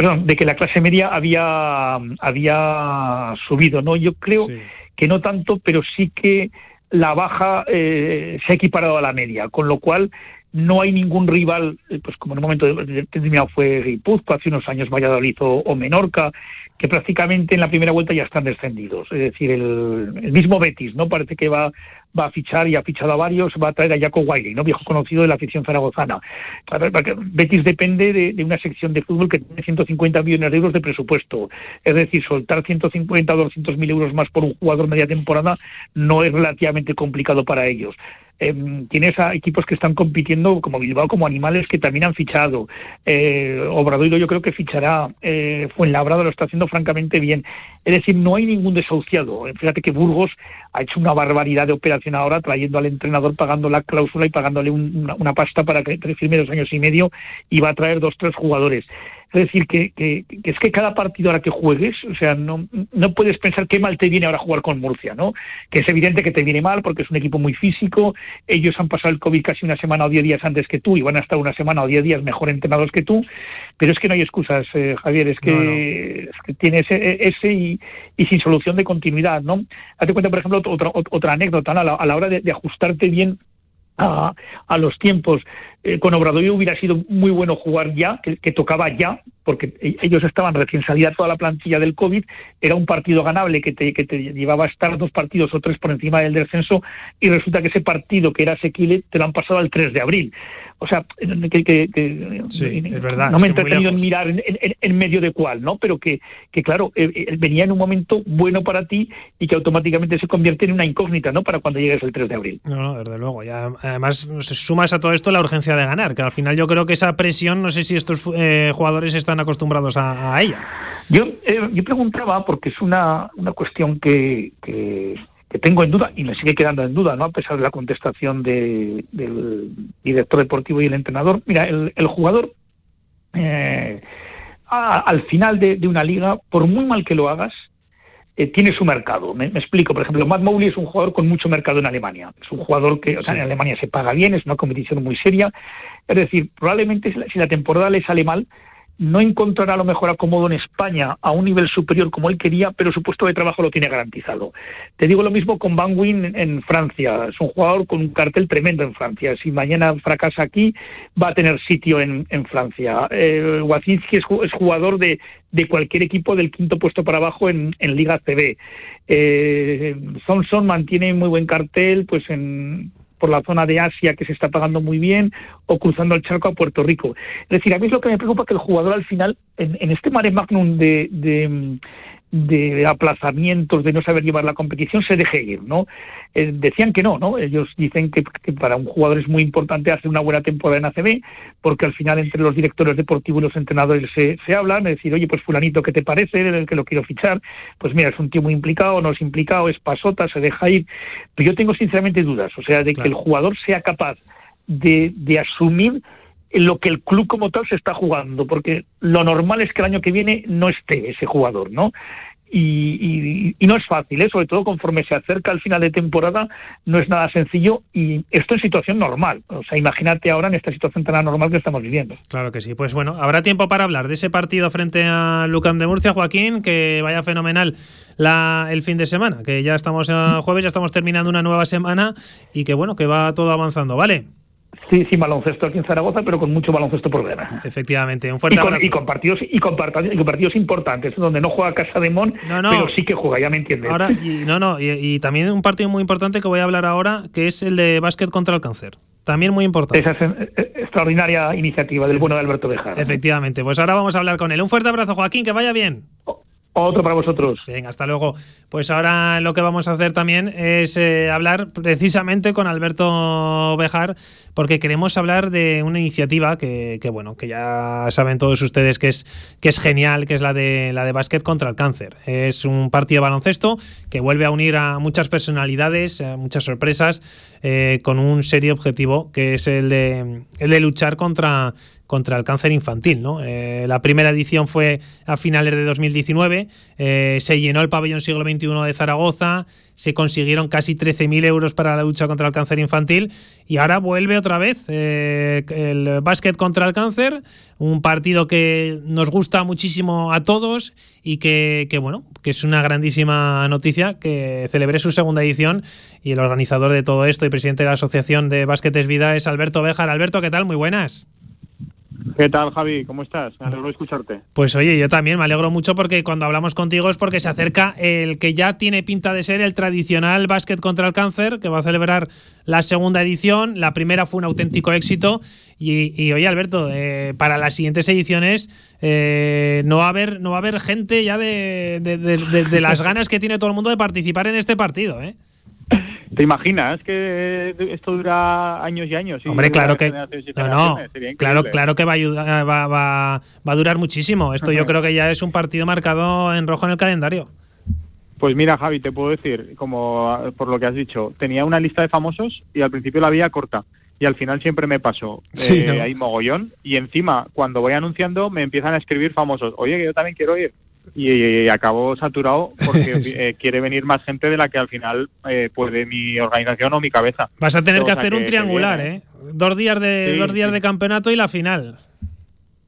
[SPEAKER 16] perdón, de que la clase media había, había subido, ¿no? Yo creo que no tanto, pero sí que la baja eh, se ha equiparado a la media, con lo cual no hay ningún rival, eh, pues como en un momento determinado fue Guipúzcoa, hace unos años Valladolid o, Menorca, que prácticamente en la primera vuelta ya están descendidos. Es decir, el, mismo Betis, ¿no? Parece que va, va a fichar y ha fichado a varios, va a traer a Jaco Wiley, ¿no? Viejo conocido de la afición zaragozana. Betis depende de, una sección de fútbol que tiene 150 millones de euros de presupuesto. Es decir, soltar 150 o 200 mil euros más por un jugador media temporada no es relativamente complicado para ellos eh, tienes a equipos que están compitiendo como Bilbao, como Animales, que también han fichado. Eh, Obradoiro yo creo que fichará. Eh, Fuenlabrada lo está haciendo francamente bien. Es decir, no hay ningún desahuciado. Fíjate que Burgos ha hecho una barbaridad de operación ahora, trayendo al entrenador, pagando la cláusula y pagándole una, pasta para que firme dos años y medio y va a traer dos, tres jugadores. Es decir, que, que, es que cada partido ahora que juegues, o sea, no, no puedes pensar qué mal te viene ahora jugar con Murcia, ¿no? Que es evidente que te viene mal porque es un equipo muy físico, ellos han pasado el COVID casi una semana o diez días antes que tú y van a estar una semana o diez días mejor entrenados que tú, pero es que no hay excusas, eh, Javier, es que, tienes ese, y, sin solución de continuidad, ¿no? Date cuenta, por ejemplo, otra, otra anécdota, a, la, hora de ajustarte bien a, los tiempos. Eh, con Obrador hubiera sido muy bueno jugar ya, que, tocaba ya, porque e, ellos estaban recién salida toda la plantilla del COVID, era un partido ganable que te, que te llevaba a estar dos partidos o tres por encima del descenso y resulta que ese partido que era asequible te lo han pasado al 3 de abril o sea, que,
[SPEAKER 2] es verdad,
[SPEAKER 16] no me he entretenido en mirar en, medio de cuál, ¿no? Pero que, que claro, eh, eh, venía en un momento bueno para ti y que automáticamente se convierte en una incógnita, ¿no? Para cuando llegues el 3 de abril.
[SPEAKER 2] No, no, desde luego. Y además, se sumas a todo esto la urgencia de ganar, que al final yo creo que esa presión, no sé si estos eh, jugadores están acostumbrados a, ella.
[SPEAKER 16] Yo, yo preguntaba, porque es una, una cuestión que, que tengo en duda y me sigue quedando en duda, ¿no? A pesar de la contestación del director deportivo y el entrenador. Mira, el, jugador eh, al final de, una liga, por muy mal que lo hagas, eh, tiene su mercado. Me, explico. Por ejemplo, Matt Mowley es un jugador con mucho mercado en Alemania. Es un jugador que en Alemania se paga bien, es una competición muy seria. Es decir, probablemente si la temporada le sale mal, no encontrará lo mejor acomodo en España a un nivel superior como él quería, pero su puesto de trabajo lo tiene garantizado. Te digo lo mismo con Van Wyn en Francia. Es un jugador con un cartel tremendo en Francia. Si mañana fracasa aquí, va a tener sitio en, Francia. Eh, es, jugador de, cualquier equipo del quinto puesto para abajo en, Liga CB. Eh, Thompson mantiene muy buen cartel pues en por la zona de Asia que se está pagando muy bien o cruzando el charco a Puerto Rico. Es decir, a mí es lo que me preocupa que el jugador al final, en, este mare magnum de, de aplazamientos, de no saber llevar la competición, se deje ir, ¿no? Eh, decían que no, ¿no? Ellos dicen que, para un jugador es muy importante hacer una buena temporada en ACB, porque al final entre los directores deportivos y los entrenadores se, se hablan, es decir, oye, pues fulanito, ¿qué te parece? El que lo quiero fichar, pues mira, es un tío muy implicado, no es implicado, es pasota, se deja ir. Pero yo tengo sinceramente dudas, o sea, de que el jugador sea capaz de, de asumir lo que el club como tal se está jugando, porque lo normal es que el año que viene no esté ese jugador, ¿no? Y, no es fácil, ¿eh? sobre todo conforme se acerca al final de temporada, no es nada sencillo y esto es situación normal. O sea, imagínate ahora en esta situación tan anormal que estamos viviendo.
[SPEAKER 2] Claro que sí. Pues bueno, habrá tiempo para hablar de ese partido frente a Lucan de Murcia, Joaquín, que vaya fenomenal la, el fin de semana, que ya estamos a jueves, ya estamos terminando una nueva semana y que bueno, que va todo avanzando, ¿vale?
[SPEAKER 16] Sí, sí, baloncesto aquí en Zaragoza, pero con mucho baloncesto por ver.
[SPEAKER 2] Efectivamente, un fuerte
[SPEAKER 16] y con, y con partidos y con, partidos importantes, donde no juega Casa de Mon, pero sí que juega, ya me entiendes.
[SPEAKER 2] Ahora, y, no, no, y, también un partido muy importante que voy a hablar ahora, que es el de básquet contra el cáncer. También muy importante.
[SPEAKER 16] Esa es eh, extraordinaria iniciativa del bueno de Alberto Bejar.
[SPEAKER 2] Efectivamente, pues ahora vamos a hablar con él. Un fuerte abrazo, Joaquín, que vaya bien.
[SPEAKER 16] Otro para vosotros.
[SPEAKER 2] Venga, hasta luego. Pues ahora lo que vamos a hacer también es eh, hablar precisamente con Alberto Bejar, porque queremos hablar de una iniciativa que, bueno, que ya saben todos ustedes que es, que es genial, que es la de la de básquet contra el cáncer. Es un partido de baloncesto que vuelve a unir a muchas personalidades, a muchas sorpresas, eh, con un serio objetivo, que es el de, el de luchar contra contra el cáncer infantil. ¿no? Eh, la primera edición fue a finales de 2019, eh, se llenó el pabellón siglo XXI de Zaragoza, se consiguieron casi 13.000 euros para la lucha contra el cáncer infantil y ahora vuelve otra vez eh, el básquet contra el cáncer, un partido que nos gusta muchísimo a todos y que, bueno, que es una grandísima noticia que celebre su segunda edición y el organizador de todo esto y presidente de la Asociación de Básquet es Vida es Alberto Bejar. Alberto, ¿qué tal? Muy buenas.
[SPEAKER 17] ¿Qué tal, Javi? ¿Cómo estás? Me alegro de escucharte.
[SPEAKER 2] Pues oye, yo también me alegro mucho porque cuando hablamos contigo es porque se acerca el que ya tiene pinta de ser el tradicional básquet contra el cáncer, que va a celebrar la segunda edición. La primera fue un auténtico éxito. Y, oye, Alberto, eh, para las siguientes ediciones eh, no, va a haber, no va a haber gente ya de, de las ganas que tiene todo el mundo de participar en este partido, ¿eh?
[SPEAKER 17] ¿Te imaginas que esto dura años y años?
[SPEAKER 2] Hombre, claro que no, no, claro, claro que va a, ayudar, va, va, va a durar muchísimo. Esto yo creo que ya es un partido marcado en rojo en el calendario.
[SPEAKER 17] Pues mira, Javi, te puedo decir, como por lo que has dicho, tenía una lista de famosos y al principio la veía corta y al final siempre me pasó. Sí, eh, Hay mogollón y encima cuando voy anunciando me empiezan a escribir famosos. Oye, que yo también quiero ir y, acabó saturado porque eh, quiere venir más gente de la que al final eh, puede mi organización o mi cabeza.
[SPEAKER 2] Vas a tener que hacer un triangular, ¿eh? Dos días de dos días de campeonato y la final.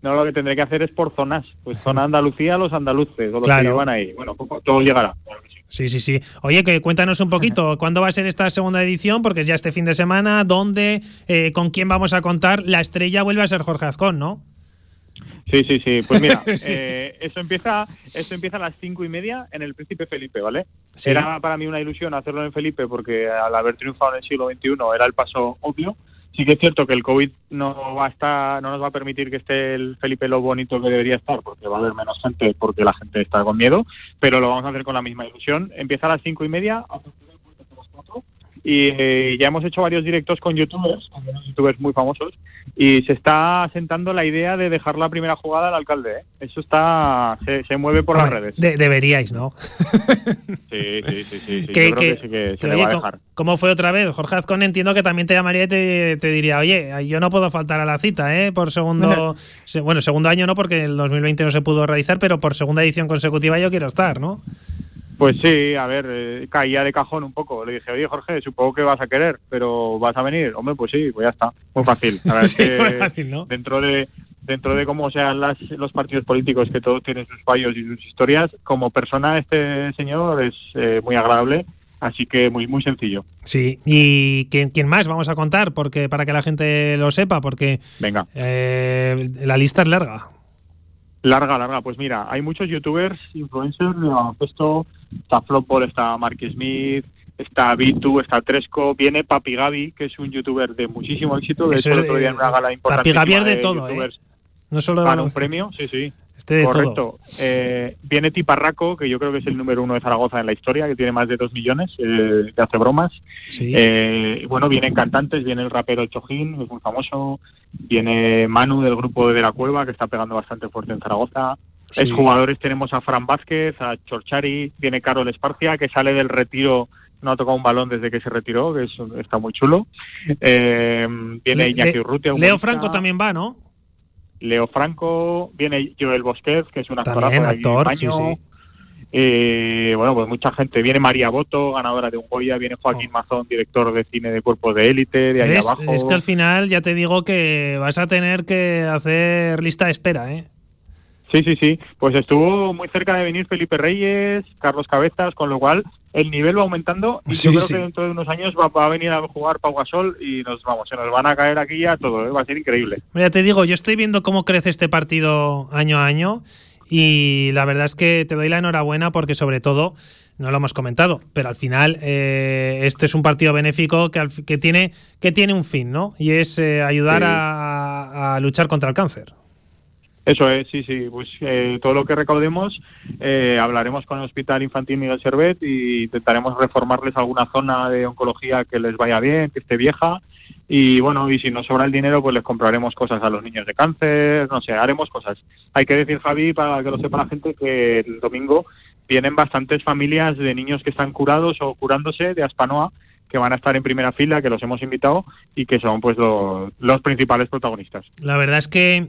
[SPEAKER 17] No, lo que tendré que hacer es por zonas. Pues zona Andalucía, los andaluces, o los que van ahí. Bueno, todo llegará.
[SPEAKER 2] Sí, sí, sí. Oye, que cuéntanos un poquito, ¿cuándo va a ser esta segunda edición? Porque es ya este fin de semana, ¿dónde? Eh, ¿Con quién vamos a contar? La estrella vuelve a ser Jorge Azcón, ¿no?
[SPEAKER 17] Sí, sí, sí. Pues mira, eh, eso empieza eso empieza a las cinco y media en el Príncipe Felipe, ¿vale? Era para mí una ilusión hacerlo en Felipe porque al haber triunfado en el siglo XXI era el paso obvio. Sí que es cierto que el COVID no va a estar, no nos va a permitir que esté el Felipe lo bonito que debería estar, porque va a haber menos gente, porque la gente está con miedo, pero lo vamos a hacer con la misma ilusión. Empieza a las cinco y media, y eh, ya hemos hecho varios directos con youtubers, con youtubers muy famosos, y se está asentando la idea de dejar la primera jugada al alcalde. ¿eh? Eso está se, mueve por las redes.
[SPEAKER 2] deberíais, ¿no?
[SPEAKER 17] sí, sí, sí, sí. Yo creo que, sí que se le va a dejar.
[SPEAKER 2] ¿Cómo fue otra vez? Jorge Azcón entiendo que también te llamaría y te, diría, oye, yo no puedo faltar a la cita, ¿eh? Por segundo, bueno, segundo año no, porque el 2020 no se pudo realizar, pero por segunda edición consecutiva yo quiero estar, ¿no?
[SPEAKER 17] Pues sí, a ver, eh, caía de cajón un poco. Le dije, oye Jorge, supongo que vas a querer, pero ¿vas a venir? Hombre, pues sí, pues ya está. Muy fácil. Dentro de dentro de cómo sean las, los partidos políticos, que todos tienen sus fallos y sus historias, como persona este señor es eh, muy agradable. Así que muy muy sencillo.
[SPEAKER 2] Sí, y ¿quién, quién más vamos a contar? Porque para que la gente lo sepa, porque
[SPEAKER 17] Venga.
[SPEAKER 2] Eh, la lista es larga.
[SPEAKER 17] Larga, larga. Pues mira, hay muchos youtubers, influencers de baloncesto. Está Flopball, está Mark Smith, está Bitu, está Tresco. Viene Papi Gaby, que es un youtuber de muchísimo éxito. De hecho, el otro día en una gala importante.
[SPEAKER 2] Papi Gaby es de, todo, ¿eh? No solo
[SPEAKER 17] de un premio, sí, sí.
[SPEAKER 2] Este de
[SPEAKER 17] Correcto.
[SPEAKER 2] todo.
[SPEAKER 17] Eh, viene Tiparraco, que yo creo que es el número uno de Zaragoza en la historia, que tiene más de dos millones, eh, que hace bromas.
[SPEAKER 2] Sí.
[SPEAKER 17] Eh, bueno, vienen cantantes, viene el rapero Chojín, que es muy famoso, viene Manu del grupo de La Cueva, que está pegando bastante fuerte en Zaragoza.
[SPEAKER 2] Sí.
[SPEAKER 17] Es jugadores tenemos a Fran Vázquez, a Chorchari, viene Carol Esparcia, que sale del retiro, no ha tocado un balón desde que se retiró, que es, está muy chulo. Eh, viene
[SPEAKER 2] Le-
[SPEAKER 17] Iñaki Urrutia,
[SPEAKER 2] Leo. Franco también va, ¿no?
[SPEAKER 17] Leo Franco, viene Joel Bosquez, que es un
[SPEAKER 2] También,
[SPEAKER 17] de
[SPEAKER 2] actor, sí,
[SPEAKER 17] España.
[SPEAKER 2] sí.
[SPEAKER 17] Eh, bueno, pues mucha gente. Viene María Boto, ganadora de un Goya. Viene Joaquín Mazón, director de cine de Cuerpos de Élite, de ahí
[SPEAKER 2] ¿Ves?
[SPEAKER 17] abajo.
[SPEAKER 2] Es que al final ya te digo que vas a tener que hacer lista de espera, ¿eh?
[SPEAKER 17] Sí, sí, sí. Pues estuvo muy cerca de venir Felipe Reyes, Carlos Cabezas, con lo cual el nivel va aumentando y
[SPEAKER 2] Sí,
[SPEAKER 17] yo creo
[SPEAKER 2] sí.
[SPEAKER 17] que dentro de unos años va, va a venir a jugar Pau Gasol y nos vamos, se nos van a caer aquí ya todo, ¿eh? va a ser increíble.
[SPEAKER 2] Mira, te digo, yo estoy viendo cómo crece este partido año a año y la verdad es que te doy la enhorabuena porque sobre todo, no lo hemos comentado, pero al final eh, este es un partido benéfico que, que, tiene, que tiene un fin, ¿no? Y es eh, ayudar
[SPEAKER 17] Sí.
[SPEAKER 2] a, a luchar contra el cáncer.
[SPEAKER 17] Eso es, sí, sí. Pues eh, todo lo que recaudemos eh, hablaremos con el Hospital Infantil Miguel Servet y intentaremos reformarles alguna zona de oncología que les vaya bien, que esté vieja. Y bueno, y si nos sobra el dinero, pues les compraremos cosas a los niños de cáncer, no sé, haremos cosas. Hay que decir, Javi, para que lo sepa la gente, que el domingo vienen bastantes familias de niños que están curados o curándose de Aspanoa que van a estar en primera fila, que los hemos invitado y que son pues lo- los principales protagonistas.
[SPEAKER 2] La verdad es que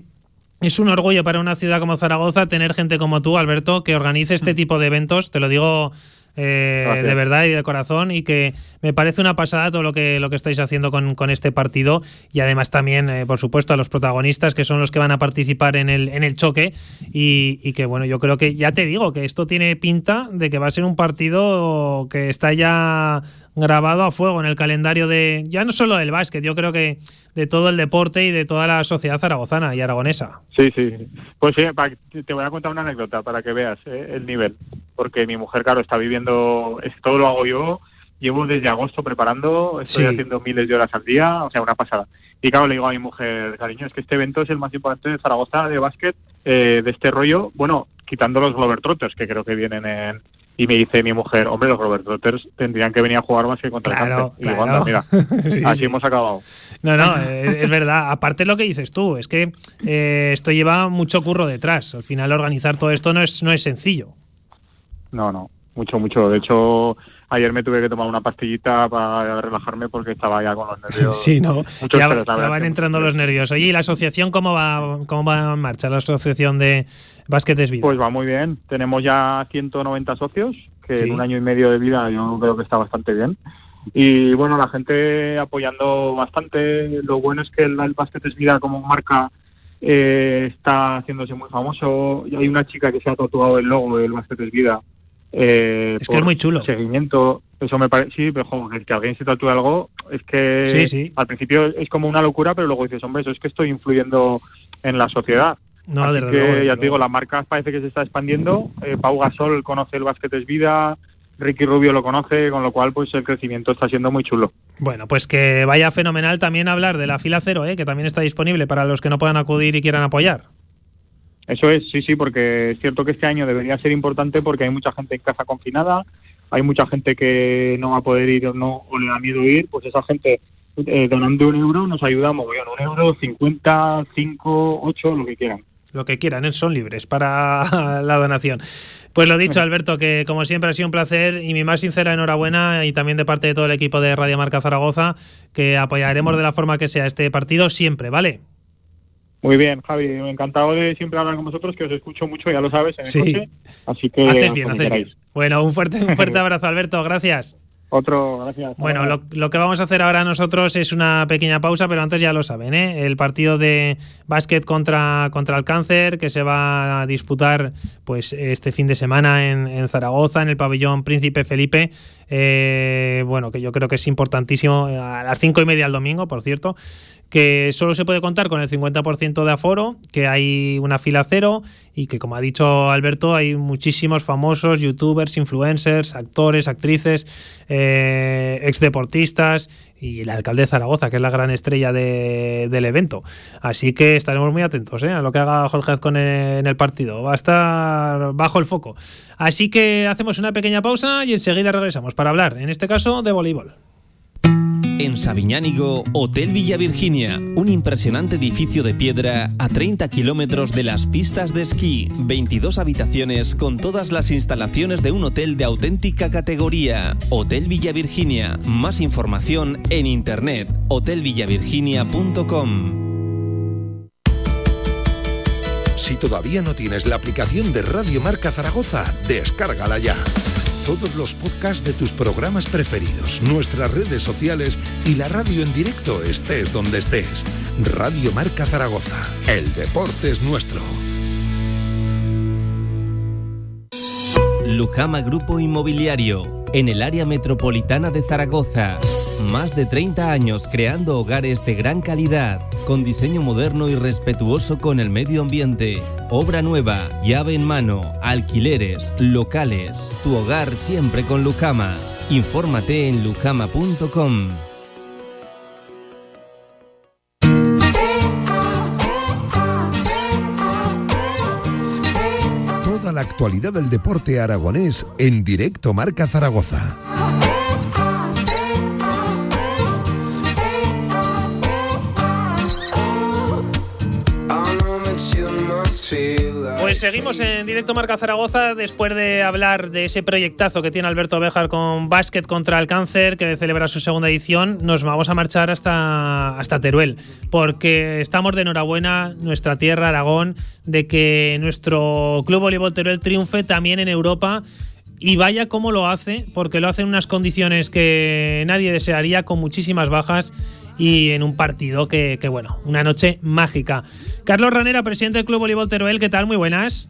[SPEAKER 2] es un orgullo para una ciudad como Zaragoza tener gente como tú, Alberto, que organice este tipo de eventos. Te lo digo eh, de verdad y de corazón y que me parece una pasada todo lo que lo que estáis haciendo con, con este partido. Y además también, eh, por supuesto, a los protagonistas que son los que van a participar en el, en el choque. Y, y que bueno, yo creo que ya te digo que esto tiene pinta de que va a ser un partido que está ya grabado a fuego en el calendario de ya no solo del básquet, yo creo que de todo el deporte y de toda la sociedad zaragozana y aragonesa.
[SPEAKER 17] Sí, sí. Pues sí, te voy a contar una anécdota para que veas eh, el nivel. Porque mi mujer, claro, está viviendo, todo lo hago yo, llevo desde agosto preparando, estoy
[SPEAKER 2] Sí.
[SPEAKER 17] haciendo miles de horas al día, o sea, una pasada. Y claro, le digo a mi mujer, cariño, es que este evento es el más importante de Zaragoza de básquet, eh, de este rollo, bueno, quitando los Globetrotters, que creo que vienen en... Y me dice mi mujer, hombre, los Globetrotters tendrían que venir a jugar básquet contra
[SPEAKER 2] Claro,
[SPEAKER 17] el cáncer. Y digo,
[SPEAKER 2] claro.
[SPEAKER 17] anda, mira,
[SPEAKER 2] Sí,
[SPEAKER 17] así
[SPEAKER 2] sí.
[SPEAKER 17] hemos acabado.
[SPEAKER 2] No, no, eh, es verdad. Aparte lo que dices tú, es que eh, esto lleva mucho curro detrás. Al final organizar todo esto no es, no es sencillo.
[SPEAKER 17] No, no, mucho, mucho. De hecho, ayer me tuve que tomar una pastillita para relajarme porque estaba ya con los nervios.
[SPEAKER 2] Sí, ¿no?
[SPEAKER 17] Mucho
[SPEAKER 2] ya,
[SPEAKER 17] estrés,
[SPEAKER 2] ya van entrando los nervios. Oye, ¿y la asociación cómo va, cómo va en marcha? La asociación de Básquetes Vida.
[SPEAKER 17] Pues va muy bien. Tenemos ya 190 socios, que
[SPEAKER 2] Sí.
[SPEAKER 17] en un año y medio de vida yo creo que está bastante bien. Y bueno, la gente apoyando bastante. Lo bueno es que el, el Básquet es Vida como marca eh, está haciéndose muy famoso. Y hay una chica que se ha tatuado el logo del Básquet es Vida. Eh,
[SPEAKER 2] Es que es muy chulo.
[SPEAKER 17] Seguimiento. Eso me parece. Sí, pero jo, que, que alguien se tatúe algo es que
[SPEAKER 2] Sí, sí.
[SPEAKER 17] al principio es como una locura, pero luego dices, hombre, eso es que estoy influyendo en la sociedad.
[SPEAKER 2] No,
[SPEAKER 17] Así
[SPEAKER 2] desde
[SPEAKER 17] que,
[SPEAKER 2] luego, desde
[SPEAKER 17] ya te digo, la marca parece que se está expandiendo. Eh, Pau Gasol conoce el básquet es vida, Ricky Rubio lo conoce, con lo cual pues el crecimiento está siendo muy chulo.
[SPEAKER 2] Bueno, pues que vaya fenomenal también hablar de la fila cero, ¿eh? que también está disponible para los que no puedan acudir y quieran apoyar.
[SPEAKER 17] Eso es, sí, sí, porque es cierto que este año debería ser importante porque hay mucha gente en casa confinada, hay mucha gente que no va a poder ir o no o le da miedo ir, pues esa gente eh, donando un euro nos ayuda a mogollón, un euro, 50, 5, 8, lo que quieran.
[SPEAKER 2] Lo que quieran, ¿eh? son libres para la donación. Pues lo dicho, Alberto, que como siempre ha sido un placer y mi más sincera enhorabuena y también de parte de todo el equipo de Radio Marca Zaragoza, que apoyaremos de la forma que sea este partido siempre, ¿vale?
[SPEAKER 17] Muy bien, Javi, encantado de siempre hablar con vosotros, que os escucho mucho, ya lo sabes, en el
[SPEAKER 2] Sí.
[SPEAKER 17] coche, así que
[SPEAKER 2] haces bien, haces bien. Bueno, un fuerte, un fuerte abrazo, Alberto, gracias.
[SPEAKER 17] Otro, gracias.
[SPEAKER 2] Bueno, lo, lo que vamos a hacer ahora nosotros es una pequeña pausa, pero antes ya lo saben, ¿eh? el partido de básquet contra, contra el cáncer que se va a disputar pues este fin de semana en, en Zaragoza, en el pabellón Príncipe Felipe. Eh, bueno, que yo creo que es importantísimo, a las cinco y media del domingo, por cierto, que solo se puede contar con el 50% de aforo, que hay una fila cero y que, como ha dicho Alberto, hay muchísimos famosos youtubers, influencers, actores, actrices, eh, exdeportistas y el alcalde de Zaragoza, que es la gran estrella del evento. Así que estaremos muy atentos ¿eh? a lo que haga Jorge Azcón en el partido. Va a estar bajo el foco. Así que hacemos una pequeña pausa y enseguida regresamos para hablar, en este caso, de voleibol.
[SPEAKER 3] En Sabiñánigo, Hotel Villa Virginia, un impresionante edificio de piedra a 30 kilómetros de las pistas de esquí, 22 habitaciones con todas las instalaciones de un hotel de auténtica categoría. Hotel Villa Virginia, más información en internet, hotelvillavirginia.com.
[SPEAKER 1] Si todavía no tienes la aplicación de Radio Marca Zaragoza, descárgala ya todos los podcasts de tus programas preferidos, nuestras redes sociales y la radio en directo estés donde estés. Radio Marca Zaragoza. El deporte es nuestro.
[SPEAKER 3] Lujama Grupo Inmobiliario, en el área metropolitana de Zaragoza. Más de 30 años creando hogares de gran calidad, con diseño moderno y respetuoso con el medio ambiente. Obra nueva, llave en mano, alquileres, locales. Tu hogar siempre con Lujama. Infórmate en lujama.com.
[SPEAKER 1] Toda la actualidad del deporte aragonés en directo Marca Zaragoza.
[SPEAKER 2] Pues seguimos en directo Marca Zaragoza después de hablar de ese proyectazo que tiene Alberto Béjar con Básquet contra el Cáncer, que celebra su segunda edición. Nos vamos a marchar hasta, hasta Teruel, porque estamos de enhorabuena, nuestra tierra, Aragón, de que nuestro Club Voleibol Teruel triunfe también en Europa. Y vaya cómo lo hace, porque lo hace en unas condiciones que nadie desearía, con muchísimas bajas y en un partido que, bueno, una noche mágica. Carlos Ranera, presidente del Club Voleibol Teruel, ¿qué tal? Muy buenas.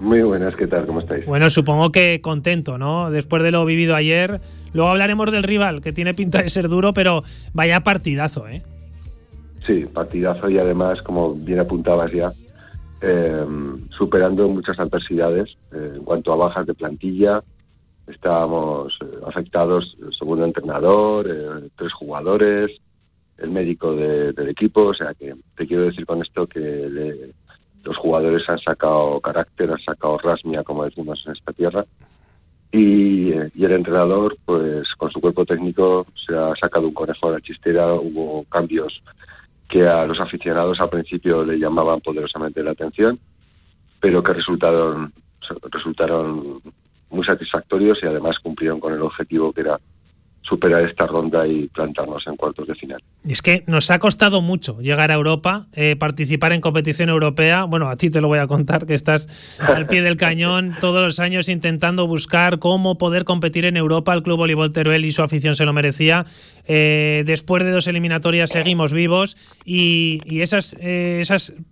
[SPEAKER 18] Muy buenas, ¿qué tal? ¿Cómo estáis?
[SPEAKER 2] Bueno, supongo que contento, ¿no? Después de lo vivido ayer. Luego hablaremos del rival, que tiene pinta de ser duro, pero vaya partidazo, ¿eh?
[SPEAKER 18] Sí, partidazo y además, como bien apuntabas ya, em, superando muchas adversidades eh, en cuanto a bajas de plantilla. Estábamos eh, afectados, segundo entrenador, eh, tres jugadores, el médico del equipo, o sea que te quiero decir con esto que los jugadores han sacado carácter, han sacado rasmia, como decimos en esta tierra, y, el entrenador, pues con su cuerpo técnico, se ha sacado un conejo de la chistera, hubo cambios que a los aficionados al principio le llamaban poderosamente la atención, pero que resultaron, resultaron muy satisfactorios y además cumplieron con el objetivo que era superar esta ronda y plantarnos en cuartos de final.
[SPEAKER 2] Y es que nos ha costado mucho llegar a Europa, eh, participar en competición europea. Bueno, a ti te lo voy a contar, que estás al pie del cañón todos los años intentando buscar cómo poder competir en Europa. El Club Voleibol Teruel y su afición se lo merecía. Eh, después de dos eliminatorias seguimos vivos y, eh, esas,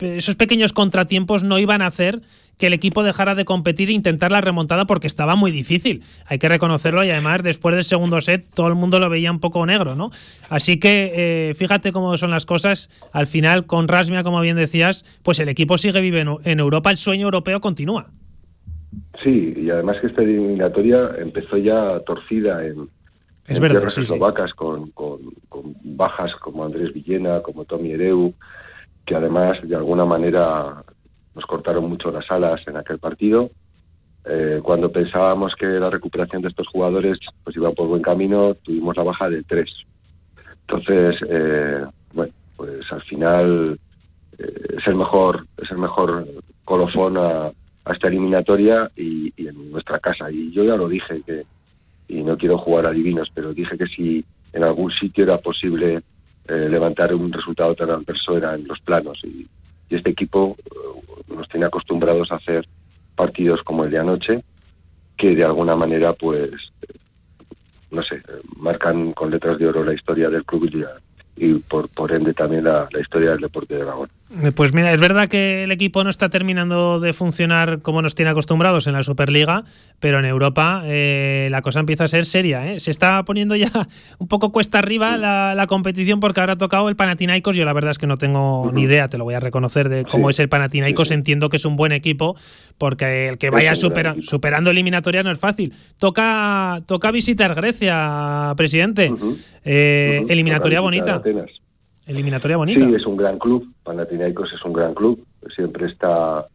[SPEAKER 2] esos pequeños contratiempos no iban a hacer que el equipo dejara de competir e intentar la remontada porque estaba muy difícil. Hay que reconocerlo y además después del segundo set todo el mundo lo veía un poco negro, ¿no? Así que eh, fíjate cómo son las cosas. Al final, con Rasmia, como bien decías, pues el equipo sigue viviendo en Europa, el sueño europeo continúa.
[SPEAKER 18] Sí, y además que esta eliminatoria empezó ya torcida en, tierras eslovacas Con, con, bajas como Andrés Villena, como Tommy Ereu, que además de alguna manera nos cortaron mucho las alas en aquel partido. Eh, cuando pensábamos que la recuperación de estos jugadores pues iba por buen camino, tuvimos la baja de tres. Entonces, eh, bueno, pues al final eh, es el mejor es el mejor colofón a, esta eliminatoria y, en nuestra casa. Y yo ya lo dije que y no quiero jugar a divinos, pero dije que si en algún sitio era posible levantar un resultado tan adverso era en los planos y, y este equipo eh, nos tiene acostumbrados a hacer partidos como el de anoche, que de alguna manera, pues, eh, no sé, marcan con letras de oro la historia del club y, por, por ende también la, historia del deporte de Aragón.
[SPEAKER 2] Eh, pues mira, es verdad que el equipo no está terminando de funcionar como nos tiene acostumbrados en la Superliga, pero en Europa eh, la cosa empieza a ser seria. ¿eh? Se está poniendo ya un poco cuesta arriba la, competición porque ahora ha tocado el Panathinaikos. Yo la verdad es que no tengo ni idea, te lo voy a reconocer, de cómo es el Panathinaikos. Entiendo que es un buen equipo porque el que vaya superando eliminatorias no es fácil. Toca, toca visitar Grecia, presidente. eliminatoria bonita. Eliminatoria bonita.
[SPEAKER 18] Sí, es un gran club. Panathinaikos es un gran club. Siempre está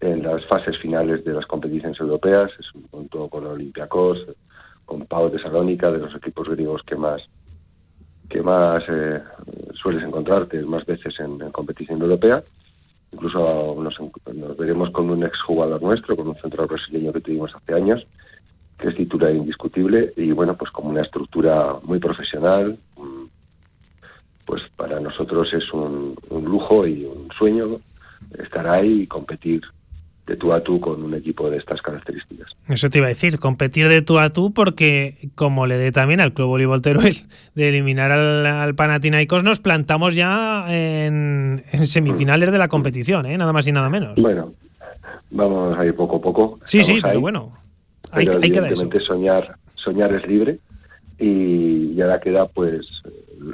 [SPEAKER 18] en las fases finales de las competiciones europeas. Es un punto con Olympiacos, con Pau de Salónica, de los equipos griegos que más que más eh, sueles encontrarte más veces en, competición europea. Incluso nos, nos, veremos con un exjugador nuestro, con un central brasileño que tuvimos hace años, que es titular indiscutible y bueno, pues como una estructura muy profesional, pues para nosotros es un, lujo y un sueño estar ahí y competir de tú a tú con un equipo de estas características.
[SPEAKER 2] Eso te iba a decir, competir de tú a tú porque como le dé también al Club Voleibol Teruel de eliminar al, Panathinaikos nos plantamos ya en, semifinales de la competición, ¿eh? nada más y nada menos.
[SPEAKER 18] Bueno, vamos a ir poco a poco.
[SPEAKER 2] Sí, sí, pero bueno,
[SPEAKER 18] hay, hay que soñar, soñar es libre y ahora queda pues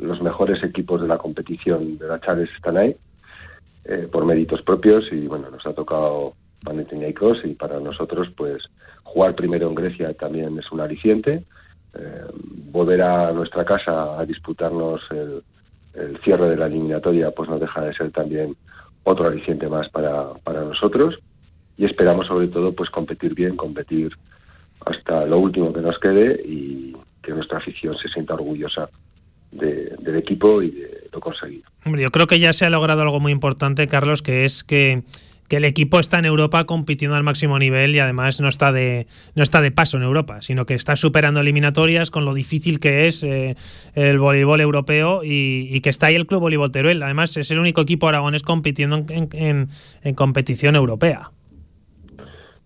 [SPEAKER 18] los mejores equipos de la competición de la Chávez están ahí eh, por méritos propios y bueno nos ha tocado Panathinaikos y para nosotros pues jugar primero en Grecia también es un aliciente. Eh, volver a nuestra casa a disputarnos el, cierre de la eliminatoria pues no deja de ser también otro aliciente más para, para nosotros. Y esperamos sobre todo pues competir bien competir hasta lo último que nos quede y que nuestra afición se sienta orgullosa del equipo y de lo conseguido.
[SPEAKER 2] Hombre, yo creo que ya se ha logrado algo muy importante, Carlos, que es que, el equipo está en Europa compitiendo al máximo nivel y además no está de no está de paso en Europa, sino que está superando eliminatorias con lo difícil que es eh, el voleibol europeo y, que está ahí el Club Voleibol Teruel. Además, es el único equipo aragonés compitiendo en, en, competición europea.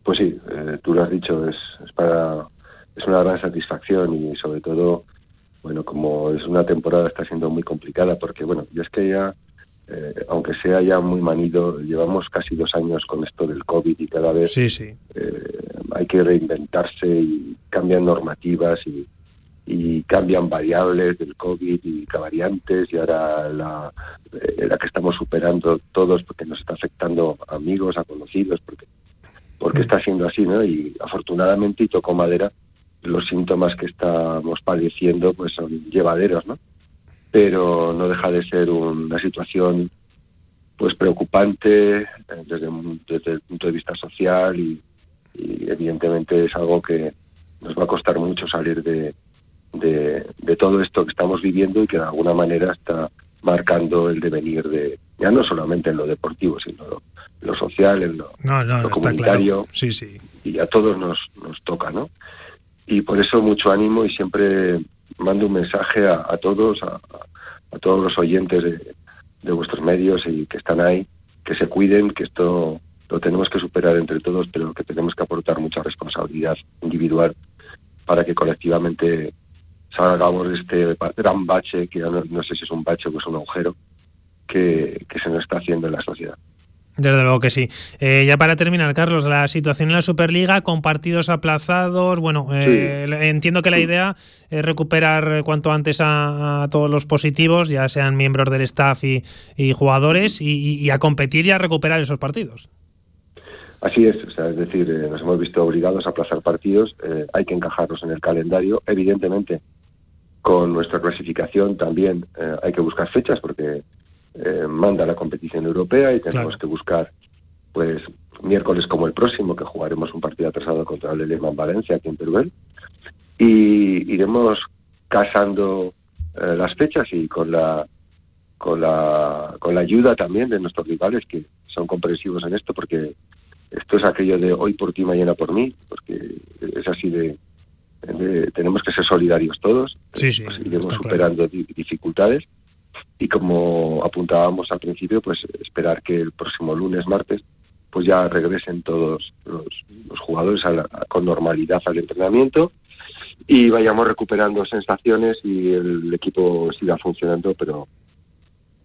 [SPEAKER 18] Pues sí, eh, tú lo has dicho, es, es, para, es una gran satisfacción y sobre todo bueno, como es una temporada está siendo muy complicada porque, bueno, y es que ya, eh, aunque sea ya muy manido, llevamos casi dos años con esto del COVID y cada vez
[SPEAKER 2] sí, sí.
[SPEAKER 18] Eh, hay que reinventarse y cambian normativas y, y cambian variables del COVID y variantes y ahora la, eh, la que estamos superando todos porque nos está afectando a amigos, a conocidos, porque porque está siendo así, ¿no? Y afortunadamente, y toco madera, los síntomas que estamos padeciendo pues son llevaderos, ¿no? Pero no deja de ser una situación pues preocupante eh, desde, desde el punto de vista social y, evidentemente es algo que nos va a costar mucho salir de, de, todo esto que estamos viviendo y que de alguna manera está marcando el devenir de ya no solamente en lo deportivo sino en lo, social en lo, comunitario.
[SPEAKER 2] Sí sí.
[SPEAKER 18] Y a todos nos nos toca no y por eso mucho ánimo y siempre mando un mensaje a, todos, a, todos los oyentes de, vuestros medios y que están ahí, que se cuiden, que esto lo tenemos que superar entre todos, pero que tenemos que aportar mucha responsabilidad individual para que colectivamente salgamos de este gran bache, que no, no sé si es un bache o es un agujero, que, que se nos está haciendo en la sociedad.
[SPEAKER 2] Desde luego que sí. Eh, ya para terminar, Carlos, la situación en la Superliga con partidos aplazados. Bueno, eh, entiendo que la idea es recuperar cuanto antes a, todos los positivos, ya sean miembros del staff y, jugadores, y, a competir y a recuperar esos partidos.
[SPEAKER 18] Así es, es decir, eh, nos hemos visto obligados a aplazar partidos, hay que encajarlos en el calendario. Evidentemente, con nuestra clasificación también hay que buscar fechas porque eh, manda la competición europea y tenemos que buscar, pues, miércoles como el próximo, que jugaremos un partido atrasado contra el en Valencia, aquí en Teruel, y iremos casando eh, las fechas y con la con la con la ayuda también de nuestros rivales que son comprensivos en esto porque esto es aquello de hoy por ti mañana por mí porque es así de, tenemos que ser solidarios todos.
[SPEAKER 2] Sí, sí,
[SPEAKER 18] pues iremos superando dificultades y como apuntábamos al principio, pues esperar que el próximo lunes, martes, pues ya regresen todos los, jugadores con normalidad al entrenamiento y vayamos recuperando sensaciones y el equipo siga funcionando, pero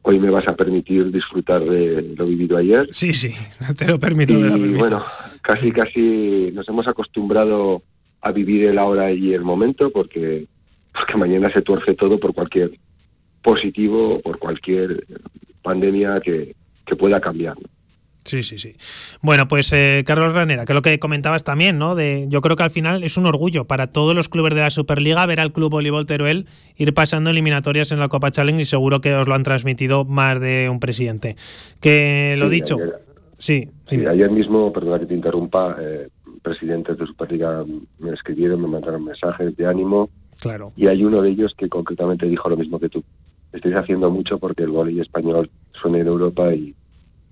[SPEAKER 18] hoy me vas a permitir disfrutar de lo vivido ayer.
[SPEAKER 2] Sí, sí, te lo permito.
[SPEAKER 18] Y bueno, casi, casi nos hemos acostumbrado a vivir el ahora y el momento porque, porque mañana se tuerce todo por cualquier positivo por cualquier pandemia que, que pueda cambiar.
[SPEAKER 2] Sí, sí, sí. Bueno, pues eh, Carlos Ranera, que es lo que comentabas también, ¿no? De, yo creo que al final es un orgullo para todos los clubes de la Superliga ver al Club Voleibol Teruel ir pasando eliminatorias en la Copa Challenge y seguro que os lo han transmitido más de un presidente. Que lo dicho. sí,
[SPEAKER 18] ayer mismo, perdona que te interrumpa, eh, presidentes de Superliga me escribieron, me mandaron mensajes de ánimo.
[SPEAKER 2] Claro.
[SPEAKER 18] Y hay uno de ellos que concretamente dijo lo mismo que tú. Estáis haciendo mucho porque el voleibol español suena en Europa y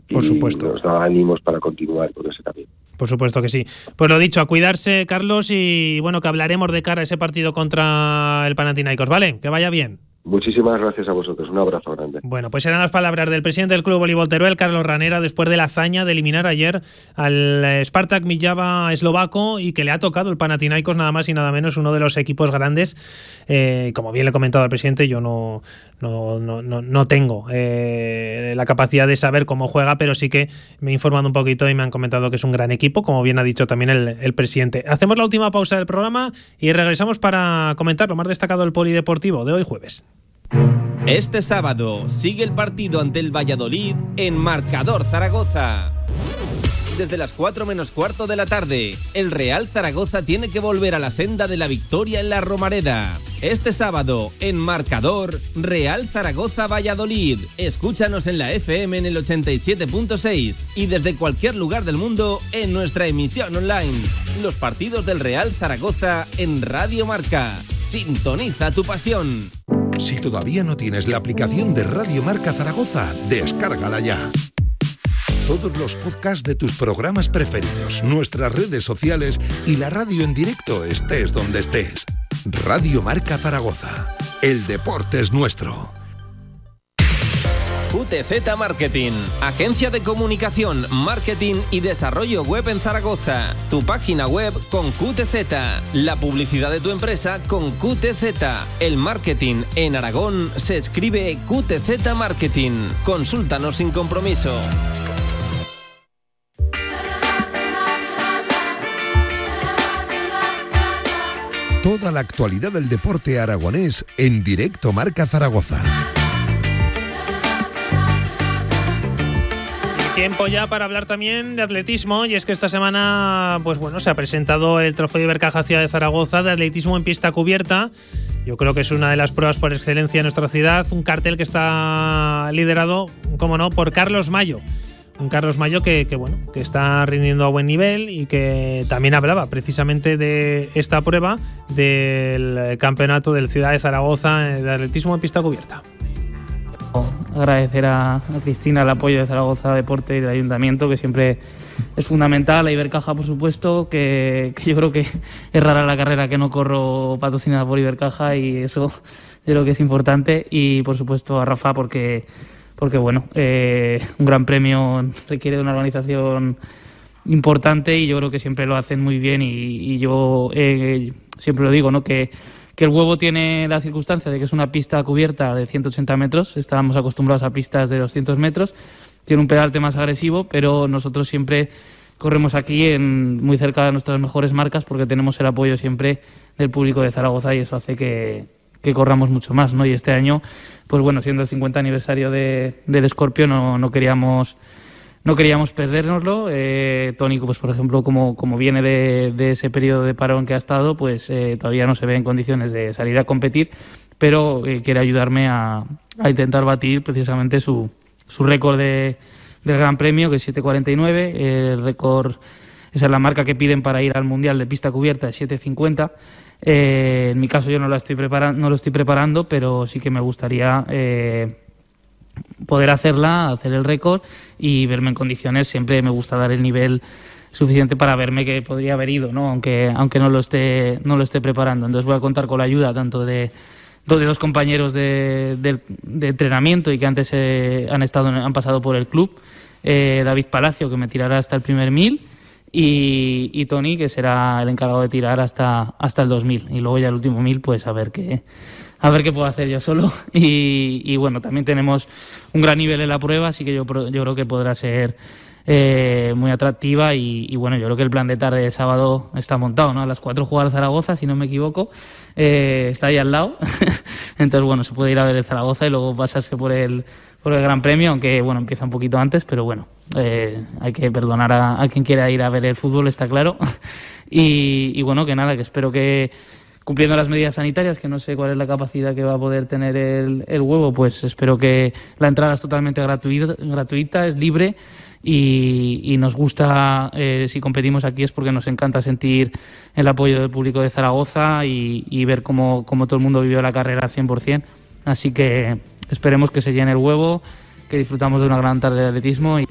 [SPEAKER 2] por supuesto.
[SPEAKER 18] nos da ánimos para continuar con ese camino.
[SPEAKER 2] Por supuesto que sí. Pues lo dicho, a cuidarse, Carlos, y bueno, que hablaremos de cara a ese partido contra el Panathinaikos, ¿vale? Que vaya bien.
[SPEAKER 18] Muchísimas gracias a vosotros. Un abrazo grande.
[SPEAKER 2] Bueno, pues eran las palabras del presidente del Club Voleibol Teruel, Carlos Ranera, después de la hazaña de eliminar ayer al eh, Spartak Millava eslovaco y que le ha tocado el Panathinaikos nada más y nada menos, uno de los equipos grandes. Eh, como bien le he comentado al presidente, yo no, no, no, no tengo eh, la capacidad de saber cómo juega, pero sí que me he informado un poquito y me han comentado que es un gran equipo, como bien ha dicho también el, el presidente. Hacemos la última pausa del programa y regresamos para comentar lo más destacado del polideportivo de hoy jueves.
[SPEAKER 3] Este sábado sigue el partido ante el Valladolid en Marcador Zaragoza. Desde las 4 menos cuarto de la tarde, el Real Zaragoza tiene que volver a la senda de la victoria en la Romareda. Este sábado, en Marcador, Real Zaragoza Valladolid. Escúchanos en la FM en el 87.6 y desde cualquier lugar del mundo en nuestra emisión online. Los partidos del Real Zaragoza en Radio Marca. Sintoniza tu pasión.
[SPEAKER 1] Si todavía no tienes la aplicación de Radio Marca Zaragoza, descárgala ya. Todos los podcasts de tus programas preferidos, nuestras redes sociales y la radio en directo estés donde estés. Radio Marca Zaragoza. El deporte es nuestro.
[SPEAKER 3] QTZ Marketing, agencia de comunicación, marketing y desarrollo web en Zaragoza. Tu página web con QTZ, la publicidad de tu empresa con QTZ. El marketing en Aragón se escribe QTZ Marketing. Consúltanos sin compromiso.
[SPEAKER 1] Toda la actualidad del deporte aragonés en directo Marca Zaragoza.
[SPEAKER 2] Tiempo ya para hablar también de atletismo y es que esta semana pues bueno, se ha presentado el Trofeo Ibercaja Ciudad de Zaragoza de atletismo en pista cubierta. Yo creo que es una de las pruebas por excelencia en nuestra ciudad, un cartel que está liderado, como no, por Carlos Mayo. Un Carlos Mayo que, que, bueno, que está rindiendo a buen nivel y que también hablaba precisamente de esta prueba del campeonato del Ciudad de Zaragoza de atletismo en pista cubierta
[SPEAKER 19] agradecer a, Cristina el apoyo de Zaragoza Deporte y del Ayuntamiento, que siempre es fundamental. A Ibercaja, por supuesto, que, yo creo que es rara la carrera que no corro patrocinada por Ibercaja y eso yo creo que es importante. Y, por supuesto, a Rafa, porque, porque bueno, eh, un gran premio requiere de una organización importante y yo creo que siempre lo hacen muy bien y, yo eh, siempre lo digo, ¿no? que que el huevo tiene la circunstancia de que es una pista cubierta de 180 metros, estábamos acostumbrados a pistas de 200 metros, tiene un pedalte más agresivo, pero nosotros siempre corremos aquí en, muy cerca de nuestras mejores marcas porque tenemos el apoyo siempre del público de Zaragoza y eso hace que, corramos mucho más, ¿no? Y este año, pues bueno, siendo el 50 aniversario de, del Escorpio, no, no queríamos no queríamos perdérnoslo. Eh, Tónico, pues por ejemplo, como, como viene de, ese periodo de parón que ha estado, pues eh, todavía no se ve en condiciones de salir a competir, pero eh, quiere ayudarme a, a, intentar batir precisamente su, su récord de, del Gran Premio, que es 7.49. El récord, esa es la marca que piden para ir al Mundial de pista cubierta, es 7.50. en mi caso yo no, la estoy preparando, no lo estoy preparando, pero sí que me gustaría poder hacerla, hacer el récord y verme en condiciones. Siempre me gusta dar el nivel suficiente para verme que podría haber ido, ¿no? aunque, aunque no, lo esté, no lo esté preparando. Entonces voy a contar con la ayuda tanto de, de dos compañeros de, entrenamiento y que antes eh, han, estado, han pasado por el club. Eh, David Palacio, que me tirará hasta el primer mil, y, y, Tony, que será el encargado de tirar hasta, hasta el 2000. Y luego ya el último mil, pues a ver qué, a ver qué puedo hacer yo solo. Y, bueno, también tenemos un gran nivel en la prueba, así que yo, yo creo que podrá ser eh, muy atractiva. Y, bueno, yo creo que el plan de tarde de sábado está montado, ¿no? A las cuatro jugar Zaragoza, si no me equivoco, eh, está ahí al lado. Entonces, bueno, se puede ir a ver el Zaragoza y luego pasarse por el, por el Gran Premio, aunque bueno, empieza un poquito antes, pero bueno, eh, hay que perdonar a, quien quiera ir a ver el fútbol, está claro. y, y bueno, que nada, que espero que cumpliendo las medidas sanitarias, que no sé cuál es la capacidad que va a poder tener el, huevo, pues espero que la entrada es totalmente gratuita, gratuita es libre y, nos gusta, eh, si competimos aquí es porque nos encanta sentir el apoyo del público de Zaragoza y, ver cómo, cómo, todo el mundo vivió la carrera al 100%. Así que esperemos que se llene el huevo, que disfrutamos de una gran tarde de atletismo. Y...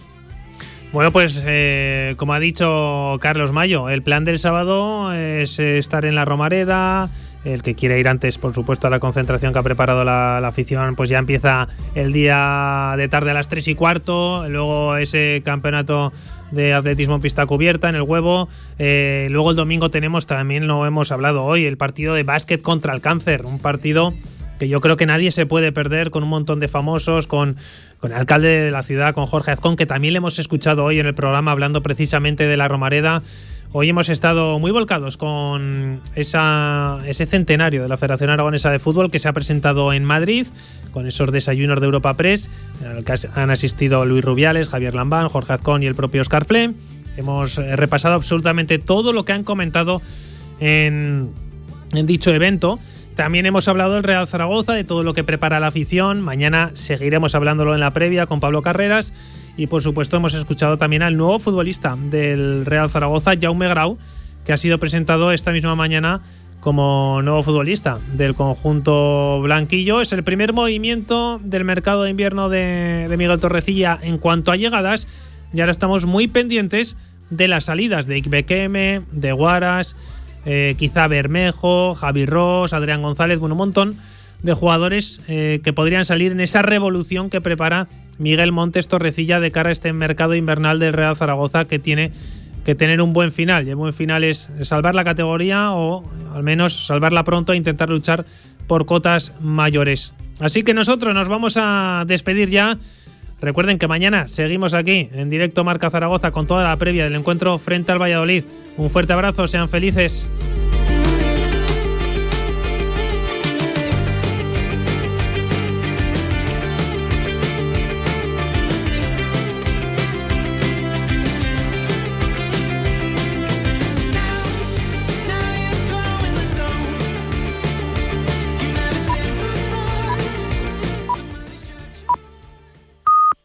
[SPEAKER 2] Bueno, pues eh, como ha dicho Carlos Mayo, el plan del sábado es estar en la Romareda. El que quiere ir antes, por supuesto, a la concentración que ha preparado la, afición, pues ya empieza el día de tarde a las 3 y cuarto. Luego ese campeonato de atletismo en pista cubierta en el huevo. Eh, luego el domingo tenemos, también lo hemos hablado hoy, el partido de básquet contra el cáncer. Un partido que yo creo que nadie se puede perder con un montón de famosos, con, con el alcalde de la ciudad, con Jorge Azcón, que también le hemos escuchado hoy en el programa hablando precisamente de la Romareda. Hoy hemos estado muy volcados con esa, ese centenario de la Federación Aragonesa de Fútbol que se ha presentado en Madrid, con esos desayunos de Europa Press, al que han asistido Luis Rubiales, Javier Lambán, Jorge Azcón y el propio Oscar Fle. Hemos repasado absolutamente todo lo que han comentado en, en dicho evento también hemos hablado del Real Zaragoza, de todo lo que prepara la afición. Mañana seguiremos hablándolo en la previa con Pablo Carreras. Y por supuesto hemos escuchado también al nuevo futbolista del Real Zaragoza, Jaume Grau, que ha sido presentado esta misma mañana como nuevo futbolista del conjunto blanquillo. Es el primer movimiento del mercado de invierno de, Miguel Torrecilla en cuanto a llegadas. Y ahora estamos muy pendientes de las salidas de Ikbekeme, de Guaras, eh, quizá Bermejo, Javi Ross, Adrián González, bueno, un montón de jugadores eh, que podrían salir en esa revolución que prepara Miguel Montes Torrecilla de cara a este mercado invernal del Real Zaragoza que tiene que tener un buen final. Y el buen final es salvar la categoría o al menos salvarla pronto e intentar luchar por cotas mayores. Así que nosotros nos vamos a despedir ya. Recuerden que mañana seguimos aquí en directo Marca Zaragoza con toda la previa del encuentro frente al Valladolid. Un fuerte abrazo, sean felices.